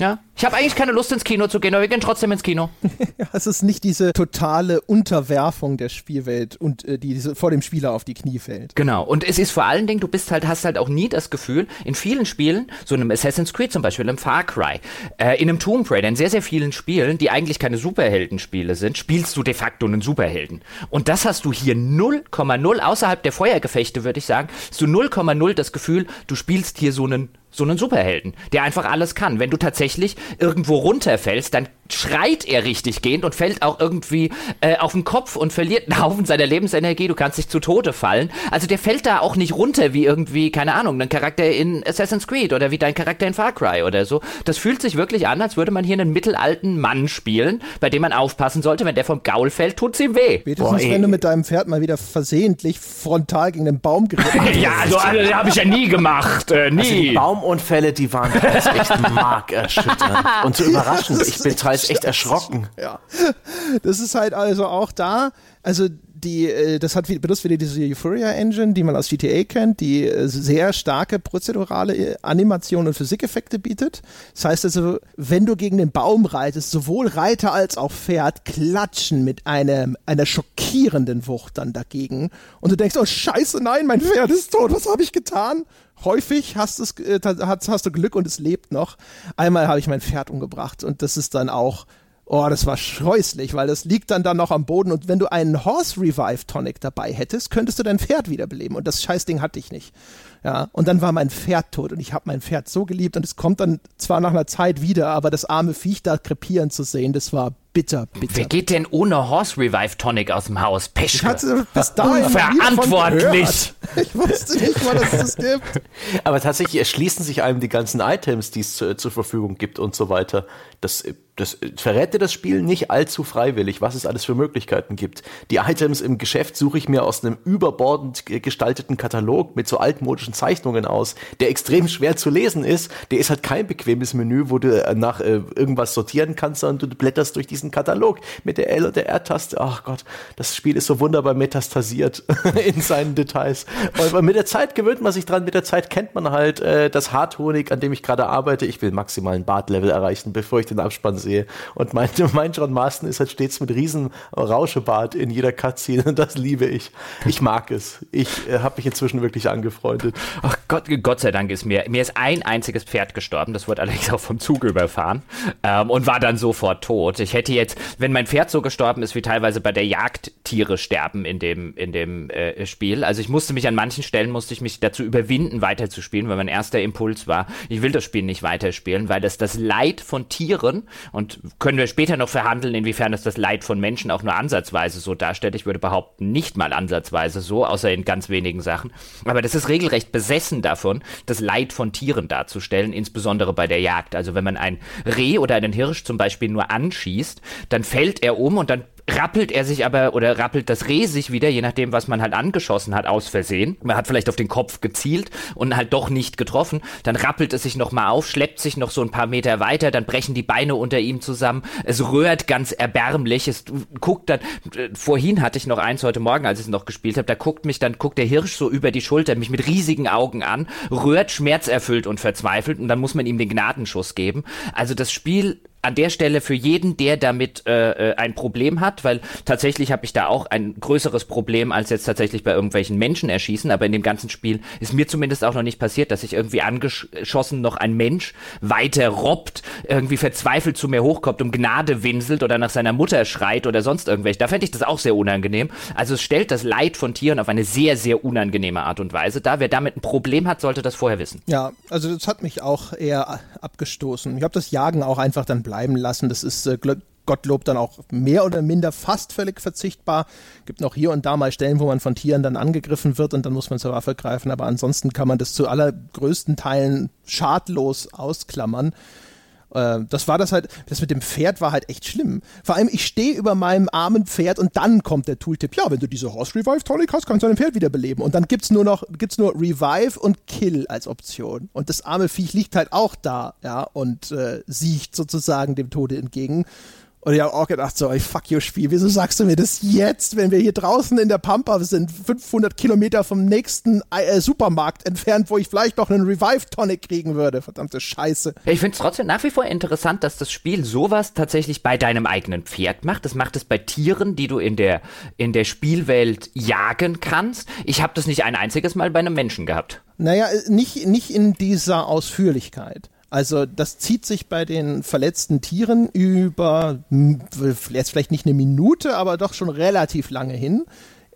Ja, ich habe eigentlich keine Lust ins Kino zu gehen, aber wir gehen trotzdem ins Kino. es ist nicht diese totale Unterwerfung der Spielwelt und äh, die vor dem Spieler auf die Knie fällt. Genau. Und es ist vor allen Dingen, du bist halt, hast halt auch nie das Gefühl, in vielen Spielen, so einem Assassin's Creed zum Beispiel, einem Far Cry, äh, in einem Tomb Raider, in sehr, sehr vielen Spielen, die eigentlich keine Superheldenspiele sind, spielst du de facto einen Superhelden. Und das hast du hier 0,0 außerhalb der Feuergefechte, würde ich sagen, hast du 0,0 das Gefühl, du spielst hier so einen so einen Superhelden, der einfach alles kann. Wenn du tatsächlich irgendwo runterfällst, dann schreit er richtig gehend und fällt auch irgendwie äh, auf den Kopf und verliert einen Haufen seiner Lebensenergie. Du kannst dich zu Tode fallen. Also der fällt da auch nicht runter wie irgendwie, keine Ahnung, ein Charakter in Assassin's Creed oder wie dein Charakter in Far Cry oder so. Das fühlt sich wirklich an, als würde man hier einen mittelalten Mann spielen, bei dem man aufpassen sollte, wenn der vom Gaul fällt, tut's ihm weh. Spätestens, wenn du mit deinem Pferd mal wieder versehentlich frontal gegen den Baum geritten hast. ja, so also, habe ich ja nie gemacht. Äh, nie. Also die Baumunfälle, die waren echt markerschütternd. Und so überraschend. Ich bin teils echt erschrocken. Ja. Das ist halt also auch da, also die, äh, das hat benutzt wieder diese Euphoria Engine, die man aus GTA kennt, die äh, sehr starke prozedurale äh, Animation und Physikeffekte bietet. Das heißt also, wenn du gegen den Baum reitest, sowohl Reiter als auch Pferd klatschen mit einem, einer schockierenden Wucht dann dagegen. Und du denkst, oh Scheiße, nein, mein Pferd ist tot, was habe ich getan? Häufig hast, es, hast, hast du Glück und es lebt noch. Einmal habe ich mein Pferd umgebracht und das ist dann auch Oh, das war scheußlich, weil das liegt dann da noch am Boden und wenn du einen Horse Revive Tonic dabei hättest, könntest du dein Pferd wiederbeleben und das Scheißding hatte ich nicht. Ja, und dann war mein Pferd tot und ich habe mein Pferd so geliebt und es kommt dann zwar nach einer Zeit wieder, aber das arme Viech da krepieren zu sehen, das war bitter, bitter. Wer geht denn ohne Horse Revive Tonic aus dem Haus? Peschke. Ich hatte bis dahin Verantwortlich. Ich wusste nicht mal, dass es das gibt. Aber tatsächlich erschließen sich einem die ganzen Items, die es zu, zur Verfügung gibt und so weiter. Das, das verrät dir das Spiel nicht allzu freiwillig, was es alles für Möglichkeiten gibt. Die Items im Geschäft suche ich mir aus einem überbordend gestalteten Katalog mit so altmodischen Zeichnungen aus, der extrem schwer zu lesen ist. Der ist halt kein bequemes Menü, wo du äh, nach äh, irgendwas sortieren kannst, sondern du blätterst durch diesen Katalog mit der L- und der R-Taste. Ach Gott, das Spiel ist so wunderbar metastasiert in seinen Details. Und mit der Zeit gewöhnt man sich dran, mit der Zeit kennt man halt äh, das Harthonig, an dem ich gerade arbeite. Ich will maximalen Bartlevel erreichen, bevor ich den Abspann sehe. Und mein, mein John Marston ist halt stets mit riesen Rauschebart in jeder Cutscene und das liebe ich. Ich mag es. Ich äh, habe mich inzwischen wirklich angefreundet. Ach Gott, Gott sei Dank ist mir, mir ist ein einziges Pferd gestorben, das wurde allerdings auch vom Zug überfahren ähm, und war dann sofort tot. Ich hätte jetzt, wenn mein Pferd so gestorben ist, wie teilweise bei der Jagd Tiere sterben in dem, in dem äh, Spiel. Also ich musste mich an manchen Stellen, musste ich mich dazu überwinden, weiterzuspielen, weil mein erster Impuls war, ich will das Spiel nicht weiterspielen, weil das das Leid von Tieren und können wir später noch verhandeln, inwiefern es das Leid von Menschen auch nur ansatzweise so darstellt. Ich würde behaupten, nicht mal ansatzweise so, außer in ganz wenigen Sachen. Aber das ist regelrecht besessen davon, das Leid von Tieren darzustellen, insbesondere bei der Jagd. Also wenn man ein Reh oder einen Hirsch zum Beispiel nur anschießt, dann fällt er um und dann rappelt er sich aber oder rappelt das Reh sich wieder, je nachdem, was man halt angeschossen hat, aus Versehen. Man hat vielleicht auf den Kopf gezielt und halt doch nicht getroffen. Dann rappelt es sich nochmal auf, schleppt sich noch so ein paar Meter weiter, dann brechen die Beine unter ihm zusammen. Es rührt ganz erbärmlich. Es guckt dann, vorhin hatte ich noch eins heute Morgen, als ich es noch gespielt habe, da guckt mich, dann guckt der Hirsch so über die Schulter, mich mit riesigen Augen an, rührt schmerzerfüllt und verzweifelt und dann muss man ihm den Gnadenschuss geben. Also das Spiel an der Stelle für jeden, der damit äh, äh, ein Problem hat, weil tatsächlich habe ich da auch ein größeres Problem als jetzt tatsächlich bei irgendwelchen Menschen erschießen, aber in dem ganzen Spiel ist mir zumindest auch noch nicht passiert, dass sich irgendwie angeschossen noch ein Mensch weiter robbt, irgendwie verzweifelt zu mir hochkommt, um Gnade winselt oder nach seiner Mutter schreit oder sonst irgendwelche. Da fände ich das auch sehr unangenehm. Also es stellt das Leid von Tieren auf eine sehr, sehr unangenehme Art und Weise da. Wer damit ein Problem hat, sollte das vorher wissen. Ja, also das hat mich auch eher abgestoßen. Ich habe das Jagen auch einfach dann bleiben lassen. Das ist äh, Gottlob dann auch mehr oder minder fast völlig verzichtbar. Gibt noch hier und da mal Stellen, wo man von Tieren dann angegriffen wird und dann muss man zur Waffe greifen, aber ansonsten kann man das zu allergrößten Teilen schadlos ausklammern. Äh, das war das halt, das mit dem Pferd war halt echt schlimm. Vor allem, ich stehe über meinem armen Pferd und dann kommt der Tooltip, ja, wenn du diese Horse Revive Tonic hast, kannst du dein Pferd wiederbeleben. Und dann gibt's nur noch, gibt's nur Revive und Kill als Option. Und das arme Viech liegt halt auch da, ja, und äh, siecht sozusagen dem Tode entgegen. Und ich habe auch gedacht, so, ey, fuck you Spiel, wieso sagst du mir das jetzt, wenn wir hier draußen in der Pampa sind, 500 Kilometer vom nächsten äh, Supermarkt entfernt, wo ich vielleicht noch einen Revive-Tonic kriegen würde? Verdammte Scheiße. Ich finde es trotzdem nach wie vor interessant, dass das Spiel sowas tatsächlich bei deinem eigenen Pferd macht. Das macht es bei Tieren, die du in der, in der Spielwelt jagen kannst. Ich habe das nicht ein einziges Mal bei einem Menschen gehabt. Naja, äh, nicht, nicht in dieser Ausführlichkeit. Also das zieht sich bei den verletzten Tieren über jetzt vielleicht nicht eine Minute, aber doch schon relativ lange hin.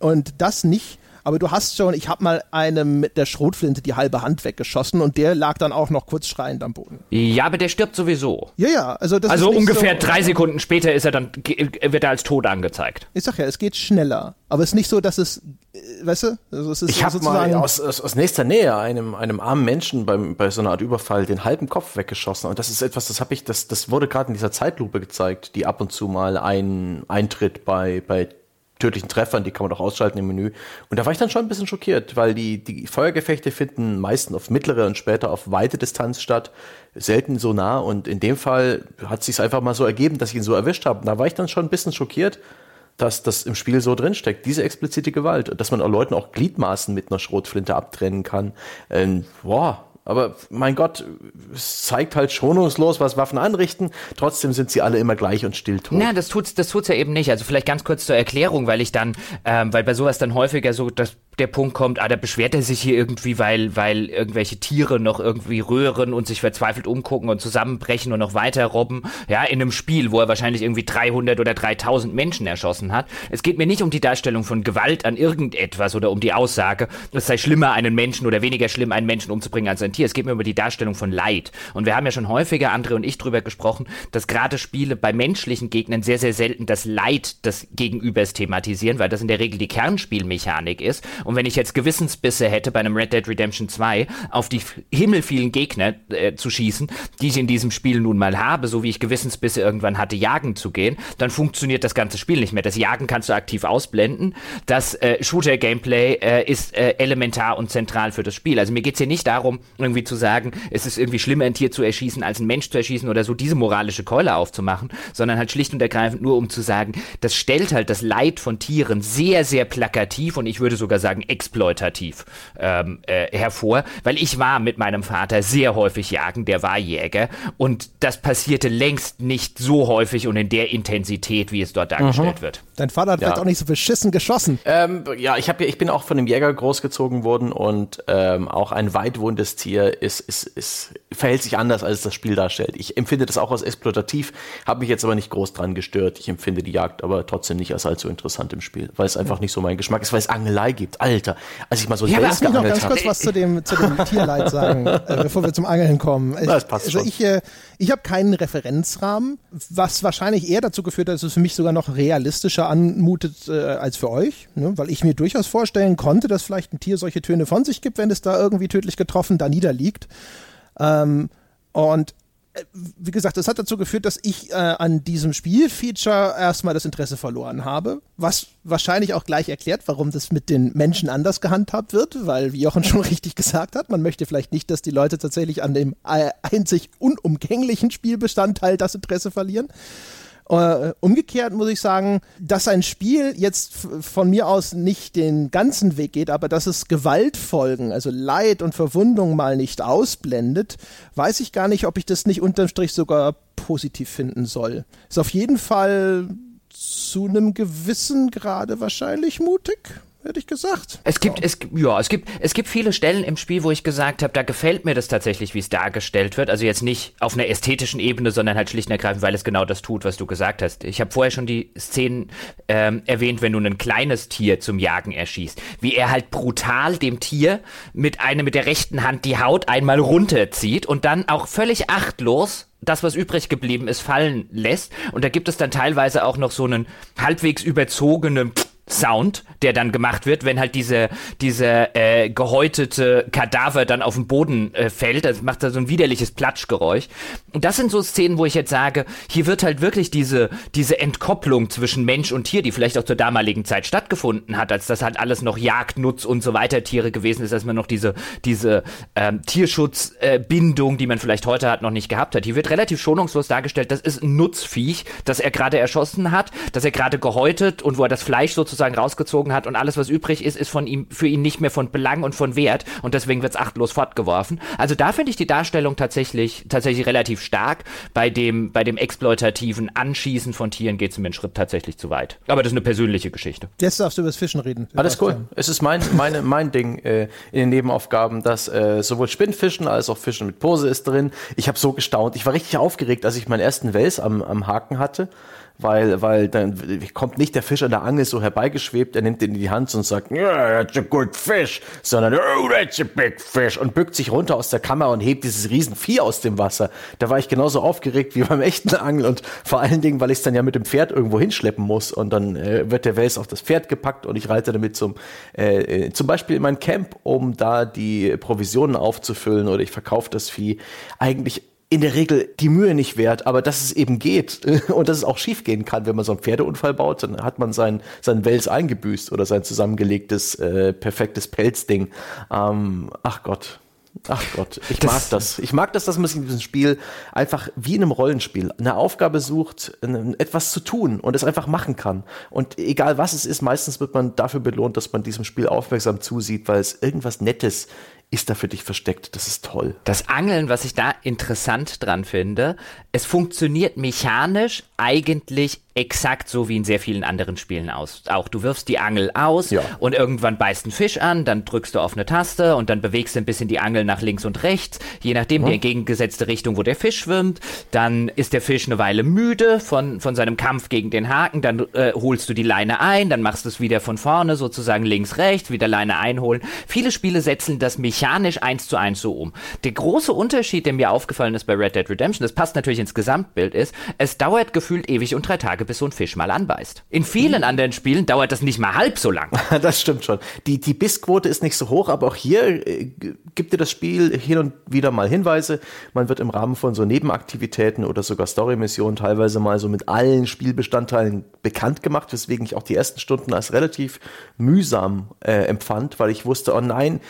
Und das nicht aber du hast schon, ich habe mal einem mit der Schrotflinte die halbe Hand weggeschossen und der lag dann auch noch kurz schreiend am Boden. Ja, aber der stirbt sowieso. Ja, ja, also das Also ist ungefähr so, drei Sekunden später ist er dann, wird er als tot angezeigt. Ich sag ja, es geht schneller, aber es ist nicht so, dass es, äh, weißt du, also es ist Ich habe sozusagen mal aus, aus, aus nächster Nähe einem, einem armen Menschen beim, bei so einer Art Überfall den halben Kopf weggeschossen. Und das ist etwas, das habe ich, das, das wurde gerade in dieser Zeitlupe gezeigt, die ab und zu mal ein, eintritt bei, bei tödlichen Treffern, die kann man doch ausschalten im Menü. Und da war ich dann schon ein bisschen schockiert, weil die, die Feuergefechte finden meistens auf mittlere und später auf weite Distanz statt, selten so nah. Und in dem Fall hat es sich einfach mal so ergeben, dass ich ihn so erwischt habe. Da war ich dann schon ein bisschen schockiert, dass das im Spiel so drinsteckt, diese explizite Gewalt, dass man auch Leuten auch Gliedmaßen mit einer Schrotflinte abtrennen kann. Ähm, boah, aber mein Gott, es zeigt halt schonungslos, was Waffen anrichten. Trotzdem sind sie alle immer gleich und still tot. Na, das tut's, das tut's ja eben nicht. Also vielleicht ganz kurz zur Erklärung, weil ich dann, ähm, weil bei sowas dann häufiger so dass der Punkt kommt, ah, da beschwert er sich hier irgendwie, weil, weil irgendwelche Tiere noch irgendwie röhren und sich verzweifelt umgucken und zusammenbrechen und noch weiter robben. Ja, in einem Spiel, wo er wahrscheinlich irgendwie 300 oder 3000 Menschen erschossen hat. Es geht mir nicht um die Darstellung von Gewalt an irgendetwas oder um die Aussage, es sei schlimmer, einen Menschen oder weniger schlimm, einen Menschen umzubringen als ein Tier. Es geht mir über die Darstellung von Leid. Und wir haben ja schon häufiger, Andre und ich, drüber gesprochen, dass gerade Spiele bei menschlichen Gegnern sehr, sehr selten das Leid des Gegenübers thematisieren, weil das in der Regel die Kernspielmechanik ist. Und wenn ich jetzt Gewissensbisse hätte bei einem Red Dead Redemption 2 auf die himmelvielen Gegner äh, zu schießen, die ich in diesem Spiel nun mal habe, so wie ich Gewissensbisse irgendwann hatte, jagen zu gehen, dann funktioniert das ganze Spiel nicht mehr. Das Jagen kannst du aktiv ausblenden. Das äh, Shooter-Gameplay äh, ist äh, elementar und zentral für das Spiel. Also mir geht's hier nicht darum, irgendwie zu sagen, es ist irgendwie schlimmer, ein Tier zu erschießen, als ein Mensch zu erschießen oder so diese moralische Keule aufzumachen, sondern halt schlicht und ergreifend nur, um zu sagen, das stellt halt das Leid von Tieren sehr, sehr plakativ und ich würde sogar sagen exploitativ ähm, äh, hervor, weil ich war mit meinem Vater sehr häufig jagen, der war Jäger und das passierte längst nicht so häufig und in der Intensität, wie es dort dargestellt wird. Dein Vater hat Ja. vielleicht auch nicht so beschissen geschossen. Ähm, ja, ich, hab, ich bin auch von einem Jäger großgezogen worden und ähm, auch ein weitwohndes Tier ist, ist, ist, verhält sich anders, als das Spiel darstellt. Ich empfinde das auch als exploitativ, habe mich jetzt aber nicht groß dran gestört. Ich empfinde die Jagd aber trotzdem nicht als allzu interessant im Spiel, weil es einfach nicht so mein Geschmack ist, weil es Angelei gibt. Alter, als ich mal so Ja, Wels Lass mich noch geangelt ganz habe. kurz was zu dem, zu dem Tierleid sagen, äh, bevor wir zum Angeln kommen. Ich, Das passt also schon. ich, äh, ich habe keinen Referenzrahmen, was wahrscheinlich eher dazu geführt hat, dass es für mich sogar noch realistischer anmutet äh, als für euch, ne? weil ich mir durchaus vorstellen konnte, dass vielleicht ein Tier solche Töne von sich gibt, wenn es da irgendwie tödlich getroffen da niederliegt. Ähm, und äh, wie gesagt, das hat dazu geführt, dass ich äh, an diesem Spielfeature erstmal das Interesse verloren habe, was wahrscheinlich auch gleich erklärt, warum das mit den Menschen anders gehandhabt wird, weil, wie Jochen schon richtig gesagt hat, man möchte vielleicht nicht, dass die Leute tatsächlich an dem äh, einzig unumgänglichen Spielbestandteil das Interesse verlieren. Äh, umgekehrt muss ich sagen, dass ein Spiel jetzt von mir aus nicht den ganzen Weg geht, aber dass es Gewaltfolgen, also Leid und Verwundung mal nicht ausblendet, weiß ich gar nicht, ob ich das nicht unterm Strich sogar positiv finden soll. Ist auf jeden Fall zu einem gewissen Grade wahrscheinlich mutig, hätte ich gesagt. Es gibt, es, ja, es gibt, es gibt viele Stellen im Spiel, wo ich gesagt habe, da gefällt mir das tatsächlich, wie es dargestellt wird. Also jetzt nicht auf einer ästhetischen Ebene, sondern halt schlicht und ergreifend, weil es genau das tut, was du gesagt hast. Ich habe vorher schon die Szenen ähm, erwähnt, wenn du ein kleines Tier zum Jagen erschießt, wie er halt brutal dem Tier mit einer mit der rechten Hand die Haut einmal runterzieht und dann auch völlig achtlos das, was übrig geblieben ist, fallen lässt. Und da gibt es dann teilweise auch noch so einen halbwegs überzogenen Sound, der dann gemacht wird, wenn halt diese, diese äh, gehäutete Kadaver dann auf den Boden äh, fällt. Das macht da so ein widerliches Platschgeräusch. Und das sind so Szenen, wo ich jetzt sage, hier wird halt wirklich diese, diese Entkopplung zwischen Mensch und Tier, die vielleicht auch zur damaligen Zeit stattgefunden hat, als das halt alles noch Jagd, Nutz und so weiter Tiere gewesen ist, dass man noch diese, diese ähm, Tierschutzbindung, äh, die man vielleicht heute hat, noch nicht gehabt hat. Hier wird relativ schonungslos dargestellt, das ist ein Nutzviech, das er gerade erschossen hat, das er gerade gehäutet und wo er das Fleisch sozusagen rausgezogen hat und alles, was übrig ist, ist von ihm, für ihn nicht mehr von Belang und von Wert und deswegen wird es achtlos fortgeworfen. Also da finde ich die Darstellung tatsächlich, tatsächlich relativ stark. Bei dem, bei dem exploitativen Anschießen von Tieren geht es mir einen Schritt tatsächlich zu weit. Aber das ist eine persönliche Geschichte. Jetzt darfst du über das Fischen reden. Alles cool. Es ist mein, meine, mein Ding äh, in den Nebenaufgaben, dass äh, sowohl Spinnfischen als auch Fischen mit Pose ist drin. Ich habe so gestaunt. Ich war richtig aufgeregt, als ich meinen ersten Wels am, am Haken hatte. Weil, weil dann kommt nicht der Fisch an der Angel so herbeigeschwebt, er nimmt den in die Hand und sagt, yeah, that's a good fish, sondern, oh, that's a big fish und bückt sich runter aus der Kammer und hebt dieses Riesenvieh aus dem Wasser. Da war ich genauso aufgeregt wie beim echten Angeln und vor allen Dingen, weil ich es dann ja mit dem Pferd irgendwo hinschleppen muss und dann äh, wird der Wels auf das Pferd gepackt und ich reite damit zum, äh, äh zum Beispiel in mein Camp, um da die Provisionen aufzufüllen oder ich verkaufe das Vieh. Eigentlich in der Regel die Mühe nicht wert, aber dass es eben geht und dass es auch schiefgehen kann, wenn man so einen Pferdeunfall baut, dann hat man sein, sein Wels eingebüßt oder sein zusammengelegtes, äh, perfektes Pelzding. Ähm, ach Gott. Ach Gott, ich das, mag das. Ich mag das, dass man sich in diesem Spiel einfach wie in einem Rollenspiel eine Aufgabe sucht, etwas zu tun und es einfach machen kann. Und egal was es ist, meistens wird man dafür belohnt, dass man diesem Spiel aufmerksam zusieht, weil es irgendwas Nettes ist da für dich versteckt. Das ist toll. Das Angeln, was ich da interessant dran finde, es funktioniert mechanisch eigentlich exakt so wie in sehr vielen anderen Spielen aus. Auch du wirfst die Angel aus ja. und irgendwann beißt ein Fisch an, dann drückst du auf eine Taste und dann bewegst du ein bisschen die Angel nach links und rechts, je nachdem mhm. die entgegengesetzte Richtung, wo der Fisch schwimmt. Dann ist der Fisch eine Weile müde von, von seinem Kampf gegen den Haken, dann äh, holst du die Leine ein, dann machst du es wieder von vorne, sozusagen links, rechts, wieder Leine einholen. Viele Spiele setzen das mechanisch eins zu eins so um. Der große Unterschied, der mir aufgefallen ist bei Red Dead Redemption, das passt natürlich ins Gesamtbild, ist, es dauert gefühlt ewig und drei Tage, bis so ein Fisch mal anbeißt. In vielen mhm. anderen Spielen dauert das nicht mal halb so lang. das stimmt schon. Die, die Bissquote ist nicht so hoch, aber auch hier äh, gibt dir das Spiel hin und wieder mal Hinweise. Man wird im Rahmen von so Nebenaktivitäten oder sogar Story-Missionen teilweise mal so mit allen Spielbestandteilen bekannt gemacht, weswegen ich auch die ersten Stunden als relativ mühsam äh, empfand, weil ich wusste, oh nein,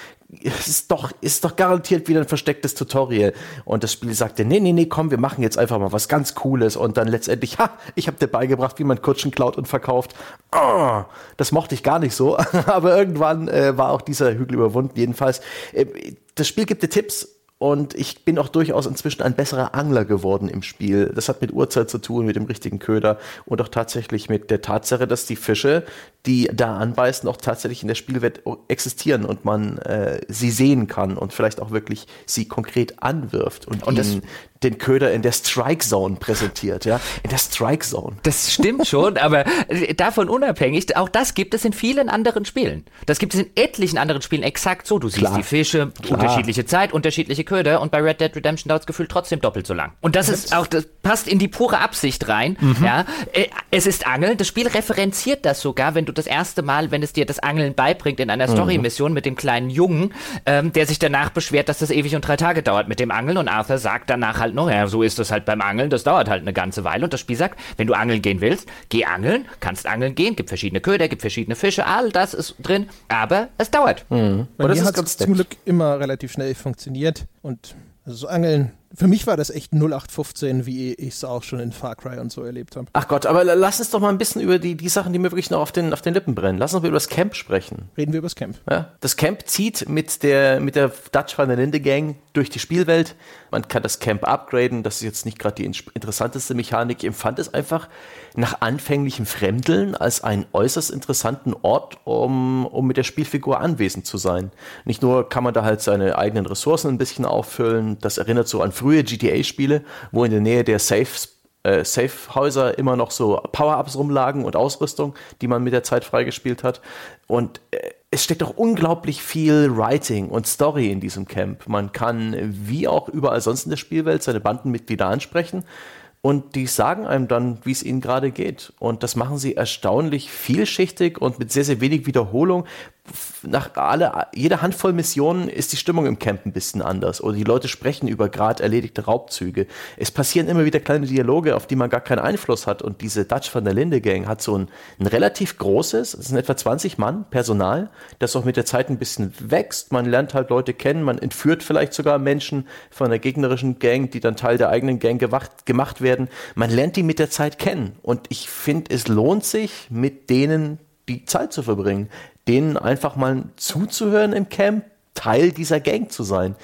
ist doch, ist doch garantiert wieder ein verstecktes Tutorial. Und das Spiel sagte, nee, nee, nee, komm, wir machen jetzt einfach mal was ganz Cooles. Und dann letztendlich, ha, ich habe dir beigebracht, wie man Kutschen klaut und verkauft. Oh, das mochte ich gar nicht so. Aber irgendwann äh, war auch dieser Hügel überwunden. Jedenfalls, äh, das Spiel gibt dir Tipps, und ich bin auch durchaus inzwischen ein besserer Angler geworden im Spiel. Das hat mit Uhrzeit zu tun, mit dem richtigen Köder und auch tatsächlich mit der Tatsache, dass die Fische, die da anbeißen, auch tatsächlich in der Spielwelt existieren und man äh, sie sehen kann und vielleicht auch wirklich sie konkret anwirft und, und ihnen den Köder in der Strike Zone präsentiert, ja, in der Strike Zone. Das stimmt schon, aber äh, davon unabhängig, auch das gibt es in vielen anderen Spielen. Das gibt es in etlichen anderen Spielen exakt so. Du siehst Klar. die Fische, Klar. unterschiedliche Zeit, unterschiedliche Köder und bei Red Dead Redemption dauert es gefühlt trotzdem doppelt so lang. Und das ist auch, das passt in die pure Absicht rein, mhm. ja. Äh, es ist Angeln, das Spiel referenziert das sogar, wenn du das erste Mal, wenn es dir das Angeln beibringt in einer mhm. Story-Mission mit dem kleinen Jungen, ähm, der sich danach beschwert, dass das ewig und drei Tage dauert mit dem Angeln und Arthur sagt danach halt noch, ja, so ist das halt beim Angeln, das dauert halt eine ganze Weile. Und das Spiel sagt, wenn du angeln gehen willst, geh angeln, kannst angeln gehen, gibt verschiedene Köder, gibt verschiedene Fische, all das ist drin, aber es dauert. Mhm. Bei mir hat es zum Glück immer relativ schnell funktioniert. Und also so Angeln für mich war das echt 0815, wie ich es auch schon in Far Cry und so erlebt habe. Ach Gott, aber lass uns doch mal ein bisschen über die, die Sachen, die mir wirklich noch auf den, auf den Lippen brennen. Lass uns mal über das Camp sprechen. Reden wir über das Camp. Ja, das Camp zieht mit der, mit der Dutch van der Linde Gang durch die Spielwelt. Man kann das Camp upgraden. Das ist jetzt nicht gerade die interessanteste Mechanik. Ich empfand es einfach nach anfänglichem Fremdeln als einen äußerst interessanten Ort, um, um mit der Spielfigur anwesend zu sein. Nicht nur kann man da halt seine eigenen Ressourcen ein bisschen auffüllen. Das erinnert so an frühe GTA-Spiele, wo in der Nähe der Safes äh, Safe-Häuser immer noch so Power-Ups rumlagen und Ausrüstung, die man mit der Zeit freigespielt hat. Und äh, es steckt auch unglaublich viel Writing und Story in diesem Camp. Man kann, wie auch überall sonst in der Spielwelt, seine Bandenmitglieder ansprechen. Und die sagen einem dann, wie es ihnen gerade geht. Und das machen sie erstaunlich vielschichtig und mit sehr, sehr wenig Wiederholung, nach alle, jeder Handvoll Missionen ist die Stimmung im Camp ein bisschen anders oder die Leute sprechen über gerade erledigte Raubzüge. Es passieren immer wieder kleine Dialoge, auf die man gar keinen Einfluss hat und diese Dutch van der Linde Gang hat so ein, ein relativ großes, es sind etwa 20 Mann Personal, das auch mit der Zeit ein bisschen wächst. Man lernt halt Leute kennen, man entführt vielleicht sogar Menschen von der gegnerischen Gang, die dann Teil der eigenen Gang gewacht, gemacht werden. Man lernt die mit der Zeit kennen und ich finde, es lohnt sich, mit denen die Zeit zu verbringen denen einfach mal zuzuhören im Camp, Teil dieser Gang zu sein.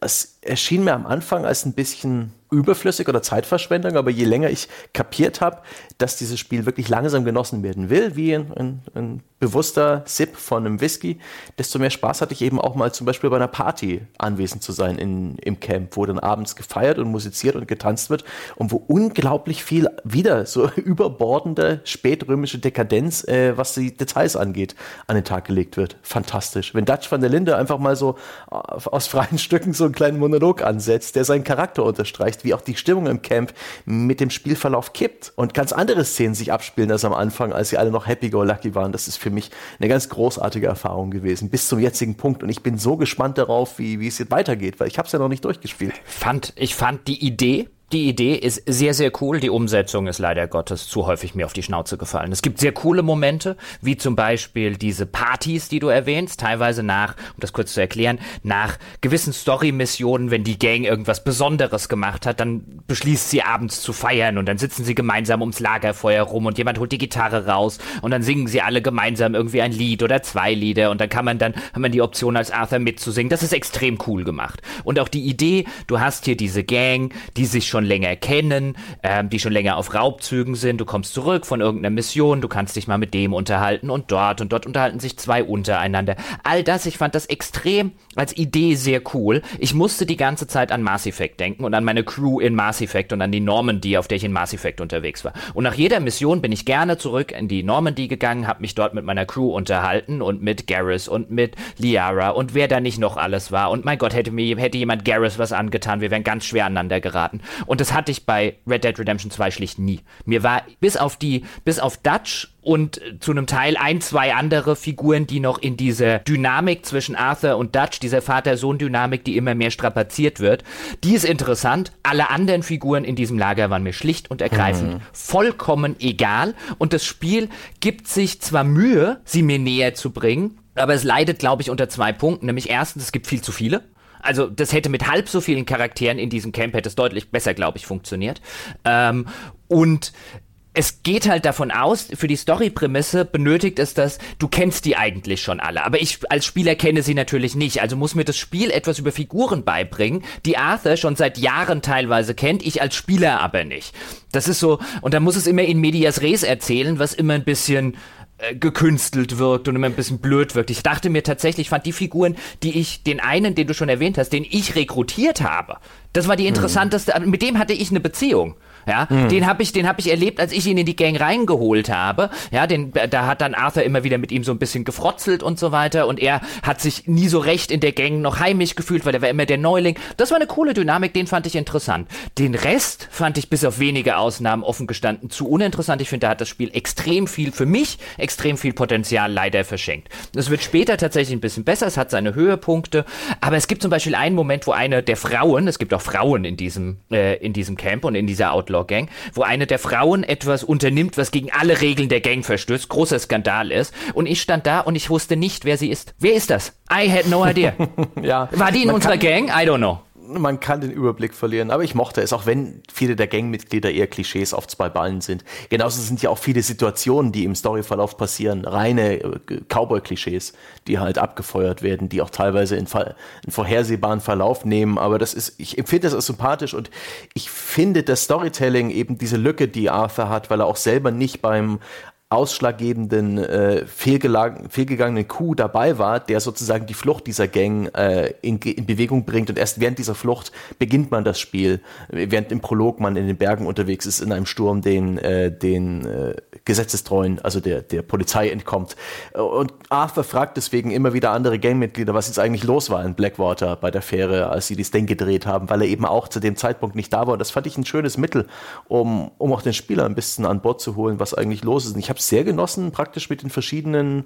Es erschien mir am Anfang als ein bisschen überflüssig oder Zeitverschwendung, aber je länger ich kapiert habe, dass dieses Spiel wirklich langsam genossen werden will, wie ein, ein, ein, bewusster Sip von einem Whisky, desto mehr Spaß hatte ich eben auch mal zum Beispiel bei einer Party anwesend zu sein in, im Camp, wo dann abends gefeiert und musiziert und getanzt wird und wo unglaublich viel wieder so überbordende spätrömische Dekadenz, äh, was die Details angeht, an den Tag gelegt wird. Fantastisch. Wenn Dutch van der Linde einfach mal so äh, aus freien Stücken so einen kleinen Monolog ansetzt, der seinen Charakter unterstreicht, wie auch die Stimmung im Camp mit dem Spielverlauf kippt und ganz andere Szenen sich abspielen als am Anfang, als sie alle noch happy-go-lucky waren. Das ist für mich eine ganz großartige Erfahrung gewesen, bis zum jetzigen Punkt. Und ich bin so gespannt darauf, wie, wie es jetzt weitergeht, weil ich habe es ja noch nicht durchgespielt. Fand, ich fand die Idee die Idee ist sehr, sehr cool. Die Umsetzung ist leider Gottes zu häufig mir auf die Schnauze gefallen. Es gibt sehr coole Momente, wie zum Beispiel diese Partys, die du erwähnst, teilweise nach, um das kurz zu erklären, nach gewissen Story-Missionen, wenn die Gang irgendwas Besonderes gemacht hat, dann beschließt sie abends zu feiern und dann sitzen sie gemeinsam ums Lagerfeuer rum und jemand holt die Gitarre raus und dann singen sie alle gemeinsam irgendwie ein Lied oder zwei Lieder und dann kann man dann, hat man die Option als Arthur mitzusingen. Das ist extrem cool gemacht. Und auch die Idee, du hast hier diese Gang, die sich schon schon länger kennen, ähm, die schon länger auf Raubzügen sind. Du kommst zurück von irgendeiner Mission, du kannst dich mal mit dem unterhalten und dort und dort unterhalten sich zwei untereinander. All das, ich fand das extrem als Idee sehr cool. Ich musste die ganze Zeit an Mass Effect denken und an meine Crew in Mass Effect und an die Normandy, auf der ich in Mass Effect unterwegs war. Und nach jeder Mission bin ich gerne zurück in die Normandy gegangen, habe mich dort mit meiner Crew unterhalten und mit Garrus und mit Liara und wer da nicht noch alles war. Und mein Gott, hätte mir hätte jemand Garrus was angetan, wir wären ganz schwer aneinander geraten. Und das hatte ich bei Red Dead Redemption 2 schlicht nie. Mir war bis auf die bis auf Dutch und zu einem Teil ein, zwei andere Figuren, die noch in diese Dynamik zwischen Arthur und Dutch, dieser Vater-Sohn-Dynamik, die immer mehr strapaziert wird, die ist interessant. Alle anderen Figuren in diesem Lager waren mir schlicht und ergreifend mhm. vollkommen egal. Und das Spiel gibt sich zwar Mühe, sie mir näher zu bringen, aber es leidet, glaube ich, unter zwei Punkten. Nämlich erstens, es gibt viel zu viele. Also das hätte mit halb so vielen Charakteren in diesem Camp hätte es deutlich besser, glaube ich, funktioniert. Ähm, und es geht halt davon aus, für die Story-Prämisse benötigt es das, du kennst die eigentlich schon alle. Aber ich als Spieler kenne sie natürlich nicht. Also muss mir das Spiel etwas über Figuren beibringen, die Arthur schon seit Jahren teilweise kennt, ich als Spieler aber nicht. Das ist so, und dann muss es immer in Medias Res erzählen, was immer ein bisschen gekünstelt wirkt und immer ein bisschen blöd wirkt. Ich dachte mir tatsächlich, fand die Figuren, die ich, den einen, den du schon erwähnt hast, den ich rekrutiert habe, das war die hm. interessanteste, mhm. mit dem hatte ich eine Beziehung. Ja, mhm. den habe ich, den habe ich erlebt, als ich ihn in die Gang reingeholt habe. Ja, den, da hat dann Arthur immer wieder mit ihm so ein bisschen gefrotzelt und so weiter und er hat sich nie so recht in der Gang noch heimisch gefühlt, weil er war immer der Neuling. Das war eine coole Dynamik, den fand ich interessant. Den Rest fand ich bis auf wenige Ausnahmen offen gestanden zu uninteressant. Ich finde, da hat das Spiel extrem viel, für mich extrem viel Potenzial leider verschenkt. Es wird später tatsächlich ein bisschen besser, es hat seine Höhepunkte, aber es gibt zum Beispiel einen Moment, wo eine der Frauen, es gibt auch Frauen in diesem, äh, in diesem Camp und in dieser Outlaw Outlaw Gang, wo eine der Frauen etwas unternimmt, was gegen alle Regeln der Gang verstößt, großer Skandal ist. Und ich stand da und ich wusste nicht, wer sie ist. Wer ist das? I had no idea. ja, War die in unserer Gang? I don't know man kann den Überblick verlieren, aber ich mochte es, auch wenn viele der Gangmitglieder eher Klischees auf zwei Ballen sind. Genauso sind ja auch viele Situationen, die im Storyverlauf passieren, reine äh, Cowboy-Klischees, die halt abgefeuert werden, die auch teilweise einen, einen vorhersehbaren Verlauf nehmen. Aber das ist, ich empfinde das als sympathisch und ich finde das Storytelling eben diese Lücke, die Arthur hat, weil er auch selber nicht beim ausschlaggebenden äh, fehlgegangenen Coup dabei war, der sozusagen die Flucht dieser Gang äh, in, in, Bewegung bringt und erst während dieser Flucht beginnt man das Spiel, während im Prolog man in den Bergen unterwegs ist in einem Sturm, den äh, den äh, Gesetzestreuen, also der der Polizei entkommt und Arthur fragt deswegen immer wieder andere Gangmitglieder, was jetzt eigentlich los war in Blackwater bei der Fähre, als sie das Ding gedreht haben, weil er eben auch zu dem Zeitpunkt nicht da war. Und das fand ich ein schönes Mittel, um um auch den Spieler ein bisschen an Bord zu holen, was eigentlich los ist. Und ich habe sehr genossen, praktisch mit den verschiedenen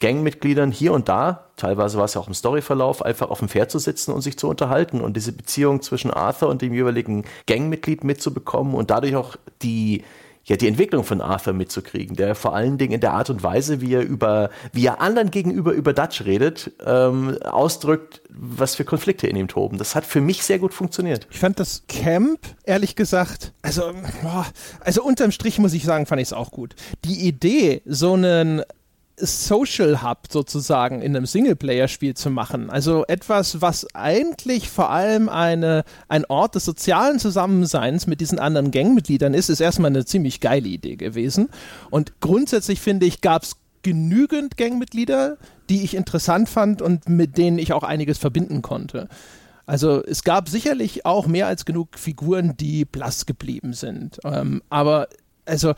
Gangmitgliedern hier und da, teilweise war es ja auch im Storyverlauf, einfach auf dem Pferd zu sitzen und sich zu unterhalten und diese Beziehung zwischen Arthur und dem jeweiligen Gangmitglied mitzubekommen und dadurch auch die ja, die Entwicklung von Arthur mitzukriegen, der vor allen Dingen in der Art und Weise, wie er über, wie er anderen gegenüber über Dutch redet, ähm, ausdrückt, was für Konflikte in ihm toben. Das hat für mich sehr gut funktioniert. Ich fand das Camp, ehrlich gesagt, also, boah, also unterm Strich muss ich sagen, fand ich es auch gut. Die Idee, so einen Social Hub sozusagen in einem Singleplayer-Spiel zu machen. Also etwas, was eigentlich vor allem eine, ein Ort des sozialen Zusammenseins mit diesen anderen Gangmitgliedern ist, ist erstmal eine ziemlich geile Idee gewesen. Und grundsätzlich finde ich, gab es genügend Gangmitglieder, die ich interessant fand und mit denen ich auch einiges verbinden konnte. Also es gab sicherlich auch mehr als genug Figuren, die blass geblieben sind. Ähm, aber also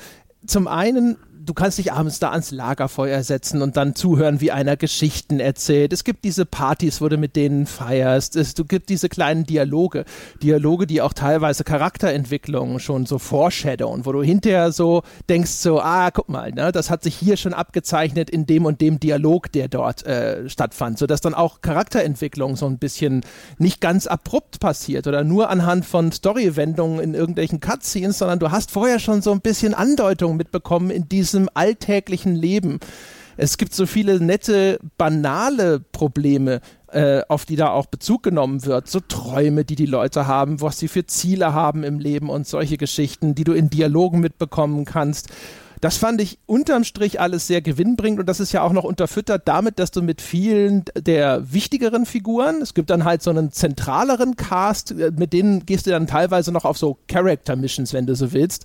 zum einen du kannst dich abends da ans Lagerfeuer setzen und dann zuhören, wie einer Geschichten erzählt. Es gibt diese Partys, wo du mit denen feierst. Es gibt diese kleinen Dialoge. Dialoge, die auch teilweise Charakterentwicklungen schon so foreshadowen, wo du hinterher so denkst so, ah, guck mal, ne, das hat sich hier schon abgezeichnet in dem und dem Dialog, der dort äh, stattfand, sodass dann auch Charakterentwicklung so ein bisschen nicht ganz abrupt passiert oder nur anhand von Storywendungen in irgendwelchen Cutscenes, sondern du hast vorher schon so ein bisschen Andeutungen mitbekommen in diesem diesem alltäglichen Leben. Es gibt so viele nette, banale Probleme, äh, auf die da auch Bezug genommen wird. So Träume, die die Leute haben, was sie für Ziele haben im Leben und solche Geschichten, die du in Dialogen mitbekommen kannst. Das fand ich unterm Strich alles sehr gewinnbringend und das ist ja auch noch unterfüttert damit, dass du mit vielen der wichtigeren Figuren, es gibt dann halt so einen zentraleren Cast, äh, mit denen gehst du dann teilweise noch auf so Character Missions, wenn du so willst.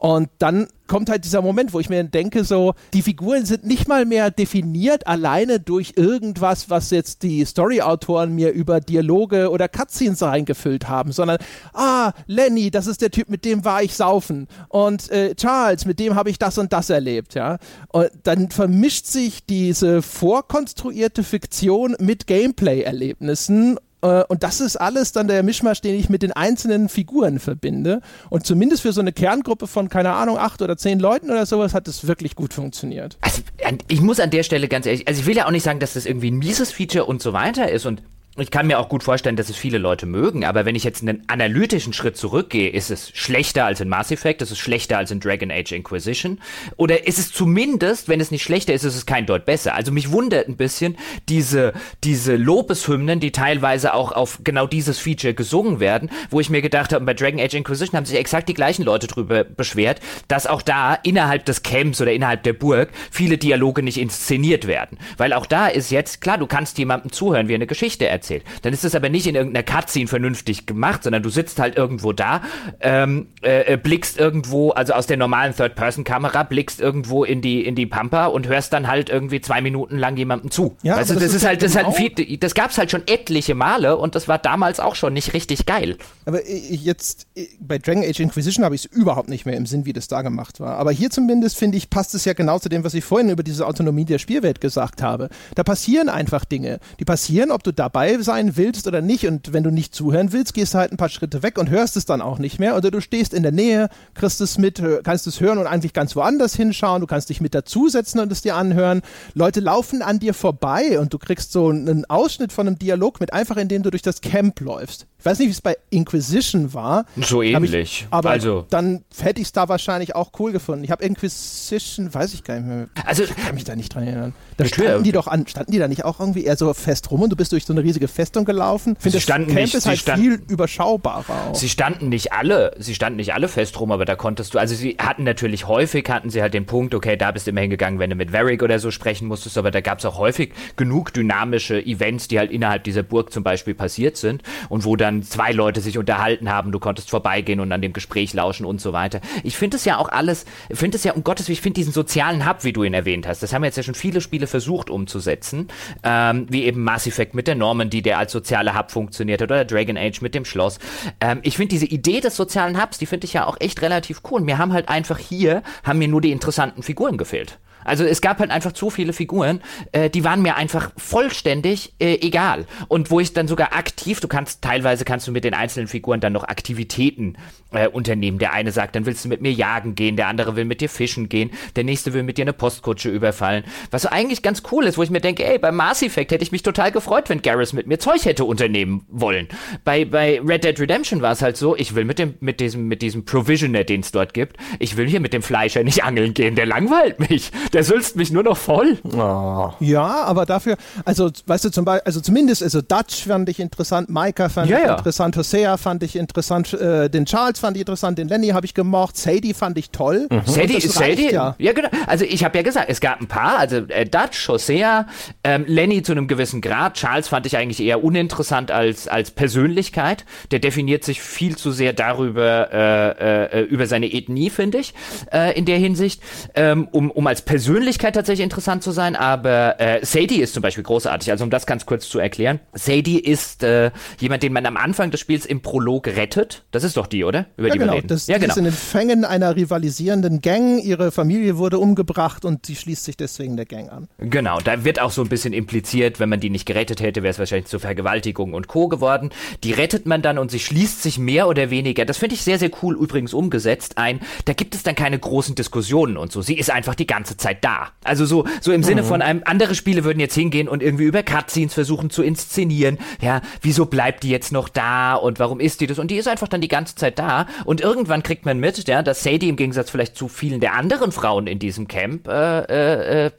Und dann kommt halt dieser Moment, wo ich mir denke, so, die Figuren sind nicht mal mehr definiert alleine durch irgendwas, was jetzt die Story-Autoren mir über Dialoge oder Cutscenes reingefüllt haben, sondern, ah, Lenny, das ist der Typ, mit dem war ich saufen. Und äh, Charles, mit dem habe ich das und das erlebt, ja. Und dann vermischt sich diese vorkonstruierte Fiktion mit Gameplay-Erlebnissen und das ist alles dann der Mischmasch, den ich mit den einzelnen Figuren verbinde. Und zumindest für so eine Kerngruppe von, keine Ahnung, acht oder zehn Leuten oder sowas hat es wirklich gut funktioniert. Also, ich muss an der Stelle ganz ehrlich, also ich will ja auch nicht sagen, dass das irgendwie ein mieses Feature und so weiter ist und ich kann mir auch gut vorstellen, dass es viele Leute mögen, aber wenn ich jetzt einen analytischen Schritt zurückgehe, ist es schlechter als in Mass Effect, ist es schlechter als in Dragon Age Inquisition oder ist es zumindest, wenn es nicht schlechter ist, ist es kein Deut besser. Also mich wundert ein bisschen diese, diese Lobeshymnen, die teilweise auch auf genau dieses Feature gesungen werden, wo ich mir gedacht habe, bei Dragon Age Inquisition haben sich exakt die gleichen Leute drüber beschwert, dass auch da innerhalb des Camps oder innerhalb der Burg viele Dialoge nicht inszeniert werden. Weil auch da ist jetzt, klar, du kannst jemandem zuhören, wie er eine Geschichte erzählt erzählt. Dann ist es aber nicht in irgendeiner Cutscene vernünftig gemacht, sondern du sitzt halt irgendwo da, ähm, äh, äh, blickst irgendwo, also aus der normalen Third-Person-Kamera, blickst irgendwo in die, in die Pampa und hörst dann halt irgendwie zwei Minuten lang jemandem zu. Ja, du, das, das, ist halt, das, halt viel, das gab's halt schon etliche Male und das war damals auch schon nicht richtig geil. Aber jetzt, bei Dragon Age Inquisition habe ich es überhaupt nicht mehr im Sinn, wie das da gemacht war. Aber hier zumindest, finde ich, passt es ja genau zu dem, was ich vorhin über diese Autonomie der Spielwelt gesagt habe. Da passieren einfach Dinge. Die passieren, ob du dabei sein willst oder nicht. Und wenn du nicht zuhören willst, gehst du halt ein paar Schritte weg und hörst es dann auch nicht mehr. Oder du stehst in der Nähe, kriegst es mit, kannst es hören und eigentlich ganz woanders hinschauen. Du kannst dich mit dazusetzen und es dir anhören. Leute laufen an dir vorbei und du kriegst so einen Ausschnitt von einem Dialog mit, einfach indem du durch das Camp läufst. Ich weiß nicht, wie es bei Inquisition war. So ähnlich. Ich, aber also. dann hätte ich es da wahrscheinlich auch cool gefunden. Ich habe Inquisition, weiß ich gar nicht mehr. Also, ich kann mich da nicht dran erinnern. Da standen die doch an, standen die da nicht auch irgendwie eher so fest rum und du bist durch so eine riesige Festung gelaufen? Ich finde, das Camp nicht, ist halt stand, viel überschaubarer. Auch. Sie standen nicht alle, sie standen nicht alle fest rum, aber da konntest du, also sie hatten natürlich häufig, hatten sie halt den Punkt, okay, da bist du immer hingegangen, wenn du mit Varric oder so sprechen musstest, aber da gab es auch häufig genug dynamische Events, die halt innerhalb dieser Burg zum Beispiel passiert sind und wo dann zwei Leute sich unterhalten haben, du konntest vorbeigehen und an dem Gespräch lauschen und so weiter. Ich finde es ja auch alles, finde es ja um Gottes Willen, ich finde diesen sozialen Hub, wie du ihn erwähnt hast, das haben jetzt ja schon viele Spiele versucht umzusetzen, ähm, wie eben Mass Effect mit der Normandy, der als sozialer Hub funktioniert hat, oder Dragon Age mit dem Schloss. Ähm, ich finde diese Idee des sozialen Hubs, die finde ich ja auch echt relativ cool. Mir haben halt einfach hier, haben mir nur die interessanten Figuren gefehlt. Also es gab halt einfach zu viele Figuren, äh, die waren mir einfach vollständig äh, egal. Und wo ich dann sogar aktiv, du kannst teilweise kannst du mit den einzelnen Figuren dann noch Aktivitäten äh, unternehmen. Der eine sagt, dann willst du mit mir jagen gehen, der andere will mit dir fischen gehen, der nächste will mit dir eine Postkutsche überfallen. Was so eigentlich ganz cool ist, wo ich mir denke, ey, bei Mass Effect hätte ich mich total gefreut, wenn Garrus mit mir Zeug hätte unternehmen wollen. Bei, bei Red Dead Redemption war es halt so, ich will mit dem, mit diesem, mit diesem Provisioner, den es dort gibt, ich will hier mit dem Fleischer nicht angeln gehen, der langweilt mich Der sülzt mich nur noch voll. Oh. Ja, aber dafür, also, weißt du, zum Beispiel, also zumindest, also Dutch fand ich interessant, Micah fand ja, ich ja. interessant, Hosea fand ich interessant, äh, den Charles fand ich interessant, den Lenny habe ich gemocht, Sadie fand ich toll. Mhm. Sadie ist Sadie? Ja. ja, genau. Also ich habe ja gesagt, es gab ein paar, also äh, Dutch, Hosea, ähm, Lenny zu einem gewissen Grad, Charles fand ich eigentlich eher uninteressant als, als Persönlichkeit. Der definiert sich viel zu sehr darüber, äh, äh, über seine Ethnie, finde ich, äh, in der Hinsicht, ähm, um, um als Persönlichkeit tatsächlich interessant zu sein. Aber äh, Sadie ist zum Beispiel großartig. Also um das ganz kurz zu erklären. Sadie ist äh, jemand, den man am Anfang des Spiels im Prolog rettet. Das ist doch die, oder? Über ja, die genau. wir reden. Das, ja, genau. ist in den Fängen einer rivalisierenden Gang. Ihre Familie wurde umgebracht und sie schließt sich deswegen der Gang an. Genau, da wird auch so ein bisschen impliziert, wenn man die nicht gerettet hätte, wäre es wahrscheinlich zu Vergewaltigung und Co. geworden. Die rettet man dann und sie schließt sich mehr oder weniger, das finde ich sehr, sehr cool übrigens umgesetzt, ein. Da gibt es dann keine großen Diskussionen und so. Sie ist einfach die ganze Zeit da. Also so, so im mhm. Sinne von einem, andere Spiele würden jetzt hingehen und irgendwie über Cutscenes versuchen zu inszenieren. Ja, wieso bleibt die jetzt noch da und warum ist die das? Und die ist einfach dann die ganze Zeit da. Und irgendwann kriegt man mit, ja, dass Sadie im Gegensatz vielleicht zu vielen der anderen Frauen in diesem Camp äh, äh, äh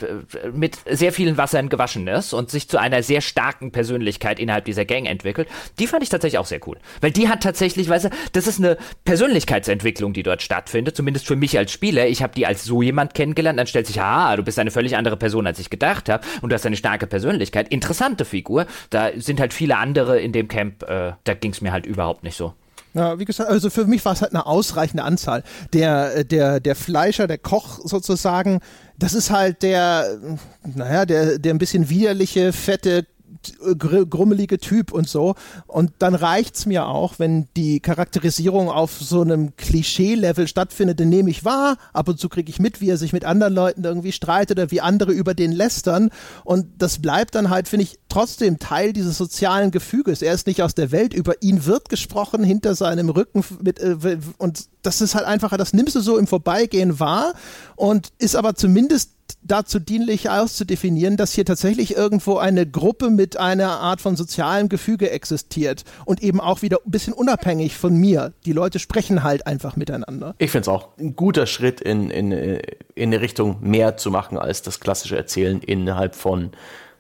mit sehr vielen Wassern gewaschen ist und sich zu einer sehr starken Persönlichkeit innerhalb dieser Gang entwickelt. Die fand ich tatsächlich auch sehr cool. Weil die hat tatsächlich, weißt du, das ist eine Persönlichkeitsentwicklung, die dort stattfindet, zumindest für mich als Spieler. Ich habe die als so jemand kennengelernt, dann stellt sich, ah, du bist eine völlig andere Person, als ich gedacht habe und du hast eine starke Persönlichkeit. Interessante Figur. Da sind halt viele andere in dem Camp, äh, da ging es mir halt überhaupt nicht so. Ja, wie gesagt, also für mich war es halt eine ausreichende Anzahl. Der, äh, der, der Fleischer, der Koch sozusagen, das ist halt der, naja, der, der ein bisschen widerliche, fette grummelige Typ und so. Und dann reicht's mir auch, wenn die Charakterisierung auf so einem Klischee-Level stattfindet, den nehme ich wahr. Ab und zu kriege ich mit, wie er sich mit anderen Leuten irgendwie streitet oder wie andere über den lästern. Und das bleibt dann halt, finde ich, trotzdem Teil dieses sozialen Gefüges. Er ist nicht aus der Welt, über ihn wird gesprochen hinter seinem Rücken mit, äh, und das ist halt einfach, das nimmst du so im Vorbeigehen wahr und ist aber zumindest dazu dienlich auszudefinieren, dass hier tatsächlich irgendwo eine Gruppe mit einer Art von sozialem Gefüge existiert und eben auch wieder ein bisschen unabhängig von mir. Die Leute sprechen halt einfach miteinander. Ich finde es auch ein guter Schritt in, in, in eine Richtung mehr zu machen als das klassische Erzählen innerhalb von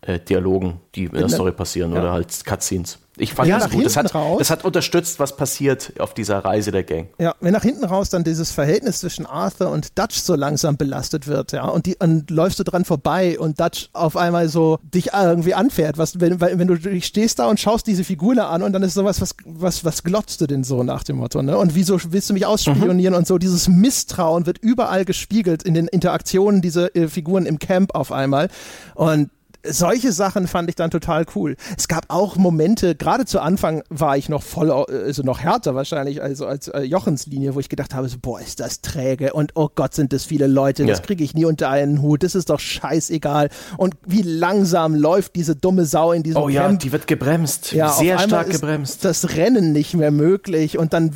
äh, Dialogen, die in der Story passieren ja. oder halt Cutscenes. Ich fand ja, das gut. Das hat, raus, das hat unterstützt, was passiert auf dieser Reise der Gang. Ja, wenn nach hinten raus dann dieses Verhältnis zwischen Arthur und Dutch so langsam belastet wird, ja, und, die, und läufst du dran vorbei und Dutch auf einmal so dich irgendwie anfährt, was, wenn, wenn du stehst da und schaust diese Figuren an und dann ist sowas, was, was, was glotzt du denn so nach dem Motto, ne? Und wieso willst du mich ausspionieren mhm. und so, dieses Misstrauen wird überall gespiegelt in den Interaktionen dieser äh, Figuren im Camp auf einmal und solche Sachen fand ich dann total cool. Es gab auch Momente, gerade zu Anfang war ich noch voll, also noch härter wahrscheinlich, also als äh, Jochens Linie, wo ich gedacht habe, so, boah, ist das träge und oh Gott, sind das viele Leute, das ja. kriege ich nie unter einen Hut, das ist doch scheißegal. Und wie langsam läuft diese dumme Sau in diesem Oh ja, Camp. die wird gebremst, ja, sehr stark gebremst. Das Rennen nicht mehr möglich und dann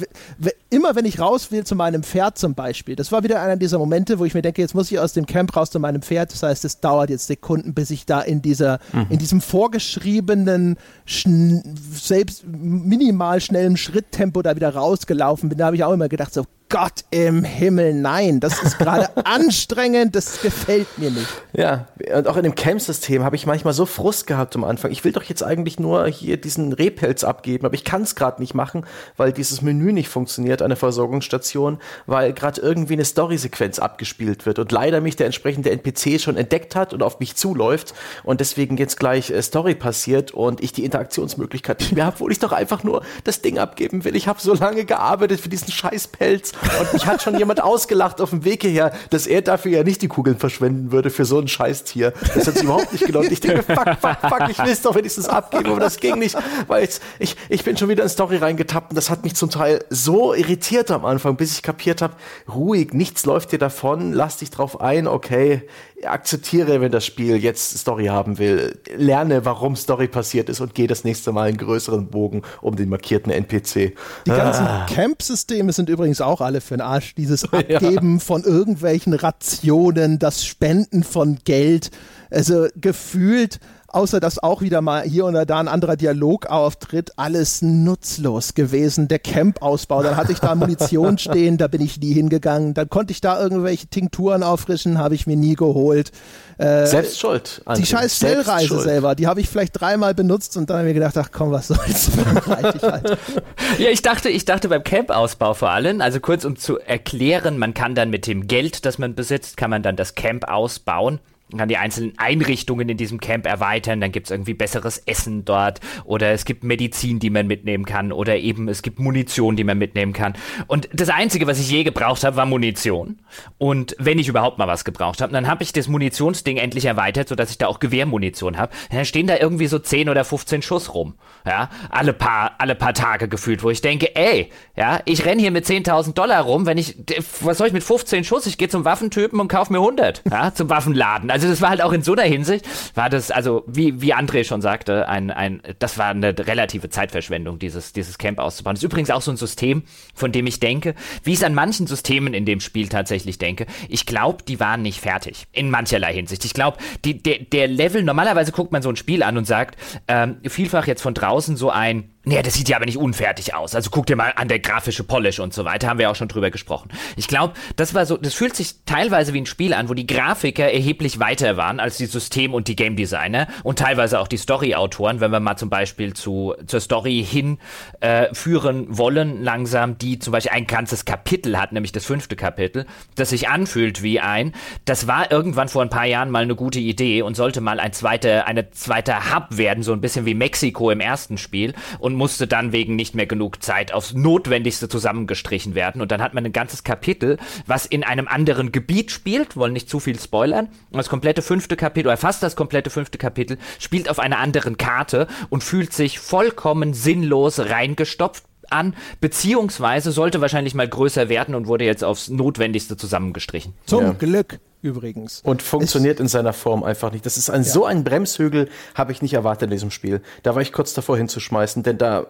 immer wenn ich raus will zu meinem Pferd zum Beispiel, das war wieder einer dieser Momente, wo ich mir denke, jetzt muss ich aus dem Camp raus zu meinem Pferd, das heißt, es dauert jetzt Sekunden, bis ich da in in dieser, mhm. in diesem vorgeschriebenen, selbst minimal schnellen Schritttempo da wieder rausgelaufen bin. Da habe ich auch immer gedacht, so Gott im Himmel, nein, das ist gerade anstrengend, das gefällt mir nicht. Ja, und auch in dem Camp-System habe ich manchmal so Frust gehabt am Anfang. Ich will doch jetzt eigentlich nur hier diesen Rehpelz abgeben, aber ich kann es gerade nicht machen, weil dieses Menü nicht funktioniert an der Versorgungsstation, weil gerade irgendwie eine Story-Sequenz abgespielt wird und leider mich der entsprechende NPC schon entdeckt hat und auf mich zuläuft und deswegen jetzt gleich äh, Story passiert und ich die Interaktionsmöglichkeit nicht mehr habe, obwohl ich doch einfach nur das Ding abgeben will. Ich habe so lange gearbeitet für diesen Scheißpelz und mich hat schon jemand ausgelacht auf dem Weg hierher, dass er dafür ja nicht die Kugeln verschwenden würde für so ein Scheißtier. Das hat sich überhaupt nicht gelohnt. Ich denke, fuck, fuck, fuck, ich will es doch wenigstens abgeben, aber das ging nicht, weil ich, ich bin schon wieder in Story reingetappt und das hat mich zum Teil so irritiert am Anfang, bis ich kapiert habe, ruhig, nichts läuft dir davon, lass dich drauf ein, okay, akzeptiere, wenn das Spiel jetzt Story haben will, lerne, warum Story passiert ist und gehe das nächste Mal einen größeren Bogen um den markierten NPC. Die ganzen ah. Camp-Systeme sind übrigens auch alle für den Arsch. Dieses Abgeben ja. von irgendwelchen Rationen, das Spenden von Geld. Also gefühlt außer dass auch wieder mal hier und da ein anderer Dialog auftritt, alles nutzlos gewesen. Der Camp-Ausbau, dann hatte ich da Munition stehen, da bin ich nie hingegangen. Dann konnte ich da irgendwelche Tinkturen auffrischen, habe ich mir nie geholt. Äh, Selbst schuld. André. Die scheiß Schnellreise selber, die habe ich vielleicht dreimal benutzt und dann habe ich mir gedacht, ach komm, was soll's, ich halt. Ja, ich dachte, ich dachte beim Camp-Ausbau vor allem, also kurz um zu erklären, man kann dann mit dem Geld, das man besitzt, kann man dann das Camp ausbauen kann die einzelnen Einrichtungen in diesem Camp erweitern, dann gibt es irgendwie besseres Essen dort oder es gibt Medizin, die man mitnehmen kann oder eben es gibt Munition, die man mitnehmen kann. Und das Einzige, was ich je gebraucht habe, war Munition. Und wenn ich überhaupt mal was gebraucht habe, dann habe ich das Munitionsding endlich erweitert, sodass ich da auch Gewehrmunition habe. Dann stehen da irgendwie so 10 oder 15 Schuss rum. Ja, alle paar, alle paar Tage gefühlt, wo ich denke, ey, ja, ich renn hier mit 10.000 Dollar rum, wenn ich, was soll ich mit 15 Schuss? Ich gehe zum Waffentypen und kauf mir 100, ja, zum Waffenladen. Also das war halt auch in so einer Hinsicht, war das, also wie, wie André schon sagte, ein, ein, das war eine relative Zeitverschwendung, dieses, dieses Camp auszubauen. Das ist übrigens auch so ein System, von dem ich denke, wie ich es an manchen Systemen in dem Spiel tatsächlich denke. Ich glaube, die waren nicht fertig. In mancherlei Hinsicht. Ich glaube, der, der Level, normalerweise guckt man so ein Spiel an und sagt, ähm, vielfach jetzt von draußen so ein, Nee, das sieht ja aber nicht unfertig aus. Also guck dir mal an der grafische Polish und so weiter, haben wir auch schon drüber gesprochen. Ich glaube, das war so, das fühlt sich teilweise wie ein Spiel an, wo die Grafiker erheblich weiter waren als die System- und die Game Designer und teilweise auch die Story-Autoren, wenn wir mal zum Beispiel zu, zur Story hin äh, führen wollen, langsam, die zum Beispiel ein ganzes Kapitel hat, nämlich das fünfte Kapitel, das sich anfühlt wie ein. Das war irgendwann vor ein paar Jahren mal eine gute Idee und sollte mal ein zweiter, eine zweiter Hub werden, so ein bisschen wie Mexiko im ersten Spiel und musste dann wegen nicht mehr genug Zeit aufs Notwendigste zusammengestrichen werden. Und dann hat man ein ganzes Kapitel, was in einem anderen Gebiet spielt, wollen nicht zu viel spoilern. Und das komplette fünfte Kapitel, oder fast das komplette fünfte Kapitel, spielt auf einer anderen Karte und fühlt sich vollkommen sinnlos reingestopft an, beziehungsweise sollte wahrscheinlich mal größer werden und wurde jetzt aufs Notwendigste zusammengestrichen. Zum ja. Glück übrigens. Und funktioniert es, in seiner Form einfach nicht. Das ist ein ja. so ein Bremshügel, habe ich nicht erwartet in diesem Spiel. Da war ich kurz davor hinzuschmeißen, denn da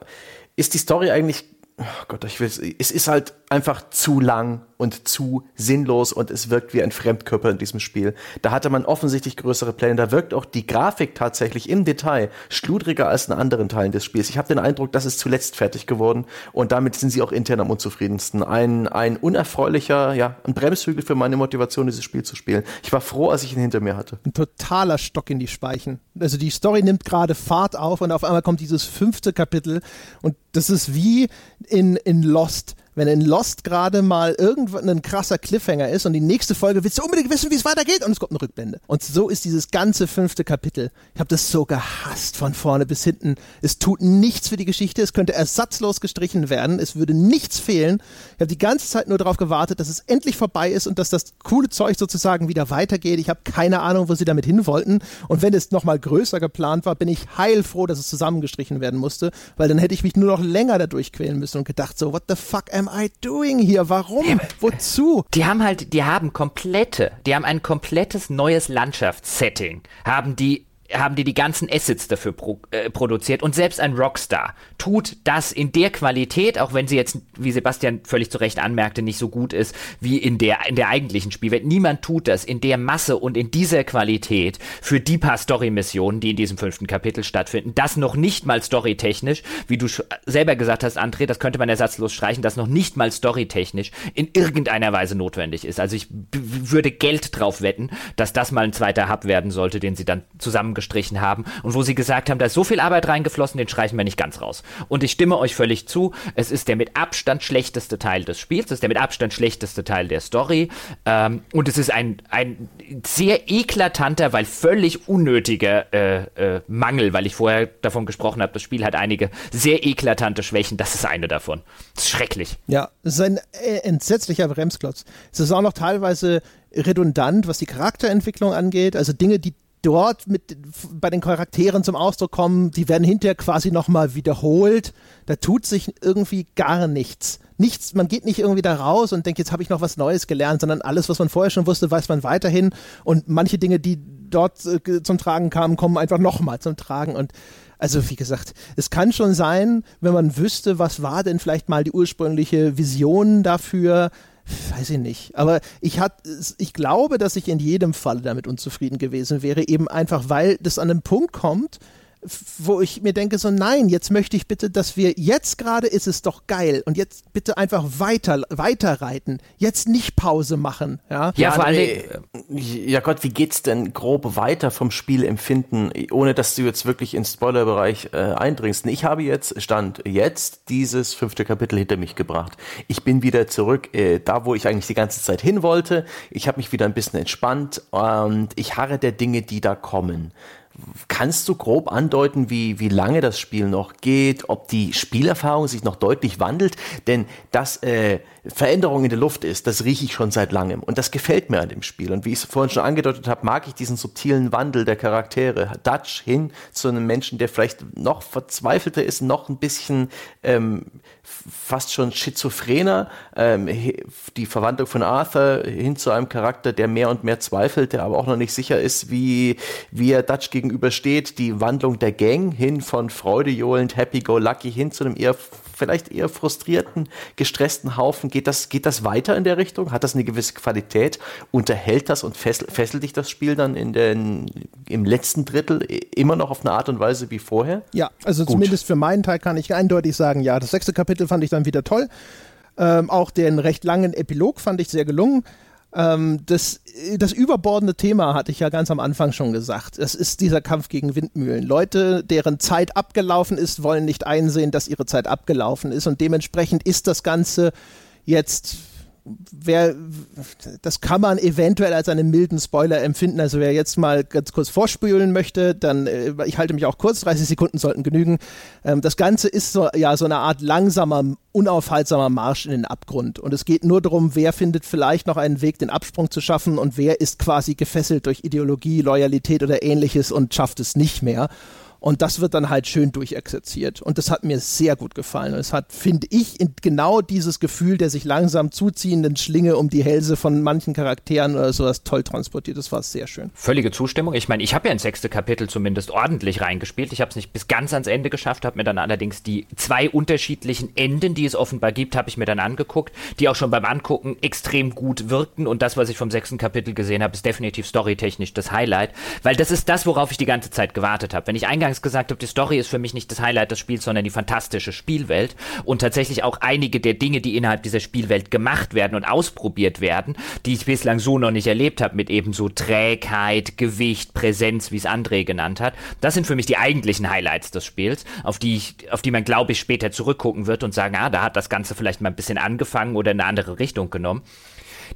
ist die Story eigentlich oh Gott, ich will es ist halt einfach zu lang und zu sinnlos und es wirkt wie ein Fremdkörper in diesem Spiel. Da hatte man offensichtlich größere Pläne. Da wirkt auch die Grafik tatsächlich im Detail schludriger als in anderen Teilen des Spiels. Ich habe den Eindruck, das ist zuletzt fertig geworden und damit sind sie auch intern am unzufriedensten. Ein, ein unerfreulicher, ja, ein Bremshügel für meine Motivation, dieses Spiel zu spielen. Ich war froh, als ich ihn hinter mir hatte. Ein totaler Stock in die Speichen. Also die Story nimmt gerade Fahrt auf und auf einmal kommt dieses fünfte Kapitel und das ist wie in, in Lost wenn in Lost gerade mal irgendwann ein krasser Cliffhanger ist und die nächste Folge willst du unbedingt wissen, wie es weitergeht und es kommt eine Rückblende. Und so ist dieses ganze fünfte Kapitel. Ich habe das so gehasst von vorne bis hinten. Es tut nichts für die Geschichte, es könnte ersatzlos gestrichen werden, es würde nichts fehlen. Ich habe die ganze Zeit nur darauf gewartet, dass es endlich vorbei ist und dass das coole Zeug sozusagen wieder weitergeht. Ich habe keine Ahnung, wo sie damit hin wollten. Und wenn es nochmal größer geplant war, bin ich heilfroh, dass es zusammengestrichen werden musste, weil dann hätte ich mich nur noch länger dadurch quälen müssen und gedacht so, what the fuck am am I doing hier? Warum? Ja, Wozu? Die haben halt, die haben komplette, die haben ein komplettes neues Landschaftssetting, haben die haben die die ganzen Assets dafür pro, äh, produziert und selbst ein Rockstar tut das in der Qualität, auch wenn sie jetzt, wie Sebastian völlig zu Recht anmerkte, nicht so gut ist wie in der, in der eigentlichen Spielwelt. Niemand tut das in der Masse und in dieser Qualität für die paar Story-Missionen, die in diesem fünften Kapitel stattfinden. Das noch nicht mal storytechnisch, wie du selber gesagt hast, André, das könnte man ersatzlos streichen, das noch nicht mal storytechnisch in irgendeiner Weise notwendig ist. Also ich würde Geld drauf wetten, dass das mal ein zweiter Hub werden sollte, den sie dann zusammen gestrichen haben und wo sie gesagt haben, da ist so viel Arbeit reingeflossen, den streichen wir nicht ganz raus. Und ich stimme euch völlig zu, es ist der mit Abstand schlechteste Teil des Spiels, es ist der mit Abstand schlechteste Teil der Story ähm, und es ist ein, ein sehr eklatanter, weil völlig unnötiger äh, äh, Mangel, weil ich vorher davon gesprochen habe, das Spiel hat einige sehr eklatante Schwächen, das ist eine davon. Das ist schrecklich. Ja, es ist ein äh, entsetzlicher Bremsklotz. Es ist auch noch teilweise redundant, was die Charakterentwicklung angeht, also Dinge, die dort mit bei den Charakteren zum Ausdruck kommen, die werden hinterher quasi nochmal wiederholt. Da tut sich irgendwie gar nichts. Nichts, man geht nicht irgendwie da raus und denkt, jetzt habe ich noch was Neues gelernt, sondern alles, was man vorher schon wusste, weiß man weiterhin. Und manche Dinge, die dort äh, zum Tragen kamen, kommen einfach nochmal zum Tragen. Und also wie gesagt, es kann schon sein, wenn man wüsste, was war denn vielleicht mal die ursprüngliche Vision dafür, weiß ich nicht. Aber ich, hat, ich glaube, dass ich in jedem Fall damit unzufrieden gewesen wäre, eben einfach, weil das an einem Punkt kommt, wo ich mir denke, so nein, jetzt möchte ich bitte, dass wir, jetzt gerade ist es doch geil und jetzt bitte einfach weiter, weiter reiten, jetzt nicht Pause machen. Ja, ja, ja vor allem, ja Gott, wie geht's denn grob weiter vom Spielempfinden, ohne dass du jetzt wirklich ins Spoilerbereich äh, eindringst? Ich habe jetzt, Stand jetzt, dieses fünfte Kapitel hinter mich gebracht. Ich bin wieder zurück, äh, da wo ich eigentlich die ganze Zeit hin wollte. Ich habe mich wieder ein bisschen entspannt und ich harre der Dinge, die da kommen. Kannst du grob andeuten, wie, wie lange das Spiel noch geht, ob die Spielerfahrung sich noch deutlich wandelt? Denn dass äh, Veränderung in der Luft ist, das rieche ich schon seit langem. Und das gefällt mir an dem Spiel. Und wie ich es vorhin schon angedeutet habe, mag ich diesen subtilen Wandel der Charaktere. Dutch hin zu einem Menschen, der vielleicht noch verzweifelter ist, noch ein bisschen ähm, fast schon schizophrener. Ähm, die Verwandlung von Arthur hin zu einem Charakter, der mehr und mehr zweifelt, der aber auch noch nicht sicher ist, wie, wie er Dutch gegenübersteht. Die Wandlung der Gang hin von freudejohlend, happy-go-lucky hin zu einem eher vielleicht eher frustrierten, gestressten Haufen. Geht das, geht das weiter in der Richtung? Hat das eine gewisse Qualität? Unterhält das und fesselt, fesselt dich das Spiel dann in den, im letzten Drittel immer noch auf eine Art und Weise wie vorher? Ja, also Gut. zumindest für meinen Teil kann ich eindeutig sagen, ja, das sechste Kapitel fand ich dann wieder toll. Ähm, auch den recht langen Epilog fand ich sehr gelungen. Ähm, das, das überbordende Thema hatte ich ja ganz am Anfang schon gesagt. Es ist dieser Kampf gegen Windmühlen. Leute, deren Zeit abgelaufen ist, wollen nicht einsehen, dass ihre Zeit abgelaufen ist und dementsprechend ist das Ganze jetzt wer, das kann man eventuell als einen milden Spoiler empfinden. Also wer jetzt mal ganz kurz vorspülen möchte, dann, äh, ich halte mich auch kurz, 30 Sekunden sollten genügen. Ähm, das Ganze ist so, ja, so eine Art langsamer, unaufhaltsamer Marsch in den Abgrund. Und es geht nur darum, wer findet vielleicht noch einen Weg, den Absprung zu schaffen und wer ist quasi gefesselt durch Ideologie, Loyalität oder ähnliches und schafft es nicht mehr. Und das wird dann halt schön durchexerziert. Und das hat mir sehr gut gefallen. Und es hat, finde ich, genau dieses Gefühl der sich langsam zuziehenden Schlinge um die Hälse von manchen Charakteren oder sowas toll transportiert. Das war sehr schön. Völlige Zustimmung. Ich meine, ich habe ja ins sechste Kapitel zumindest ordentlich reingespielt. Ich habe es nicht bis ganz ans Ende geschafft, habe mir dann allerdings die zwei unterschiedlichen Enden, die es offenbar gibt, habe ich mir dann angeguckt, die auch schon beim Angucken extrem gut wirkten. Und das, was ich vom sechsten Kapitel gesehen habe, ist definitiv storytechnisch das Highlight. Weil das ist das, worauf ich die ganze Zeit gewartet habe. Wenn ich eingangs eingangs gesagt habe, die Story ist für mich nicht das Highlight des Spiels, sondern die fantastische Spielwelt und tatsächlich auch einige der Dinge, die innerhalb dieser Spielwelt gemacht werden und ausprobiert werden, die ich bislang so noch nicht erlebt habe, mit eben so Trägheit, Gewicht, Präsenz, wie es André genannt hat. Das sind für mich die eigentlichen Highlights des Spiels, auf die ich, auf die man, glaube ich, später zurückgucken wird und sagen, ah, da hat das Ganze vielleicht mal ein bisschen angefangen oder in eine andere Richtung genommen.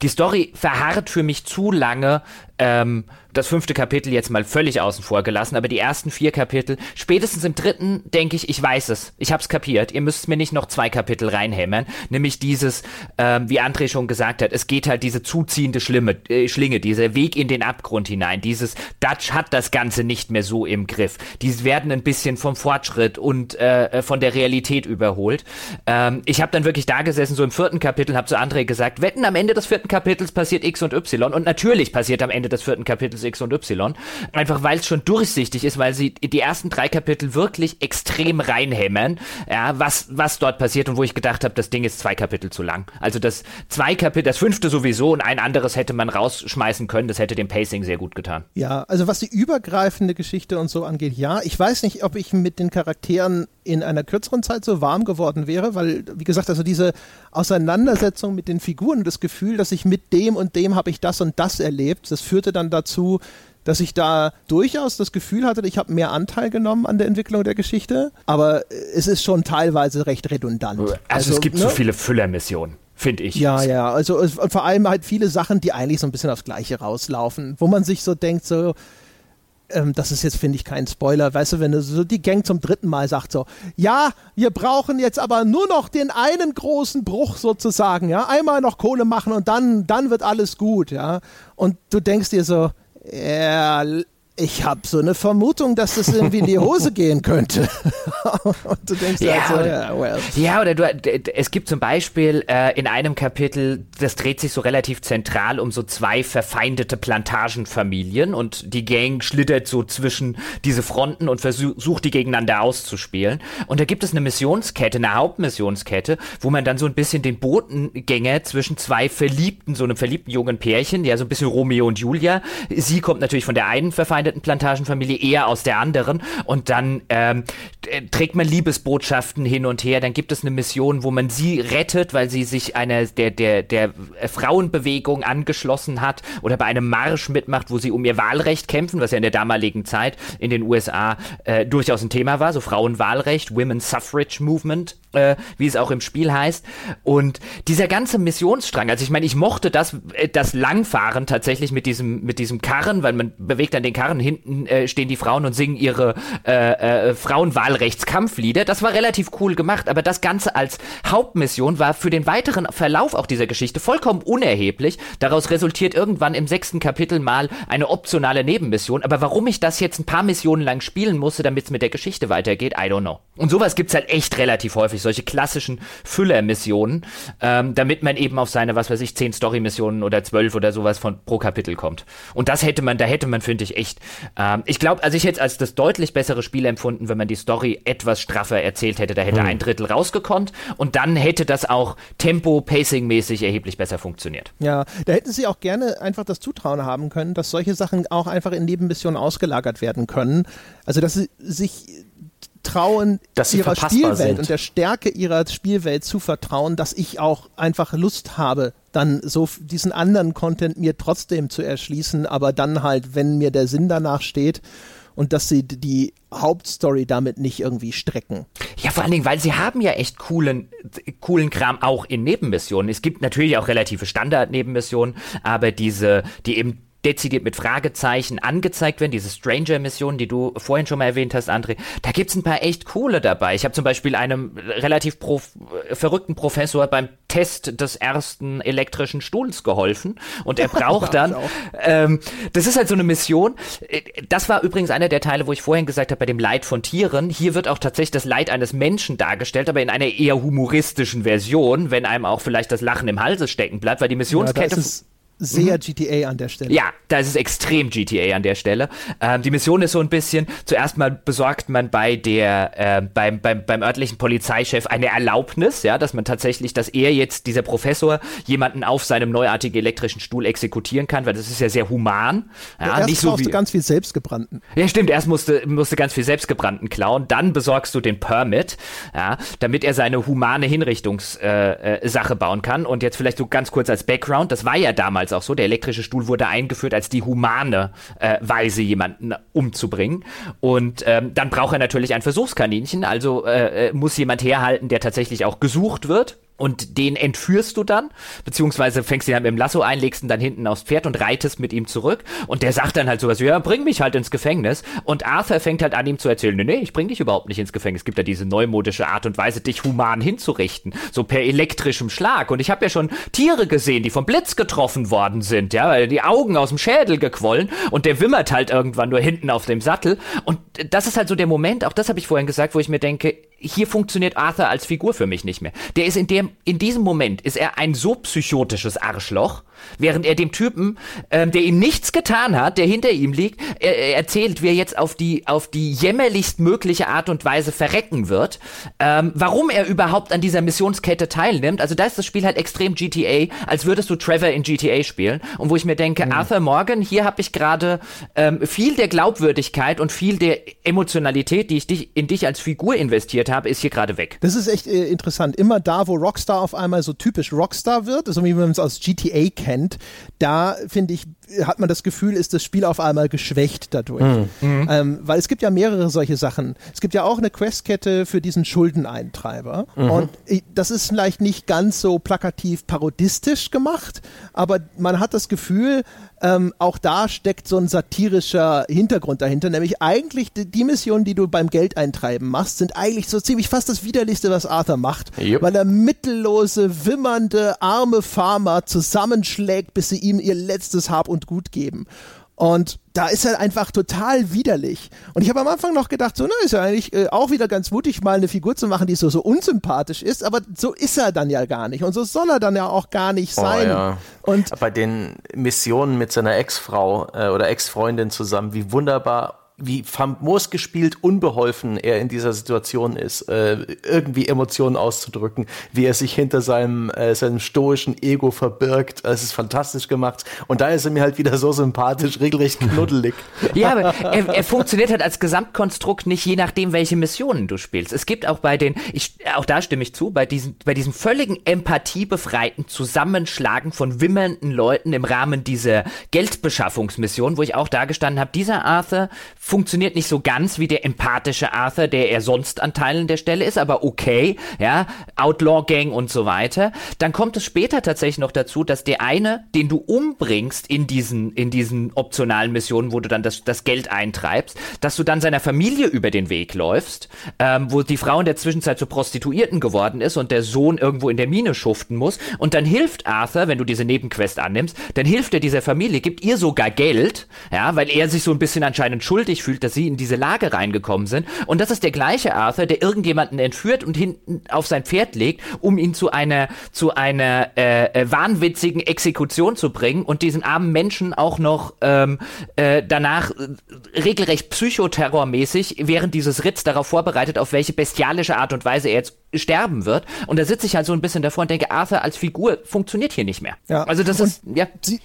Die Story verharrt für mich zu lange ähm, das fünfte Kapitel jetzt mal völlig außen vor gelassen, aber die ersten vier Kapitel, spätestens im dritten denke ich, ich weiß es, ich hab's kapiert, ihr müsst mir nicht noch zwei Kapitel reinhämmern, nämlich dieses, ähm, wie André schon gesagt hat, es geht halt diese zuziehende Schlimme, äh, Schlinge, dieser Weg in den Abgrund hinein, dieses Dutch hat das Ganze nicht mehr so im Griff, die werden ein bisschen vom Fortschritt und äh, von der Realität überholt. Ähm, ich habe dann wirklich da gesessen, so im vierten Kapitel, habe zu André gesagt, wetten, am Ende des vierten Kapitels passiert X und Y. Und natürlich passiert am Ende des vierten Kapitels X und Y. Einfach weil es schon durchsichtig ist, weil sie die ersten drei Kapitel wirklich extrem reinhämmern, ja, was, was dort passiert und wo ich gedacht habe, das Ding ist zwei Kapitel zu lang. Also das zwei Kapitel, das fünfte sowieso und ein anderes hätte man rausschmeißen können, das hätte dem Pacing sehr gut getan. Ja, also was die übergreifende Geschichte und so angeht, ja, ich weiß nicht, ob ich mit den Charakteren in einer kürzeren Zeit so warm geworden wäre, weil, wie gesagt, also diese Auseinandersetzung mit den Figuren, das Gefühl, dass ich mit dem und dem habe ich das und das erlebt, das führte dann dazu, dass ich da durchaus das Gefühl hatte, ich habe mehr Anteil genommen an der Entwicklung der Geschichte, aber es ist schon teilweise recht redundant. Also, also es gibt ne? zu viele Füllermissionen finde ich. Ja, ja, also und vor allem halt viele Sachen, die eigentlich so ein bisschen aufs Gleiche rauslaufen, wo man sich so denkt, so, ähm, das ist jetzt, finde ich, kein Spoiler, weißt du, wenn du so die Gang zum dritten Mal sagt so, ja, wir brauchen jetzt aber nur noch den einen großen Bruch sozusagen, ja, einmal noch Kohle machen und dann, dann wird alles gut, ja. Und du denkst dir so, ja, ich habe so eine Vermutung, dass das irgendwie in die Hose gehen könnte. und du denkst ja, halt so, ja, well. Ja, oder du, es gibt zum Beispiel äh, in einem Kapitel, das dreht sich so relativ zentral um so zwei verfeindete Plantagenfamilien und die Gang schlittert so zwischen diese Fronten und versucht die gegeneinander auszuspielen. Und da gibt es eine Missionskette, eine Hauptmissionskette, wo man dann so ein bisschen den Botengänger zwischen zwei Verliebten, so einem verliebten jungen Pärchen, ja, so ein bisschen Romeo und Julia. Sie kommt natürlich von der einen verfeindeten Plantagenfamilie, eher aus der anderen. Und dann ähm, trägt man Liebesbotschaften hin und her. Dann gibt es eine Mission, wo man sie rettet, weil sie sich einer der, der, der Frauenbewegung angeschlossen hat oder bei einem Marsch mitmacht, wo sie um ihr Wahlrecht kämpfen, was ja in der damaligen Zeit in den USA äh, durchaus ein Thema war, so Frauenwahlrecht, Women's Suffrage Movement äh, wie es auch im Spiel heißt. Und dieser ganze Missionsstrang, also ich meine, ich mochte das, äh, das Langfahren tatsächlich mit diesem, mit diesem Karren, weil man bewegt dann den Karren, hinten äh, stehen die Frauen und singen ihre äh, äh, Frauenwahlrechtskampflieder. Das war relativ cool gemacht, aber das Ganze als Hauptmission war für den weiteren Verlauf auch dieser Geschichte vollkommen unerheblich. Daraus resultiert irgendwann im sechsten Kapitel mal eine optionale Nebenmission. Aber warum ich das jetzt ein paar Missionen lang spielen musste, damit es mit der Geschichte weitergeht, I don't know. Und sowas gibt's halt echt relativ häufig häufig solche klassischen Füller-Missionen, ähm, damit man eben auf seine, was weiß ich, zehn Story-Missionen oder zwölf oder sowas von pro Kapitel kommt. Und das hätte man, da hätte man, finde ich, echt. Ähm, ich glaube, also ich hätte es als das deutlich bessere Spiel empfunden, wenn man die Story etwas straffer erzählt hätte. Da hätte hm. ein Drittel rausgekonnt und dann hätte das auch Tempo, Pacing-mäßig erheblich besser funktioniert. Ja, da hätten sie auch gerne einfach das Zutrauen haben können, dass solche Sachen auch einfach in Nebenmissionen ausgelagert werden können. Also, dass sie sich trauen, dass ihrer Spielwelt sind. und der Stärke ihrer Spielwelt zu vertrauen, dass ich auch einfach Lust habe, dann so diesen anderen Content mir trotzdem zu erschließen, aber dann halt, wenn mir der Sinn danach steht und dass sie die Hauptstory damit nicht irgendwie strecken. Ja, vor allen Dingen, weil sie haben ja echt coolen, coolen Kram auch in Nebenmissionen. Es gibt natürlich auch relative Standard-Nebenmissionen, aber diese, die eben dezidiert mit Fragezeichen angezeigt werden, diese Stranger-Mission, die du vorhin schon mal erwähnt hast, André, da gibt's ein paar echt coole dabei. Ich habe zum Beispiel einem relativ prof verrückten Professor beim Test des ersten elektrischen Stuhls geholfen und er braucht dann, ähm, das ist halt so eine Mission. Das war übrigens einer der Teile, wo ich vorhin gesagt habe, bei dem Leid von Tieren, hier wird auch tatsächlich das Leid eines Menschen dargestellt, aber in einer eher humoristischen Version, wenn einem auch vielleicht das Lachen im Halse stecken bleibt, weil die Missionskette... Ja, sehr mhm. GTA an der Stelle. Ja, da ist es extrem GTA an der Stelle. Ähm, die Mission ist so ein bisschen, zuerst mal besorgt man bei der, äh, beim, beim, beim örtlichen Polizeichef eine Erlaubnis, ja, dass man tatsächlich, dass er jetzt, dieser Professor, jemanden auf seinem neuartigen elektrischen Stuhl exekutieren kann, weil das ist ja sehr human. Ja, ja erst nicht so wie, ganz viel selbstgebrannten. Ja, stimmt, erst musste, musste ganz viel selbstgebrannten klauen, dann besorgst du den Permit, ja, damit er seine humane Hinrichtungssache äh, äh, bauen kann. Und jetzt vielleicht so ganz kurz als Background, das war ja damals damals auch so. Der elektrische Stuhl wurde eingeführt als die humane äh, Weise, jemanden umzubringen. Und ähm, dann braucht er natürlich ein Versuchskaninchen, also äh, äh muss jemand herhalten, der tatsächlich auch gesucht wird und den entführst du dann, beziehungsweise fängst ihn dann mit dem Lasso ein, legst ihn dann hinten aufs Pferd und reitest mit ihm zurück. Und der sagt dann halt sowas, ja, bring mich halt ins Gefängnis. Und Arthur fängt halt an, ihm zu erzählen, nee, nee, ich bring dich überhaupt nicht ins Gefängnis. Es gibt ja diese neumodische Art und Weise, dich human hinzurichten, so per elektrischem Schlag. Und ich habe ja schon Tiere gesehen, die vom Blitz getroffen worden sind, ja, weil die Augen aus dem Schädel gequollen und der wimmert halt irgendwann nur hinten auf dem Sattel. Und das ist halt so der Moment, auch das habe ich vorhin gesagt, wo ich mir denke, hier funktioniert Arthur als Figur für mich nicht mehr. Der ist in dem, in diesem Moment ist er ein so psychotisches Arschloch, während er dem Typen, ähm, der ihm nichts getan hat, der hinter ihm liegt, er, er erzählt, wie er jetzt auf die, auf die jämmerlichst mögliche Art und Weise verrecken wird, ähm, warum er überhaupt an dieser Missionskette teilnimmt. Also da ist das Spiel halt extrem GTA, als würdest du Trevor in GTA spielen. Und wo ich mir denke, mhm. Arthur Morgan, hier habe ich gerade ähm, viel der Glaubwürdigkeit und viel der Emotionalität, die ich dich, in dich als Figur investiert habe, ist hier gerade weg. Das ist echt äh, interessant. Immer da, wo Rockstar auf einmal so typisch Rockstar wird, so wie man es aus GTA kennt, da finde ich, hat man das Gefühl, ist das Spiel auf einmal geschwächt dadurch. Mhm. mhm. Ähm, weil es gibt ja mehrere solche Sachen. Es gibt ja auch eine Questkette für diesen Schuldeneintreiber. Mhm. Und das ist vielleicht nicht ganz so plakativ parodistisch gemacht, aber man hat das Gefühl, ähm, auch da steckt so ein satirischer Hintergrund dahinter, nämlich eigentlich die, die, Missionen, die du beim Geldeintreiben machst, sind eigentlich so ziemlich fast das Widerlichste, was Arthur macht, yep. weil er mittellose, wimmernde, arme Farmer zusammenschlägt, bis sie ihm ihr letztes Hab und Gut geben. Und da ist er einfach total widerlich. Und ich habe am Anfang noch gedacht, so, na, ist ja eigentlich äh, auch wieder ganz mutig, mal eine Figur zu machen, die so, so unsympathisch ist, aber so ist er dann ja gar nicht. Und so soll er dann ja auch gar nicht oh, sein. Oh, ja. Und bei den Missionen mit seiner Ex-Frau äh, oder Ex-Freundin zusammen, wie wunderbar wie famos gespielt unbeholfen er in dieser Situation ist, äh, irgendwie Emotionen auszudrücken, wie er sich hinter seinem, äh, seinem stoischen Ego verbirgt. Es ist fantastisch gemacht. Und da ist er mir halt wieder so sympathisch, regelrecht knuddelig. ja, aber er, er funktioniert halt als Gesamtkonstrukt nicht je nachdem, welche Missionen du spielst. Es gibt auch bei den, ich, auch da stimme ich zu, bei diesen, bei diesem völligen empathiebefreiten Zusammenschlagen von wimmelnden Leuten im Rahmen dieser Geldbeschaffungsmission, wo ich auch da gestanden habe, dieser Arthur funktioniert nicht so ganz wie der empathische Arthur, der er sonst an Teilen der Stelle ist, aber okay, ja, Outlaw Gang und so weiter. Dann kommt es später tatsächlich noch dazu, dass der eine, den du umbringst in diesen, in diesen optionalen Missionen, wo du dann das, das Geld eintreibst, dass du dann seiner Familie über den Weg läufst, ähm, wo die Frau in der Zwischenzeit zur Prostituierten geworden ist und der Sohn irgendwo in der Mine schuften muss. Und dann hilft Arthur, wenn du diese Nebenquest annimmst, dann hilft er dieser Familie, gibt ihr sogar Geld, ja, weil er sich so ein bisschen anscheinend schuldig schuldig fühlt, dass sie in diese Lage reingekommen sind. Und das ist der gleiche Arthur, der irgendjemanden entführt und hinten auf sein Pferd legt, um ihn zu einer zu einer äh, äh, wahnwitzigen Exekution zu bringen und diesen armen Menschen auch noch ähm, äh, danach äh, regelrecht psychoterrormäßig während dieses Ritts darauf vorbereitet, auf welche bestialische Art und Weise er jetzt sterben wird. Und da sitze ich halt so ein bisschen davor und denke, Arthur als Figur funktioniert hier nicht mehr. Ja. Also das und ist, ja. Sie,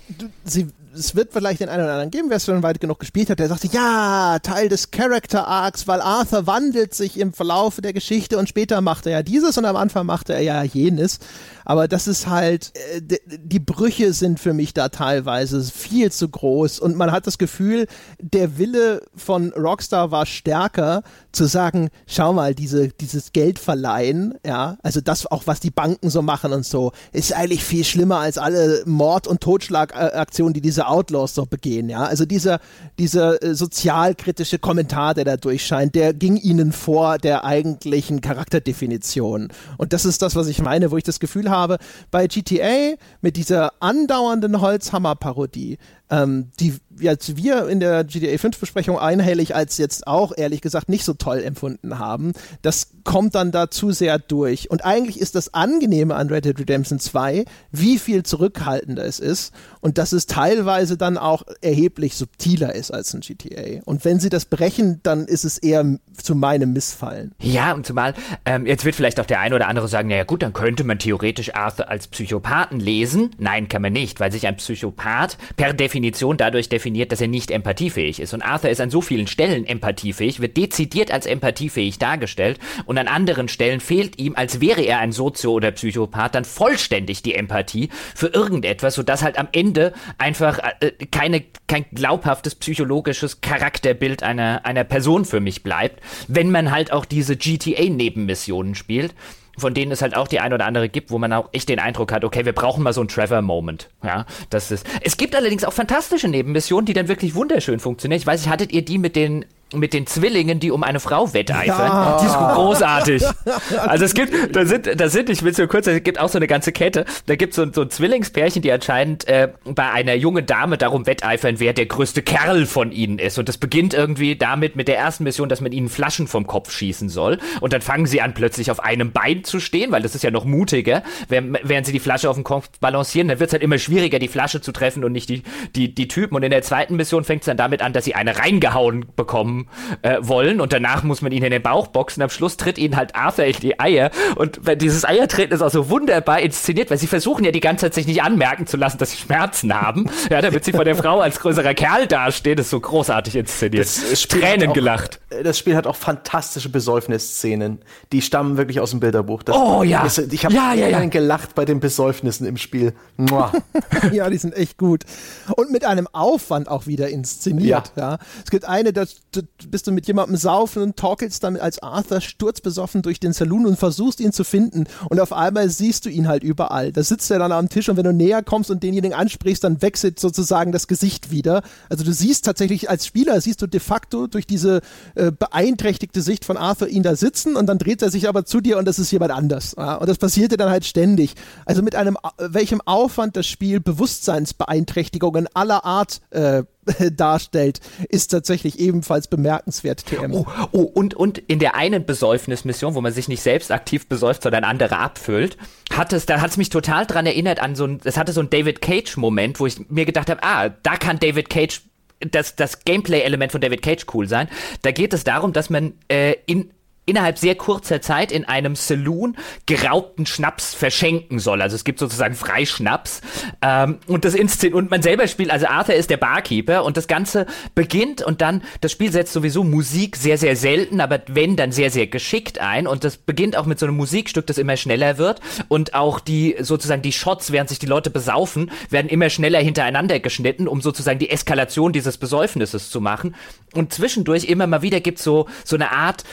sie es wird vielleicht den einen oder anderen geben, wer es schon weit genug gespielt hat, der sagte, ja, Teil des Character Arcs, weil Arthur wandelt sich im Verlauf der Geschichte und später macht er ja dieses und am Anfang macht er ja jenes. Aber das ist halt, äh, die Brüche sind für mich da teilweise viel zu groß und man hat das Gefühl, der Wille von Rockstar war stärker zu sagen, schau mal, diese, dieses Geld verleihen, ja, also das auch, was die Banken so machen und so, ist eigentlich viel schlimmer als alle Mord- und Totschlagaktionen, die diese Outlaws so begehen, ja. Also dieser, dieser äh, sozialkritische Kommentar, der da durchscheint, der ging ihnen vor der eigentlichen Charakterdefinition. Und das ist das, was ich meine, wo ich das Gefühl habe, habe. Bei GTA mit dieser andauernden Holzhammer-Parodie, ähm, die jetzt wir in der GTA 5 Besprechung einhellig als jetzt auch ehrlich gesagt nicht so toll empfunden haben, das kommt dann da zu sehr durch. Und eigentlich ist das Angenehme an Red Dead Redemption 2, wie viel zurückhaltender es ist und dass es teilweise dann auch erheblich subtiler ist als ein GTA. Und wenn sie das brechen, dann ist es eher zu meinem Missfallen. Ja, und zumal, ähm, jetzt wird vielleicht auch der eine oder andere sagen, naja gut, dann könnte man theoretisch Arthur als Psychopathen lesen. Nein, kann man nicht, weil sich ein Psychopath per Definition dadurch definiert, definiert, dass er nicht empathiefähig ist. Und Arthur ist an so vielen Stellen empathiefähig, wird dezidiert als empathiefähig dargestellt und an anderen Stellen fehlt ihm, als wäre er ein Sozio- oder Psychopath, dann vollständig die Empathie für irgendetwas, sodass halt am Ende einfach äh, keine, kein glaubhaftes psychologisches Charakterbild einer, einer Person für mich bleibt, wenn man halt auch diese GTA-Nebenmissionen spielt von denen es halt auch die ein oder andere gibt, wo man auch echt den Eindruck hat, okay, wir brauchen mal so einen Trevor-Moment. Ja, das ist. Es gibt allerdings auch fantastische Nebenmissionen, die dann wirklich wunderschön funktionieren. Ich weiß nicht, hattet ihr die mit den mit den Zwillingen, die um eine Frau wetteifern. Ja. Die ist großartig. Also es gibt, da sind, da sind, ich will es nur kurz, es gibt auch so eine ganze Kette. Da gibt es so, so ein Zwillingspärchen, die anscheinend äh, bei einer jungen Dame darum wetteifern, wer der größte Kerl von ihnen ist. Und das beginnt irgendwie damit mit der ersten Mission, dass man ihnen Flaschen vom Kopf schießen soll. Und dann fangen sie an, plötzlich auf einem Bein zu stehen, weil das ist ja noch mutiger. Während sie die Flasche auf dem Kopf balancieren, dann wird es halt immer schwieriger, die Flasche zu treffen und nicht die, die, die Typen. Und in der zweiten Mission fängt es dann damit an, dass sie eine reingehauen bekommen äh, wollen und danach muss man ihn in den Bauch boxen. Am Schluss tritt ihnen halt Arthur in die Eier und dieses Eiertreten ist auch so wunderbar inszeniert, weil sie versuchen ja die ganze Zeit sich nicht anmerken zu lassen, dass sie Schmerzen haben, ja, damit sie vor der Frau als größerer Kerl dastehen. Das ist so großartig inszeniert. Das Tränen auch, gelacht. Das Spiel hat auch fantastische Besäufnisszenen. Die stammen wirklich aus dem Bilderbuch. Das, oh ja. Das, ich habe ja, ja, ja. gelacht bei den Besäufnissen im Spiel. ja, die sind echt gut. Und mit einem Aufwand auch wieder inszeniert. Ja. ja. Es gibt eine, das, bist du mit jemandem saufen und torkelst damit als Arthur sturzbesoffen durch den Saloon und versuchst ihn zu finden und auf einmal siehst du ihn halt überall. Da sitzt er dann am Tisch und wenn du näher kommst und denjenigen ansprichst, dann wechselt sozusagen das Gesicht wieder. Also du siehst tatsächlich als Spieler, siehst du de facto durch diese äh, beeinträchtigte Sicht von Arthur ihn da sitzen und dann dreht er sich aber zu dir und das ist jemand anders. Ja? Und das passierte dann halt ständig. Also mit einem, welchem Aufwand das Spiel Bewusstseinsbeeinträchtigungen aller Art äh, darstellt, ist tatsächlich ebenfalls bemerkenswert, TM. Oh, oh, und, und in der einen Besäufnismission, wo man sich nicht selbst aktiv besäuft, sondern andere abfüllt, hat es, da hat es mich total dran erinnert an so ein, es hatte so ein David Cage-Moment, wo ich mir gedacht habe, ah, da kann David Cage das, das Gameplay-Element von David Cage cool sein. Da geht es darum, dass man äh, in innerhalb sehr kurzer Zeit in einem Saloon geraubten Schnaps verschenken soll. Also es gibt sozusagen Freischnaps. Ähm, und das Inszen und man selber spielt, also Arthur ist der Barkeeper und das Ganze beginnt und dann, das Spiel setzt sowieso Musik sehr, sehr selten, aber wenn, dann sehr, sehr geschickt ein. Und das beginnt auch mit so einem Musikstück, das immer schneller wird. Und auch die, sozusagen die Shots, während sich die Leute besaufen, werden immer schneller hintereinander geschnitten, um sozusagen die Eskalation dieses Besäufnisses zu machen. Und zwischendurch immer mal wieder gibt's so, so eine Art,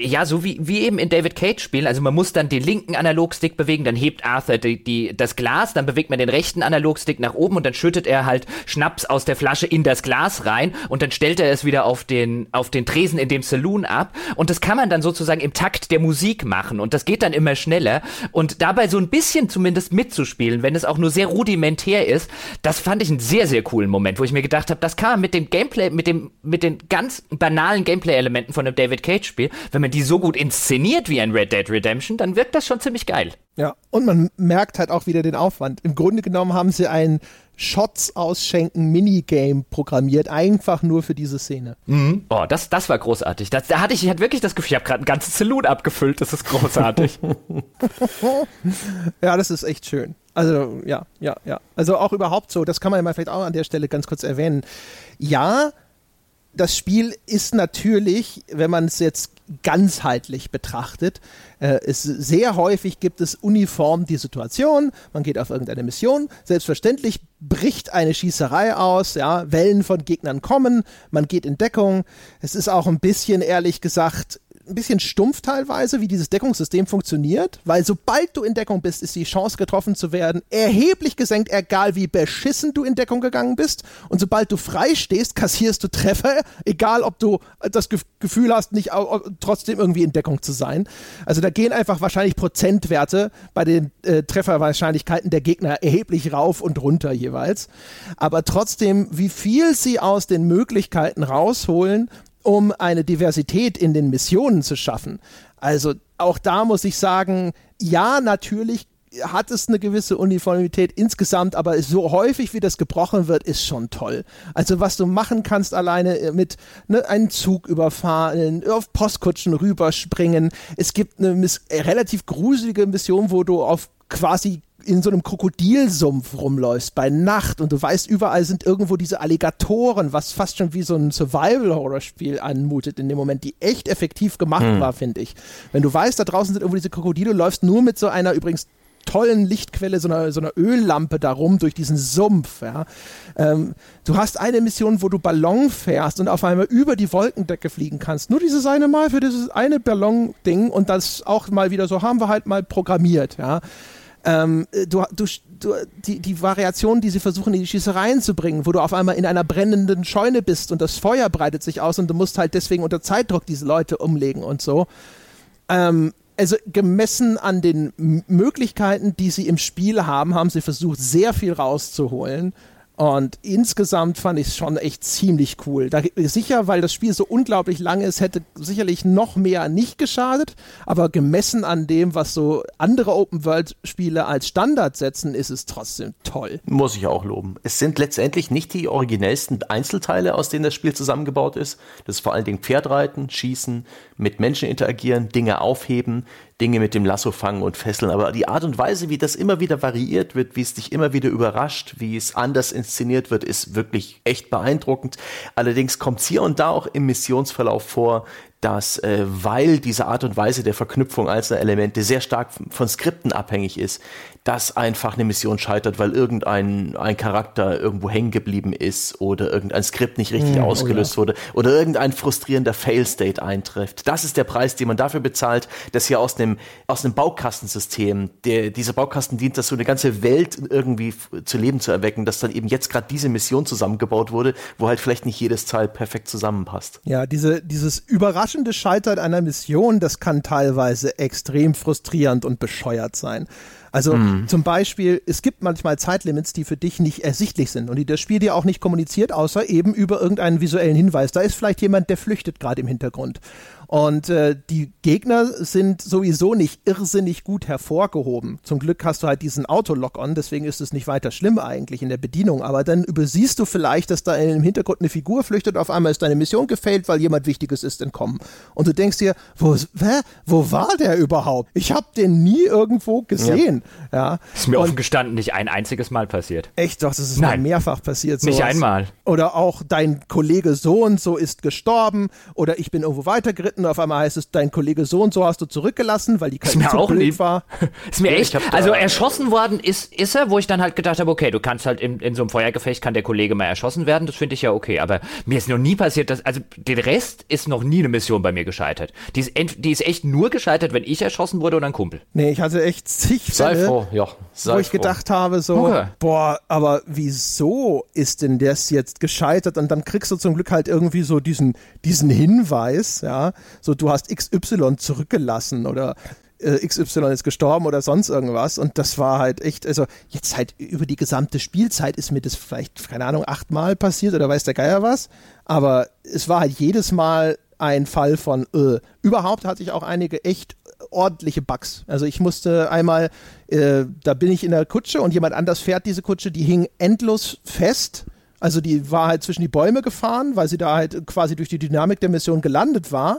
ja, so wie, wie eben in David Cage spielen. Also man muss dann den linken Analogstick bewegen, dann hebt Arthur die, die, das Glas, dann bewegt man den rechten Analogstick nach oben und dann schüttet er halt Schnaps aus der Flasche in das Glas rein und dann stellt er es wieder auf den, auf den Tresen in dem Saloon ab. Und das kann man dann sozusagen im Takt der Musik machen und das geht dann immer schneller. Und dabei so ein bisschen zumindest mitzuspielen, wenn es auch nur sehr rudimentär ist, das fand ich einen sehr, sehr coolen Moment, wo ich mir gedacht habe, das kann man mit dem Gameplay, mit dem, mit den ganz banalen Gameplay-Elementen von einem David Cage-Spiel, wenn man die so gut inszeniert wie ein Red Dead Redemption, dann wirkt das schon ziemlich geil. Ja, und man merkt halt auch wieder den Aufwand. Im Grunde genommen haben sie ein Shots ausschenken Minigame programmiert, einfach nur für diese Szene. Mhm. Oh, das, das war großartig. Das, da hatte ich, ich hatte wirklich das Gefühl, ich habe gerade ein ganzes Saloon abgefüllt. Das ist großartig. ja, das ist echt schön. Also, ja, ja, ja. Also auch überhaupt so, das kann man ja mal vielleicht auch an der Stelle ganz kurz erwähnen. Ja, das Spiel ist natürlich, wenn man es jetzt ganzheitlich betrachtet, äh, es sehr häufig gibt es uniform die Situation, man geht auf irgendeine Mission, selbstverständlich bricht eine Schießerei aus, ja, Wellen von Gegnern kommen, man geht in Deckung. Es ist auch ein bisschen, ehrlich gesagt, ein bisschen stumpf teilweise, wie dieses Deckungssystem funktioniert, weil sobald du in Deckung bist, ist die Chance getroffen zu werden erheblich gesenkt, egal wie beschissen du in Deckung gegangen bist. Und sobald du frei stehst, kassierst du Treffer, egal ob du das Gefühl hast, nicht trotzdem irgendwie in Deckung zu sein. Also da gehen einfach wahrscheinlich Prozentwerte bei den äh, Trefferwahrscheinlichkeiten der Gegner erheblich rauf und runter jeweils. Aber trotzdem, wie viel sie aus den Möglichkeiten rausholen, um eine Diversität in den Missionen zu schaffen. Also auch da muss ich sagen, ja, natürlich hat es eine gewisse Uniformität insgesamt, aber so häufig wie das gebrochen wird, ist schon toll. Also was du machen kannst alleine mit ne, einen Zug überfahren, auf Postkutschen rüberspringen. Es gibt eine relativ gruselige Mission, wo du auf quasi in so einem Krokodilsumpf rumläufst bei Nacht und du weißt, überall sind irgendwo diese Alligatoren, was fast schon wie so ein Survival-Horror-Spiel anmutet in dem Moment, die echt effektiv gemacht hm. war, finde ich. Wenn du weißt, da draußen sind irgendwo diese Krokodile, läufst nur mit so einer übrigens tollen Lichtquelle, so einer, so einer Öllampe darum durch diesen Sumpf. Ja. Ähm, du hast eine Mission, wo du Ballon fährst und auf einmal über die Wolkendecke fliegen kannst. Nur dieses eine Mal für dieses eine Ballon-Ding und das auch mal wieder so haben wir halt mal programmiert. Ja. Ähm, du, du, du, die, die Variationen, die sie versuchen, in die Schießereien zu bringen, wo du auf einmal in einer brennenden Scheune bist und das Feuer breitet sich aus und du musst halt deswegen unter Zeitdruck diese Leute umlegen und so. Ähm, also gemessen an den Möglichkeiten, die sie im Spiel haben, haben sie versucht, sehr viel rauszuholen. Und insgesamt fand ich es schon echt ziemlich cool. Da, sicher, weil das Spiel so unglaublich lang ist, hätte sicherlich noch mehr nicht geschadet. Aber gemessen an dem, was so andere Open-World-Spiele als Standard setzen, ist es trotzdem toll. Muss ich auch loben. Es sind letztendlich nicht die originellsten Einzelteile, aus denen das Spiel zusammengebaut ist. Das ist vor allen Dingen Pferdreiten, Schießen, mit Menschen interagieren, Dinge aufheben, Dinge mit dem Lasso fangen und fesseln. Aber die Art und Weise, wie das immer wieder variiert wird, wie es dich immer wieder überrascht, wie es anders inszeniert wird, ist wirklich echt beeindruckend. Allerdings kommt es hier und da auch im Missionsverlauf vor, dass äh, weil diese Art und Weise der Verknüpfung einzelner Elemente sehr stark von Skripten abhängig ist, dass einfach eine Mission scheitert, weil irgendein ein Charakter irgendwo hängen geblieben ist oder irgendein Skript nicht richtig mm, ausgelöst ja. wurde oder irgendein frustrierender Fail-State eintrifft. Das ist der Preis, den man dafür bezahlt, dass hier aus einem, aus einem Baukastensystem, der, dieser Baukasten dient, dass so eine ganze Welt irgendwie zu Leben zu erwecken, dass dann eben jetzt gerade diese Mission zusammengebaut wurde, wo halt vielleicht nicht jedes Teil perfekt zusammenpasst. Ja, diese, dieses überraschende Scheitern einer Mission, das kann teilweise extrem frustrierend und bescheuert sein. Also mhm. zum Beispiel, es gibt manchmal Zeitlimits, die für dich nicht ersichtlich sind und die das Spiel dir auch nicht kommuniziert, außer eben über irgendeinen visuellen Hinweis. Da ist vielleicht jemand, der flüchtet gerade im Hintergrund. Und äh, die Gegner sind sowieso nicht irrsinnig gut hervorgehoben. Zum Glück hast du halt diesen Auto-Lock-on, deswegen ist es nicht weiter schlimm eigentlich in der Bedienung. Aber dann übersiehst du vielleicht, dass da im Hintergrund eine Figur flüchtet, auf einmal ist deine Mission gefailt, weil jemand Wichtiges ist entkommen. Und du denkst dir, wo, hä? wo war der überhaupt? Ich habe den nie irgendwo gesehen. Ja. ja. Ist mir offen gestanden nicht ein einziges Mal passiert. Echt doch, das ist Nein. mir mehrfach passiert. Sowas. Nicht einmal. Oder auch dein Kollege so und so ist gestorben oder ich bin irgendwo weitergeritten und auf einmal heißt es, dein Kollege so und so hast du zurückgelassen, weil die KI zu blöd war. ist mir echt, also erschossen worden ist, ist er, wo ich dann halt gedacht habe, okay, du kannst halt in, in so einem Feuergefecht kann der Kollege mal erschossen werden, das finde ich ja okay, aber mir ist noch nie passiert, dass, also den Rest ist noch nie eine Mission bei mir gescheitert. Die ist, ent, die ist echt nur gescheitert, wenn ich erschossen wurde oder ein Kumpel. Nee, ich hatte echt zig Fälle, sei froh, ja, sei wo ich froh. gedacht habe, so, okay. boah, aber wieso ist denn das jetzt gescheitert? Und dann kriegst du zum Glück halt irgendwie so diesen, diesen Hinweis, ja, so du hast XY zurückgelassen oder äh, XY ist gestorben oder sonst irgendwas. Und das war halt echt, also jetzt halt über die gesamte Spielzeit ist mir das vielleicht, keine Ahnung, achtmal passiert oder weiß der Geier was. Aber es war halt jedes Mal ein Fall von, äh. überhaupt hatte ich auch einige echt ordentliche Bugs. Also ich musste einmal, äh, da bin ich in der Kutsche und jemand anders fährt diese Kutsche, die hing endlos fest also die war halt zwischen die Bäume gefahren, weil sie da halt quasi durch die Dynamik der Mission gelandet war.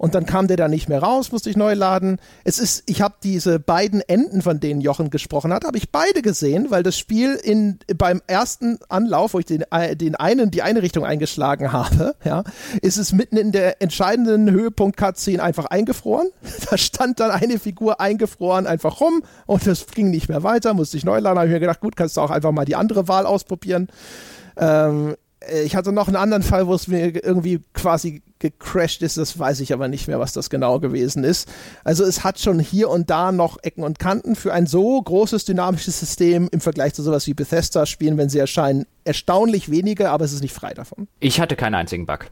Und dann kam der da nicht mehr raus, musste ich neu laden. Es ist, ich habe diese beiden Enden, von denen Jochen gesprochen hat, habe ich beide gesehen, weil das Spiel in beim ersten Anlauf, wo ich den, äh, den einen die eine Richtung eingeschlagen habe, ja, ist es mitten in der entscheidenden Höhepunkt Cutscene einfach eingefroren. Da stand dann eine Figur eingefroren einfach rum und das ging nicht mehr weiter, musste ich neu laden. Habe ich mir gedacht, gut, kannst du auch einfach mal die andere Wahl ausprobieren. Ähm, äh, ich hatte noch einen anderen Fall, wo es mir irgendwie quasi gecrashed ist, das weiß ich aber nicht mehr, was das genau gewesen ist. Also es hat schon hier und da noch Ecken und Kanten für ein so großes dynamisches System im Vergleich zu sowas wie Bethesda spielen, wenn sie erscheinen, erstaunlich wenige, aber es ist nicht frei davon. Ich hatte keinen einzigen Bug.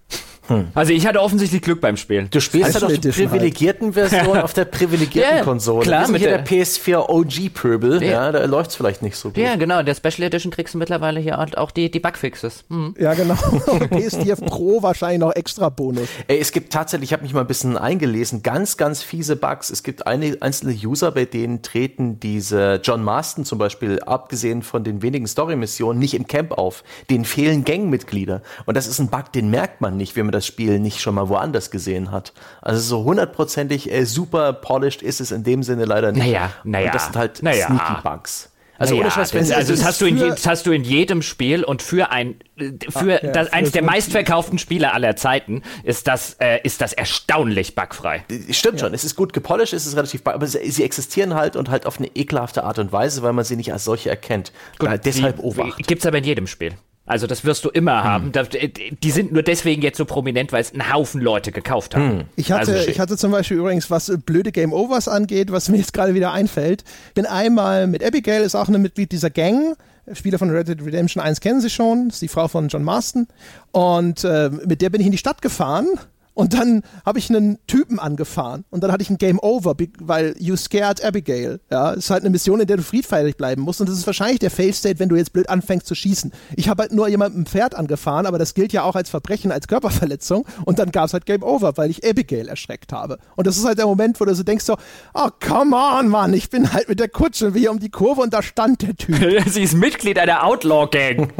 Hm. Also ich hatte offensichtlich Glück beim Spielen. Du spielst ja doch die privilegierten halt. Version auf der privilegierten ja, Konsole. Klar, mit hier der, der PS4 OG Pöbel, ja. ja, da läuft es vielleicht nicht so gut. Ja, genau, in der Special Edition kriegst du mittlerweile hier auch die, die Bugfixes. Hm. Ja, genau. PS4 Pro wahrscheinlich noch extra Bonus. Ey, es gibt tatsächlich, ich habe mich mal ein bisschen eingelesen, ganz, ganz fiese Bugs. Es gibt eine, einzelne User, bei denen treten diese John Marston zum Beispiel, abgesehen von den wenigen Story-Missionen, nicht im Camp auf. Denen fehlen Gangmitglieder. Und das ist ein Bug, den merkt man nicht, wenn man das Spiel nicht schon mal woanders gesehen hat. Also so hundertprozentig äh, super polished ist es in dem Sinne leider nicht. Naja, naja. Und das sind halt naja. sneaky Bugs. Also naja, ohne Scheiß, das, also das hast, du in je, das hast du in jedem Spiel und für ein für ah, ja, das, eines der meistverkauften Spiele aller Zeiten ist das äh, ist das erstaunlich bugfrei. Stimmt ja. schon, es ist gut gepolished, es ist relativ aber sie, sie, existieren halt und halt auf eine ekelhafte Art und Weise, weil man sie nicht als solche erkennt. Gut, deshalb Obacht. Gibt's aber in jedem Spiel. Also das wirst du immer haben. Hm. Die sind nur deswegen jetzt so prominent, weil es einen Haufen Leute gekauft haben. Hm. Ich hatte, also ich hatte zum Beispiel übrigens, was blöde Game Overs angeht, was mir jetzt gerade wieder einfällt. Bin einmal mit Abigail, ist auch eine Mitglied dieser Gang. Spieler von Red Dead Redemption 1 kennen sie schon, ist die Frau von John Marston. Und äh, mit der bin ich in die Stadt gefahren und dann habe ich einen Typen angefahren und dann hatte ich ein Game Over, weil you scared Abigail. Ja, es ist halt eine Mission, in der du friedfertig bleiben musst und das ist wahrscheinlich der Fail State, wenn du jetzt blöd anfängst zu schießen. Ich habe halt nur jemandem ein Pferd angefahren, aber das gilt ja auch als Verbrechen, als Körperverletzung und dann gab es halt Game Over, weil ich Abigail erschreckt habe. Und das ist halt der Moment, wo du so denkst so, oh come on, Mann, ich bin halt mit der Kutsche wie um die Kurve und da stand der Typ. Sie ist Mitglied einer Outlaw Gang.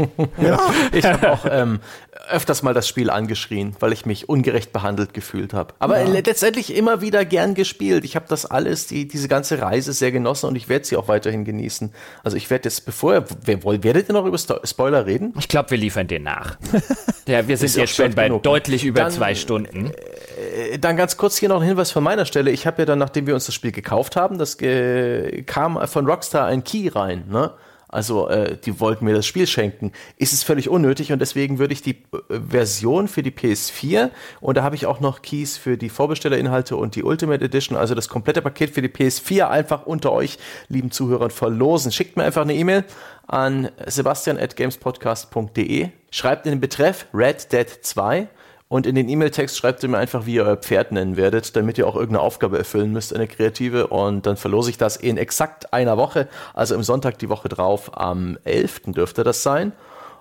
ja. Ich habe auch ähm, öfters mal das Spiel angeschrien, weil ich mich ungerecht behandelt gefühlt habe. Aber ja. letztendlich immer wieder gern gespielt. Ich habe das alles, die, diese ganze Reise sehr genossen und ich werde sie auch weiterhin genießen. Also ich werde jetzt, bevor, wer, werdet ihr noch über Spoiler reden? Ich glaube, wir liefern den nach. ja, wir sind jetzt schon bei genug. deutlich über dann, zwei Stunden. Äh, dann ganz kurz hier noch ein Hinweis von meiner Stelle. Ich habe ja dann, nachdem wir uns das Spiel gekauft haben, das äh, kam von Rockstar ein Key rein, ne? Also äh, die wollten mir das Spiel schenken. Ist es völlig unnötig und deswegen würde ich die äh, Version für die PS4 und da habe ich auch noch Keys für die Vorbestellerinhalte und die Ultimate Edition, also das komplette Paket für die PS4 einfach unter euch, lieben Zuhörern, verlosen. Schickt mir einfach eine E-Mail an sebastian at gamespodcast.de, schreibt in den Betreff Red Dead 2 und in den E-Mail-Text schreibt ihr mir einfach, wie ihr euer Pferd nennen werdet, damit ihr auch irgendeine Aufgabe erfüllen müsst, eine kreative. Und dann verlose ich das in exakt einer Woche, also im Sonntag die Woche drauf, am 11. dürfte das sein.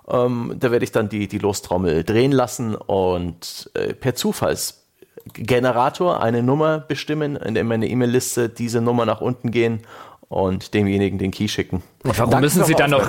Ähm, da werde ich dann die, die Lostrommel drehen lassen und äh, per Zufallsgenerator eine Nummer bestimmen, in der meine E-Mail-Liste diese Nummer nach unten gehen und demjenigen den Key schicken. Und warum müssen Sie dann noch,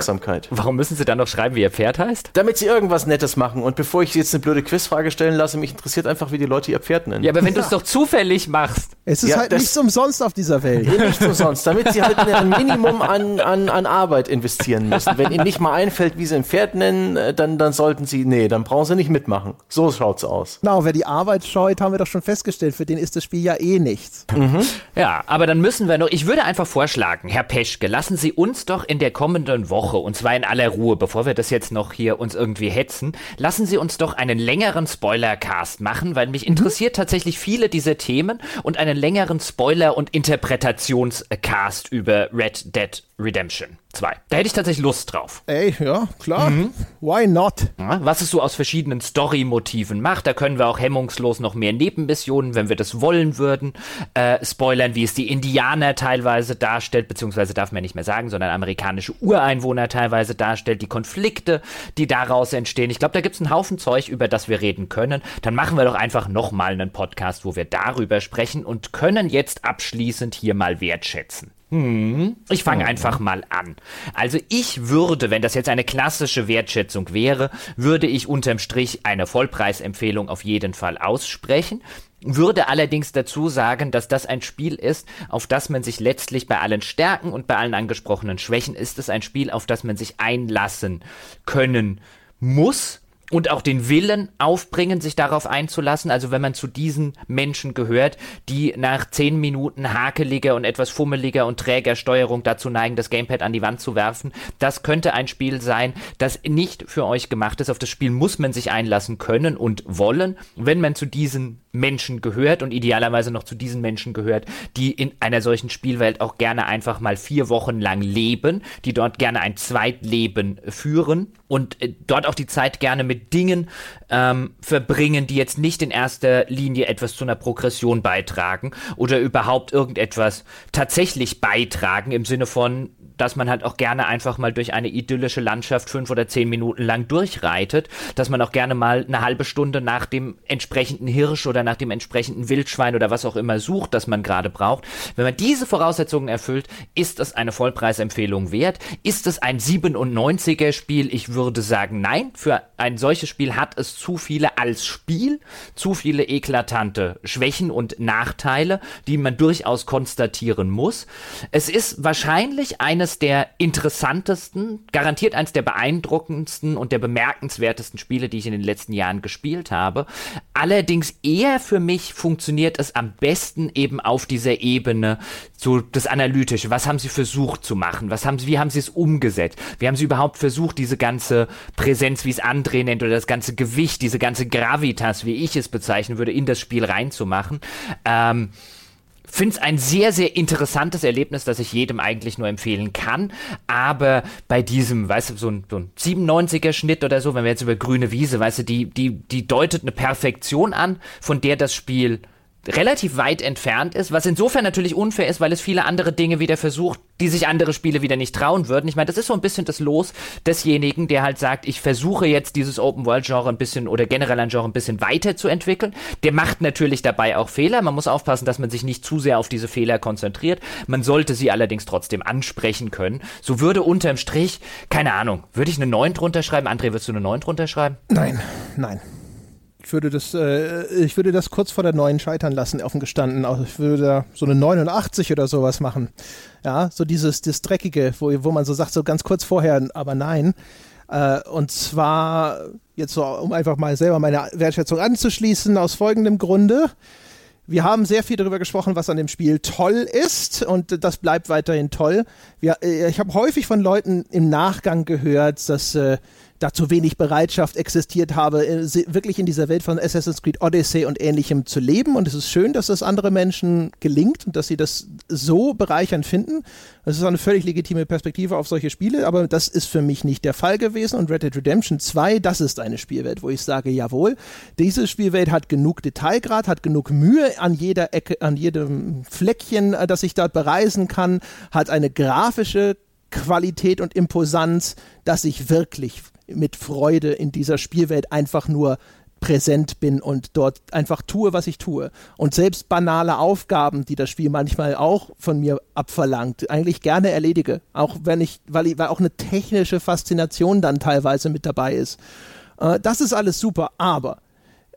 warum müssen Sie dann noch schreiben, wie Ihr Pferd heißt? Damit Sie irgendwas Nettes machen. Und bevor ich jetzt eine blöde Quizfrage stellen lasse, mich interessiert einfach, wie die Leute ihr Pferd nennen. Ja, aber wenn du es doch zufällig machst. Es ist ja, halt nichts umsonst auf dieser Welt. Nichts umsonst, damit Sie halt ein Minimum an, an, an Arbeit investieren müssen. Wenn Ihnen nicht mal einfällt, wie Sie ein Pferd nennen, äh, dann, dann sollten Sie, nee, dann brauchen Sie nicht mitmachen. So schaut's aus. Genau, wer die Arbeit scheut, haben wir doch schon festgestellt, für den ist das Spiel ja eh nichts. Mhm. Ja, aber dann müssen wir noch, ich würde einfach vorschlagen, Herr Peschke, lassen Sie uns doch in der kommenden Woche, und zwar in aller Ruhe, bevor wir das jetzt noch hier uns irgendwie hetzen, lassen Sie uns doch einen längeren Spoilercast machen, weil mich mhm. interessiert tatsächlich viele dieser Themen und einen längeren Spoiler- und Interpretationscast über Red Dead Redemption 2. Da hätte ich tatsächlich Lust drauf. Ey, ja, klar. Mhm. Why not? Ja, was es so aus verschiedenen Story-Motiven macht, da können wir auch hemmungslos noch mehr Nebenmissionen, wenn wir das wollen würden, äh, spoilern, wie es die Indianer teilweise darstellt, beziehungsweise darf man nicht mehr sagen, sondern amerikanische Ureinwohner teilweise darstellt, die Konflikte, die daraus entstehen. Ich glaube, da gibt es einen Haufen Zeug, über das wir reden können. Dann machen wir doch einfach nochmal einen Podcast, wo wir darüber sprechen und können jetzt abschließend hier mal wertschätzen. Hm, ich fange einfach mal an. Also ich würde, wenn das jetzt eine klassische Wertschätzung wäre, würde ich unterm Strich eine Vollpreisempfehlung auf jeden Fall aussprechen. Würde allerdings dazu sagen, dass das ein Spiel ist, auf das man sich letztlich bei allen Stärken und bei allen angesprochenen Schwächen ist es ein Spiel, auf das man sich einlassen können muss und auch den Willen aufbringen, sich darauf einzulassen. Also wenn man zu diesen Menschen gehört, die nach zehn Minuten hakeliger und etwas fummeliger und träger Steuerung dazu neigen, das Gamepad an die Wand zu werfen, das könnte ein Spiel sein, das nicht für euch gemacht ist. Auf das Spiel muss man sich einlassen können und wollen. Wenn man zu diesen Menschen gehört und idealerweise noch zu diesen Menschen gehört, die in einer solchen Spielwelt auch gerne einfach mal vier Wochen lang leben, die dort gerne ein Zweitleben führen und äh, dort auch die Zeit gerne mit Dingen ähm, verbringen, die jetzt nicht in erster Linie etwas zu einer Progression beitragen oder überhaupt irgendetwas tatsächlich beitragen im Sinne von dass man halt auch gerne einfach mal durch eine idyllische Landschaft fünf oder zehn Minuten lang durchreitet, dass man auch gerne mal eine halbe Stunde nach dem entsprechenden Hirsch oder nach dem entsprechenden Wildschwein oder was auch immer sucht, das man gerade braucht. Wenn man diese Voraussetzungen erfüllt, ist es eine Vollpreisempfehlung wert. Ist es ein 97er Spiel? Ich würde sagen, nein. Für ein solches Spiel hat es zu viele als Spiel, zu viele eklatante Schwächen und Nachteile, die man durchaus konstatieren muss. Es ist wahrscheinlich eines der interessantesten, garantiert eines der beeindruckendsten und der bemerkenswertesten Spiele, die ich in den letzten Jahren gespielt habe. Allerdings eher für mich funktioniert es am besten eben auf dieser Ebene, so das Analytische. Was haben sie versucht zu machen? Was haben sie, wie haben sie es umgesetzt? Wie haben sie überhaupt versucht, diese ganze Präsenz, wie es André nennt, oder das ganze Gewicht, diese ganze Gravitas, wie ich es bezeichnen würde, in das Spiel reinzumachen? Ähm, finde es ein sehr, sehr interessantes Erlebnis, das ich jedem eigentlich nur empfehlen kann. Aber bei diesem, weißt du, so ein, so ein 97er-Schnitt oder so, wenn wir jetzt über grüne Wiese, weißt du, die, die, die deutet eine Perfektion an, von der das Spiel relativ weit entfernt ist, was insofern natürlich unfair ist, weil es viele andere Dinge wieder versucht, die sich andere Spiele wieder nicht trauen würden. Ich meine, das ist so ein bisschen das Los desjenigen, der halt sagt, ich versuche jetzt dieses Open-World-Genre ein bisschen oder generell ein Genre ein bisschen weiterzuentwickeln. Der macht natürlich dabei auch Fehler. Man muss aufpassen, dass man sich nicht zu sehr auf diese Fehler konzentriert. Man sollte sie allerdings trotzdem ansprechen können. So würde unterm Strich, keine Ahnung, würde ich eine 9 drunter schreiben? André, würdest du eine 9 drunter schreiben? Nein, nein. Ich würde das, äh, ich würde das kurz vor der neuen scheitern lassen, offen gestanden. Also ich würde da so eine 89 oder sowas machen. Ja, so dieses, das Dreckige, wo, wo man so sagt, so ganz kurz vorher, aber nein. Äh, und zwar, jetzt so, um einfach mal selber meine Wertschätzung anzuschließen, aus folgendem Grunde. Wir haben sehr viel darüber gesprochen, was an dem Spiel toll ist und das bleibt weiterhin toll. Wir, äh, ich habe häufig von Leuten im Nachgang gehört, dass äh, da zu wenig Bereitschaft existiert habe, äh, wirklich in dieser Welt von Assassin's Creed Odyssey und ähnlichem zu leben. Und es ist schön, dass das andere Menschen gelingt und dass sie das so bereichernd finden. Das ist eine völlig legitime Perspektive auf solche Spiele, aber das ist für mich nicht der Fall gewesen. Und Red Dead Redemption 2, das ist eine Spielwelt, wo ich sage, jawohl, diese Spielwelt hat genug Detailgrad, hat genug Mühe an jeder Ecke, an jedem Fleckchen, äh, das ich dort bereisen kann, hat eine grafische Qualität und Imposanz, dass ich wirklich mit Freude in dieser Spielwelt einfach nur präsent bin und dort einfach tue, was ich tue. Und selbst banale Aufgaben, die das Spiel manchmal auch von mir abverlangt, eigentlich gerne erledige. Auch wenn ich, weil, ich, weil auch eine technische Faszination dann teilweise mit dabei ist. Äh, das ist alles super, aber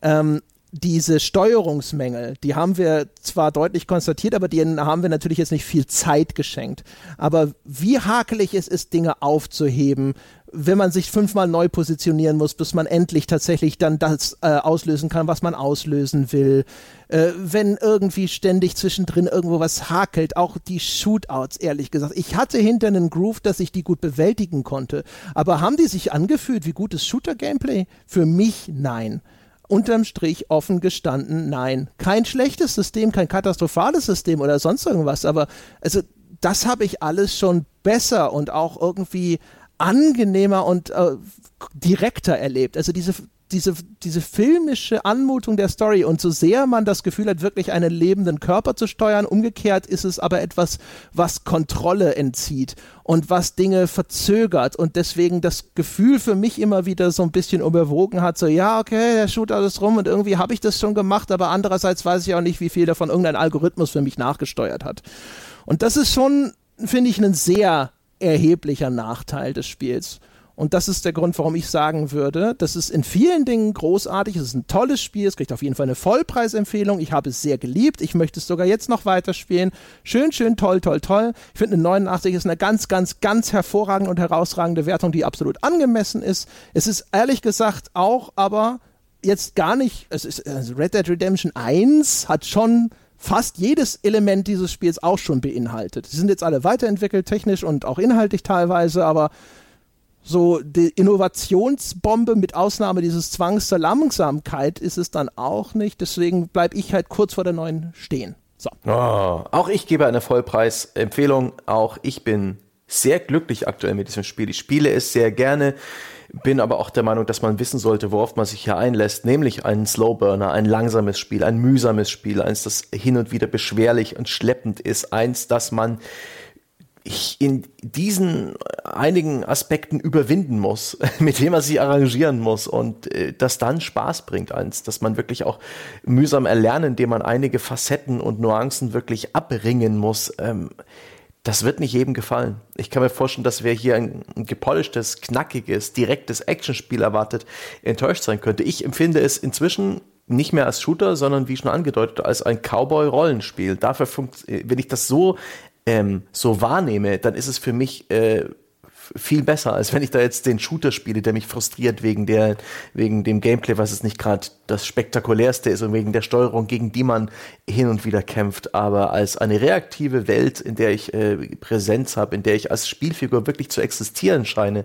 ähm, diese Steuerungsmängel, die haben wir zwar deutlich konstatiert, aber denen haben wir natürlich jetzt nicht viel Zeit geschenkt. Aber wie hakelig es ist, Dinge aufzuheben, wenn man sich fünfmal neu positionieren muss, bis man endlich tatsächlich dann das äh, auslösen kann, was man auslösen will. Äh, wenn irgendwie ständig zwischendrin irgendwo was hakelt, auch die Shootouts, ehrlich gesagt. Ich hatte hinter einen Groove, dass ich die gut bewältigen konnte. Aber haben die sich angefühlt wie gutes Shooter-Gameplay? Für mich nein unterm Strich offen gestanden, nein. Kein schlechtes System, kein katastrophales System oder sonst irgendwas, aber also das habe ich alles schon besser und auch irgendwie angenehmer und äh, direkter erlebt. Also diese diese, diese filmische Anmutung der Story und so sehr man das Gefühl hat, wirklich einen lebenden Körper zu steuern, umgekehrt ist es aber etwas, was Kontrolle entzieht und was Dinge verzögert und deswegen das Gefühl für mich immer wieder so ein bisschen überwogen hat, so ja, okay, der shoot alles rum und irgendwie habe ich das schon gemacht, aber andererseits weiß ich auch nicht, wie viel davon irgendein Algorithmus für mich nachgesteuert hat. Und das ist schon, finde ich, ein sehr erheblicher Nachteil des Spiels. Und das ist der Grund, warum ich sagen würde, das ist in vielen Dingen großartig, es ist ein tolles Spiel, es kriegt auf jeden Fall eine Vollpreisempfehlung. Ich habe es sehr geliebt, ich möchte es sogar jetzt noch weiterspielen. Schön, schön, toll, toll, toll. Ich finde, eine 89 ist eine ganz, ganz, ganz hervorragende und herausragende Wertung, die absolut angemessen ist. Es ist ehrlich gesagt auch, aber jetzt gar nicht, es ist also Red Dead Redemption 1 hat schon fast jedes Element dieses Spiels auch schon beinhaltet. Sie sind jetzt alle weiterentwickelt, technisch und auch inhaltlich teilweise, aber so die Innovationsbombe mit Ausnahme dieses Zwangs zur Langsamkeit ist es dann auch nicht. Deswegen bleibe ich halt kurz vor der neuen stehen. So. Oh, auch ich gebe eine Vollpreisempfehlung. Auch ich bin sehr glücklich aktuell mit diesem Spiel. Ich spiele es sehr gerne, bin aber auch der Meinung, dass man wissen sollte, worauf man sich hier einlässt, nämlich einen Slowburner, ein langsames Spiel, ein mühsames Spiel, eins, das hin und wieder beschwerlich und schleppend ist, eins, das man in diesen einigen Aspekten überwinden muss, mit dem man sich arrangieren muss und äh, das dann Spaß bringt eins, dass man wirklich auch mühsam erlernen, indem man einige Facetten und Nuancen wirklich abringen muss. Ähm, das wird nicht jedem gefallen. Ich kann mir vorstellen, dass wer hier ein, ein gepolischtes, knackiges, direktes Actionspiel erwartet, enttäuscht sein könnte. Ich empfinde es inzwischen nicht mehr als Shooter, sondern wie schon angedeutet, als ein Cowboy-Rollenspiel. Dafür, äh, wenn ich das so ähm, so wahrnehme, dann ist es für mich äh, viel besser, als wenn ich da jetzt den Shooter spiele, der mich frustriert wegen der, wegen dem Gameplay, was es nicht gerade das spektakulärste ist und wegen der Steuerung, gegen die man hin und wieder kämpft. Aber als eine reaktive Welt, in der ich äh, Präsenz habe, in der ich als Spielfigur wirklich zu existieren scheine,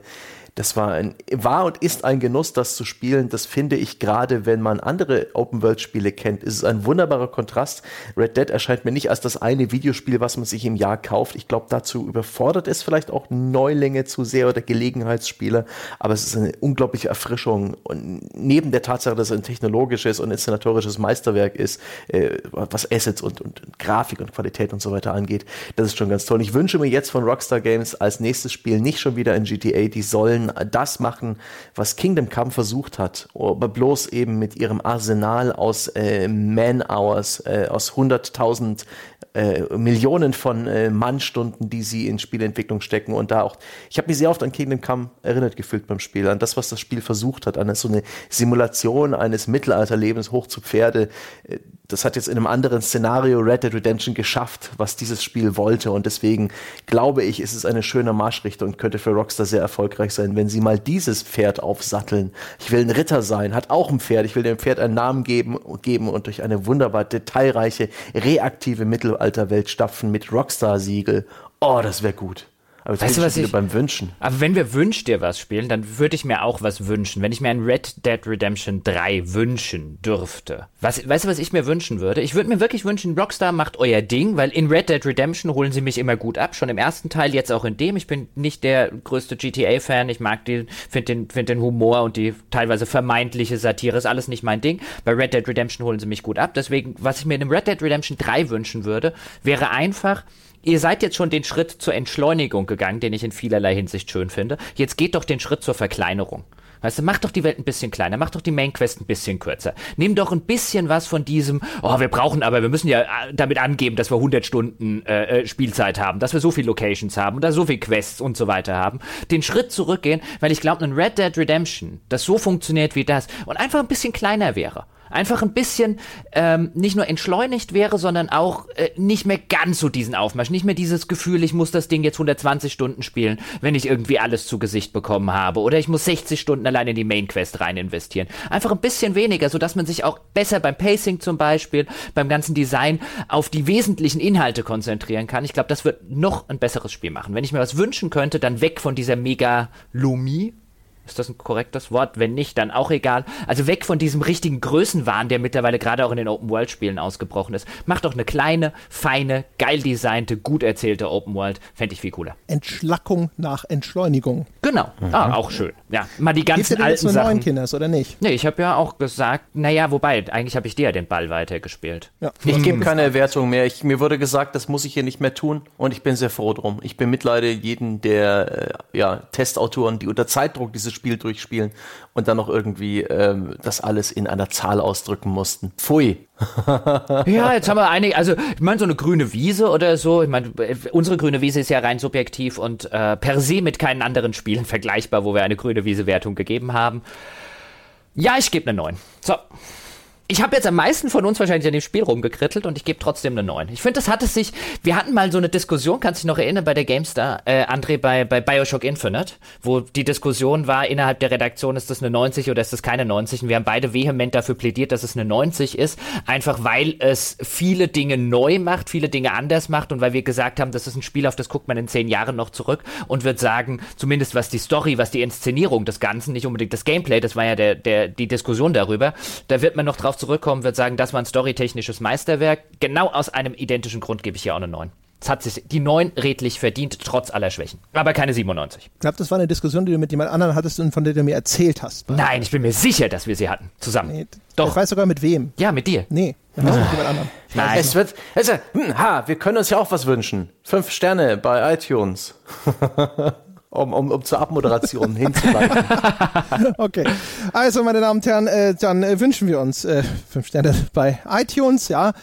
das war ein, war und ist ein Genuss, das zu spielen. Das finde ich gerade, wenn man andere Open-World-Spiele kennt, ist es ein wunderbarer Kontrast. Red Dead erscheint mir nicht als das eine Videospiel, was man sich im Jahr kauft. Ich glaube, dazu überfordert es vielleicht auch Neulinge zu sehr oder Gelegenheitsspieler. Aber es ist eine unglaubliche Erfrischung. Und neben der Tatsache, dass es ein technologisches und inszenatorisches Meisterwerk ist, äh, was Assets und, und, und Grafik und Qualität und so weiter angeht, das ist schon ganz toll. Ich wünsche mir jetzt von Rockstar Games als nächstes Spiel nicht schon wieder ein GTA. Die sollen das machen, was Kingdom Come versucht hat, aber bloß eben mit ihrem Arsenal aus äh, Man-Hours, äh, aus 100.000 äh, Millionen von äh, Mannstunden, die sie in Spielentwicklung stecken und da auch, ich habe mich sehr oft an Kingdom Come erinnert gefühlt beim Spiel, an das, was das Spiel versucht hat, an so eine Simulation eines Mittelalterlebens hoch zu Pferde, äh, das hat jetzt in einem anderen Szenario Red Dead Redemption geschafft, was dieses Spiel wollte. Und deswegen glaube ich, ist es eine schöne Marschrichtung und könnte für Rockstar sehr erfolgreich sein, wenn sie mal dieses Pferd aufsatteln. Ich will ein Ritter sein, hat auch ein Pferd. Ich will dem Pferd einen Namen geben, geben und durch eine wunderbar detailreiche, reaktive Mittelalterwelt stapfen mit Rockstar-Siegel. Oh, das wäre gut. Aber Weißt du, was ich- beim Wünschen. Aber wenn wir Wünsch dir was spielen, dann würde ich mir auch was wünschen. Wenn ich mir ein Red Dead Redemption 3 wünschen dürfte. Was, weißt du, was ich mir wünschen würde? Ich würde mir wirklich wünschen, Rockstar macht euer Ding, weil in Red Dead Redemption holen sie mich immer gut ab. Schon im ersten Teil, jetzt auch in dem. Ich bin nicht der größte GTA-Fan. Ich mag die, finde den, find den Humor und die teilweise vermeintliche Satire. Ist alles nicht mein Ding. Bei Red Dead Redemption holen sie mich gut ab. Deswegen, was ich mir in dem Red Dead Redemption 3 wünschen würde, wäre einfach, Ihr seid jetzt schon den Schritt zur Entschleunigung gegangen, den ich in vielerlei Hinsicht schön finde. Jetzt geht doch den Schritt zur Verkleinerung. Weißt du, mach doch die Welt ein bisschen kleiner, mach doch die Main Quest ein bisschen kürzer. Nimm doch ein bisschen was von diesem, oh, wir brauchen aber, wir müssen ja äh, damit angeben, dass wir 100 Stunden äh, äh, Spielzeit haben, dass wir so viele Locations haben da so viele Quests und so weiter haben. Den Schritt zurückgehen, weil ich glaube, ein Red Dead Redemption, das so funktioniert wie das und einfach ein bisschen kleiner wäre. Einfach ein bisschen ähm, nicht nur entschleunigt wäre, sondern auch äh, nicht mehr ganz so diesen Aufmarsch. Nicht mehr dieses Gefühl, ich muss das Ding jetzt 120 Stunden spielen, wenn ich irgendwie alles zu Gesicht bekommen habe. Oder ich muss 60 Stunden allein in die Main Quest rein investieren. Einfach ein bisschen weniger, sodass man sich auch besser beim Pacing zum Beispiel, beim ganzen Design auf die wesentlichen Inhalte konzentrieren kann. Ich glaube, das wird noch ein besseres Spiel machen. Wenn ich mir was wünschen könnte, dann weg von dieser Megalomie. Ist das ein korrektes Wort? Wenn nicht, dann auch egal. Also weg von diesem richtigen Größenwahn, der mittlerweile gerade auch in den Open-World-Spielen ausgebrochen ist. Macht doch eine kleine, feine, geil designte, gut erzählte Open-World. Fände ich viel cooler. Entschlackung nach Entschleunigung. Genau. Ah, auch schön. Ja, mal die Gebt ihr ganzen denn jetzt alten nur neun Sachen. Kinders oder nicht? Nee, ich habe ja auch gesagt, naja, wobei, eigentlich habe ich dir ja den Ball weitergespielt. Ja. Ich gebe keine Wertung mehr. Ich, mir wurde gesagt, das muss ich hier nicht mehr tun und ich bin sehr froh drum. Ich bemitleide jeden der äh, ja, Testautoren, die unter Zeitdruck dieses Spiel durchspielen und dann noch irgendwie ähm, das alles in einer Zahl ausdrücken mussten. Pfui. Ja, jetzt haben wir einige, also ich meine so eine grüne Wiese oder so. Ich meine, äh, unsere grüne Wiese ist ja rein subjektiv und äh, per se mit keinen anderen Spielen vergleichbar, wo wir eine grüne Wiese-Wertung gegeben haben. Ja, ich gebe eine 9. So. Ich habe jetzt am meisten von uns wahrscheinlich an dem Spiel rumgekrittelt und ich gebe trotzdem eine 9. Ich finde, das hat es sich. Wir hatten mal so eine Diskussion, kannst du dich noch erinnern, bei der GameStar, äh, André, bei, bei Bioshock Infinite, wo die Diskussion war, innerhalb der Redaktion, ist das eine 90 oder ist das keine 90? Und wir haben beide vehement dafür plädiert, dass es eine 90 ist, einfach weil es viele Dinge neu macht, viele Dinge anders macht und weil wir gesagt haben, das ist ein Spiel, auf das guckt man in zehn Jahren noch zurück und wird sagen, zumindest was die Story, was die Inszenierung des Ganzen, nicht unbedingt das Gameplay, das war ja der, der, die Diskussion darüber, da wird man noch drauf zurückkommen, wird sagen, das war ein storytechnisches Meisterwerk. Genau aus einem identischen Grund gebe ich hier auch eine 9. Es hat sich die 9 redlich verdient, trotz aller Schwächen. Aber keine 97. Ich glaube, das war eine Diskussion, die du mit jemand anderem hattest und von der du mir erzählt hast. Nein, ich bin mir sicher, dass wir sie hatten. Zusammen. Nee, Doch. Ich weiß sogar mit wem. Ja, mit dir. Nee, mit jemand anderem. Nein. Es wird, also, hm, ha, wir können uns ja auch was wünschen. Fünf Sterne bei iTunes. um, um, um zur Abmoderation hinzuleiten. Okay. Also, meine Damen und Herren, äh, dann äh, wünschen wir uns äh, fünf Sterne bei iTunes, ja.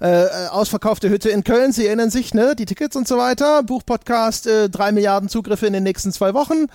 Äh, ausverkaufte Hütte in Köln, Sie erinnern sich, ne? Die Tickets und so weiter. Buchpodcast, äh, drei Milliarden Zugriffe in den nächsten zwei Wochen.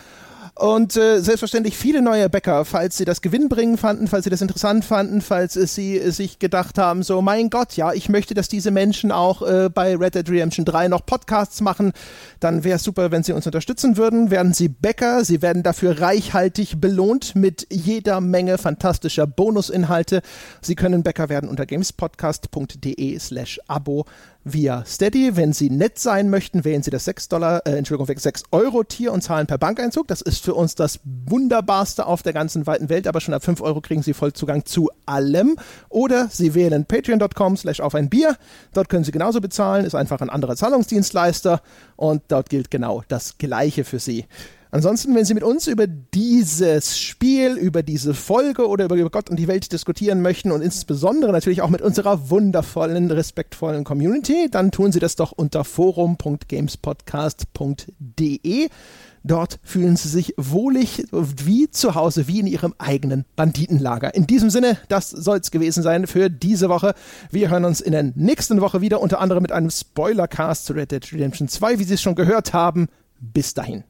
Und äh, selbstverständlich viele neue Bäcker, falls Sie das gewinnbringend fanden, falls Sie das interessant fanden, falls es Sie äh, sich gedacht haben, so mein Gott, ja, ich möchte, dass diese Menschen auch äh, bei Red Dead Redemption 3 noch Podcasts machen, dann wäre es super, wenn Sie uns unterstützen würden. Werden Sie Bäcker, Sie werden dafür reichhaltig belohnt mit jeder Menge fantastischer Bonusinhalte. Sie können Bäcker werden unter gamespodcast.de slash Abo via Steady. Wenn Sie nett sein möchten, wählen Sie das 6 Dollar, äh, Entschuldigung, 6 Euro Tier und zahlen per Bankeinzug. Das ist für uns das wunderbarste auf der ganzen weiten Welt, aber schon ab 5 Euro kriegen Sie Vollzugang zu allem. Oder Sie wählen patreon.com slash auf ein Bier. Dort können Sie genauso bezahlen, ist einfach ein anderer Zahlungsdienstleister und dort gilt genau das Gleiche für Sie. Ansonsten, wenn Sie mit uns über dieses Spiel, über diese Folge oder über Gott und die Welt diskutieren möchten und insbesondere natürlich auch mit unserer wundervollen, respektvollen Community, dann tun Sie das doch unter forum.gamespodcast.de. Dort fühlen Sie sich wohlig wie zu Hause, wie in Ihrem eigenen Banditenlager. In diesem Sinne, das soll es gewesen sein für diese Woche. Wir hören uns in der nächsten Woche wieder, unter anderem mit einem Spoilercast zu Red Dead Redemption 2, wie Sie es schon gehört haben. Bis dahin.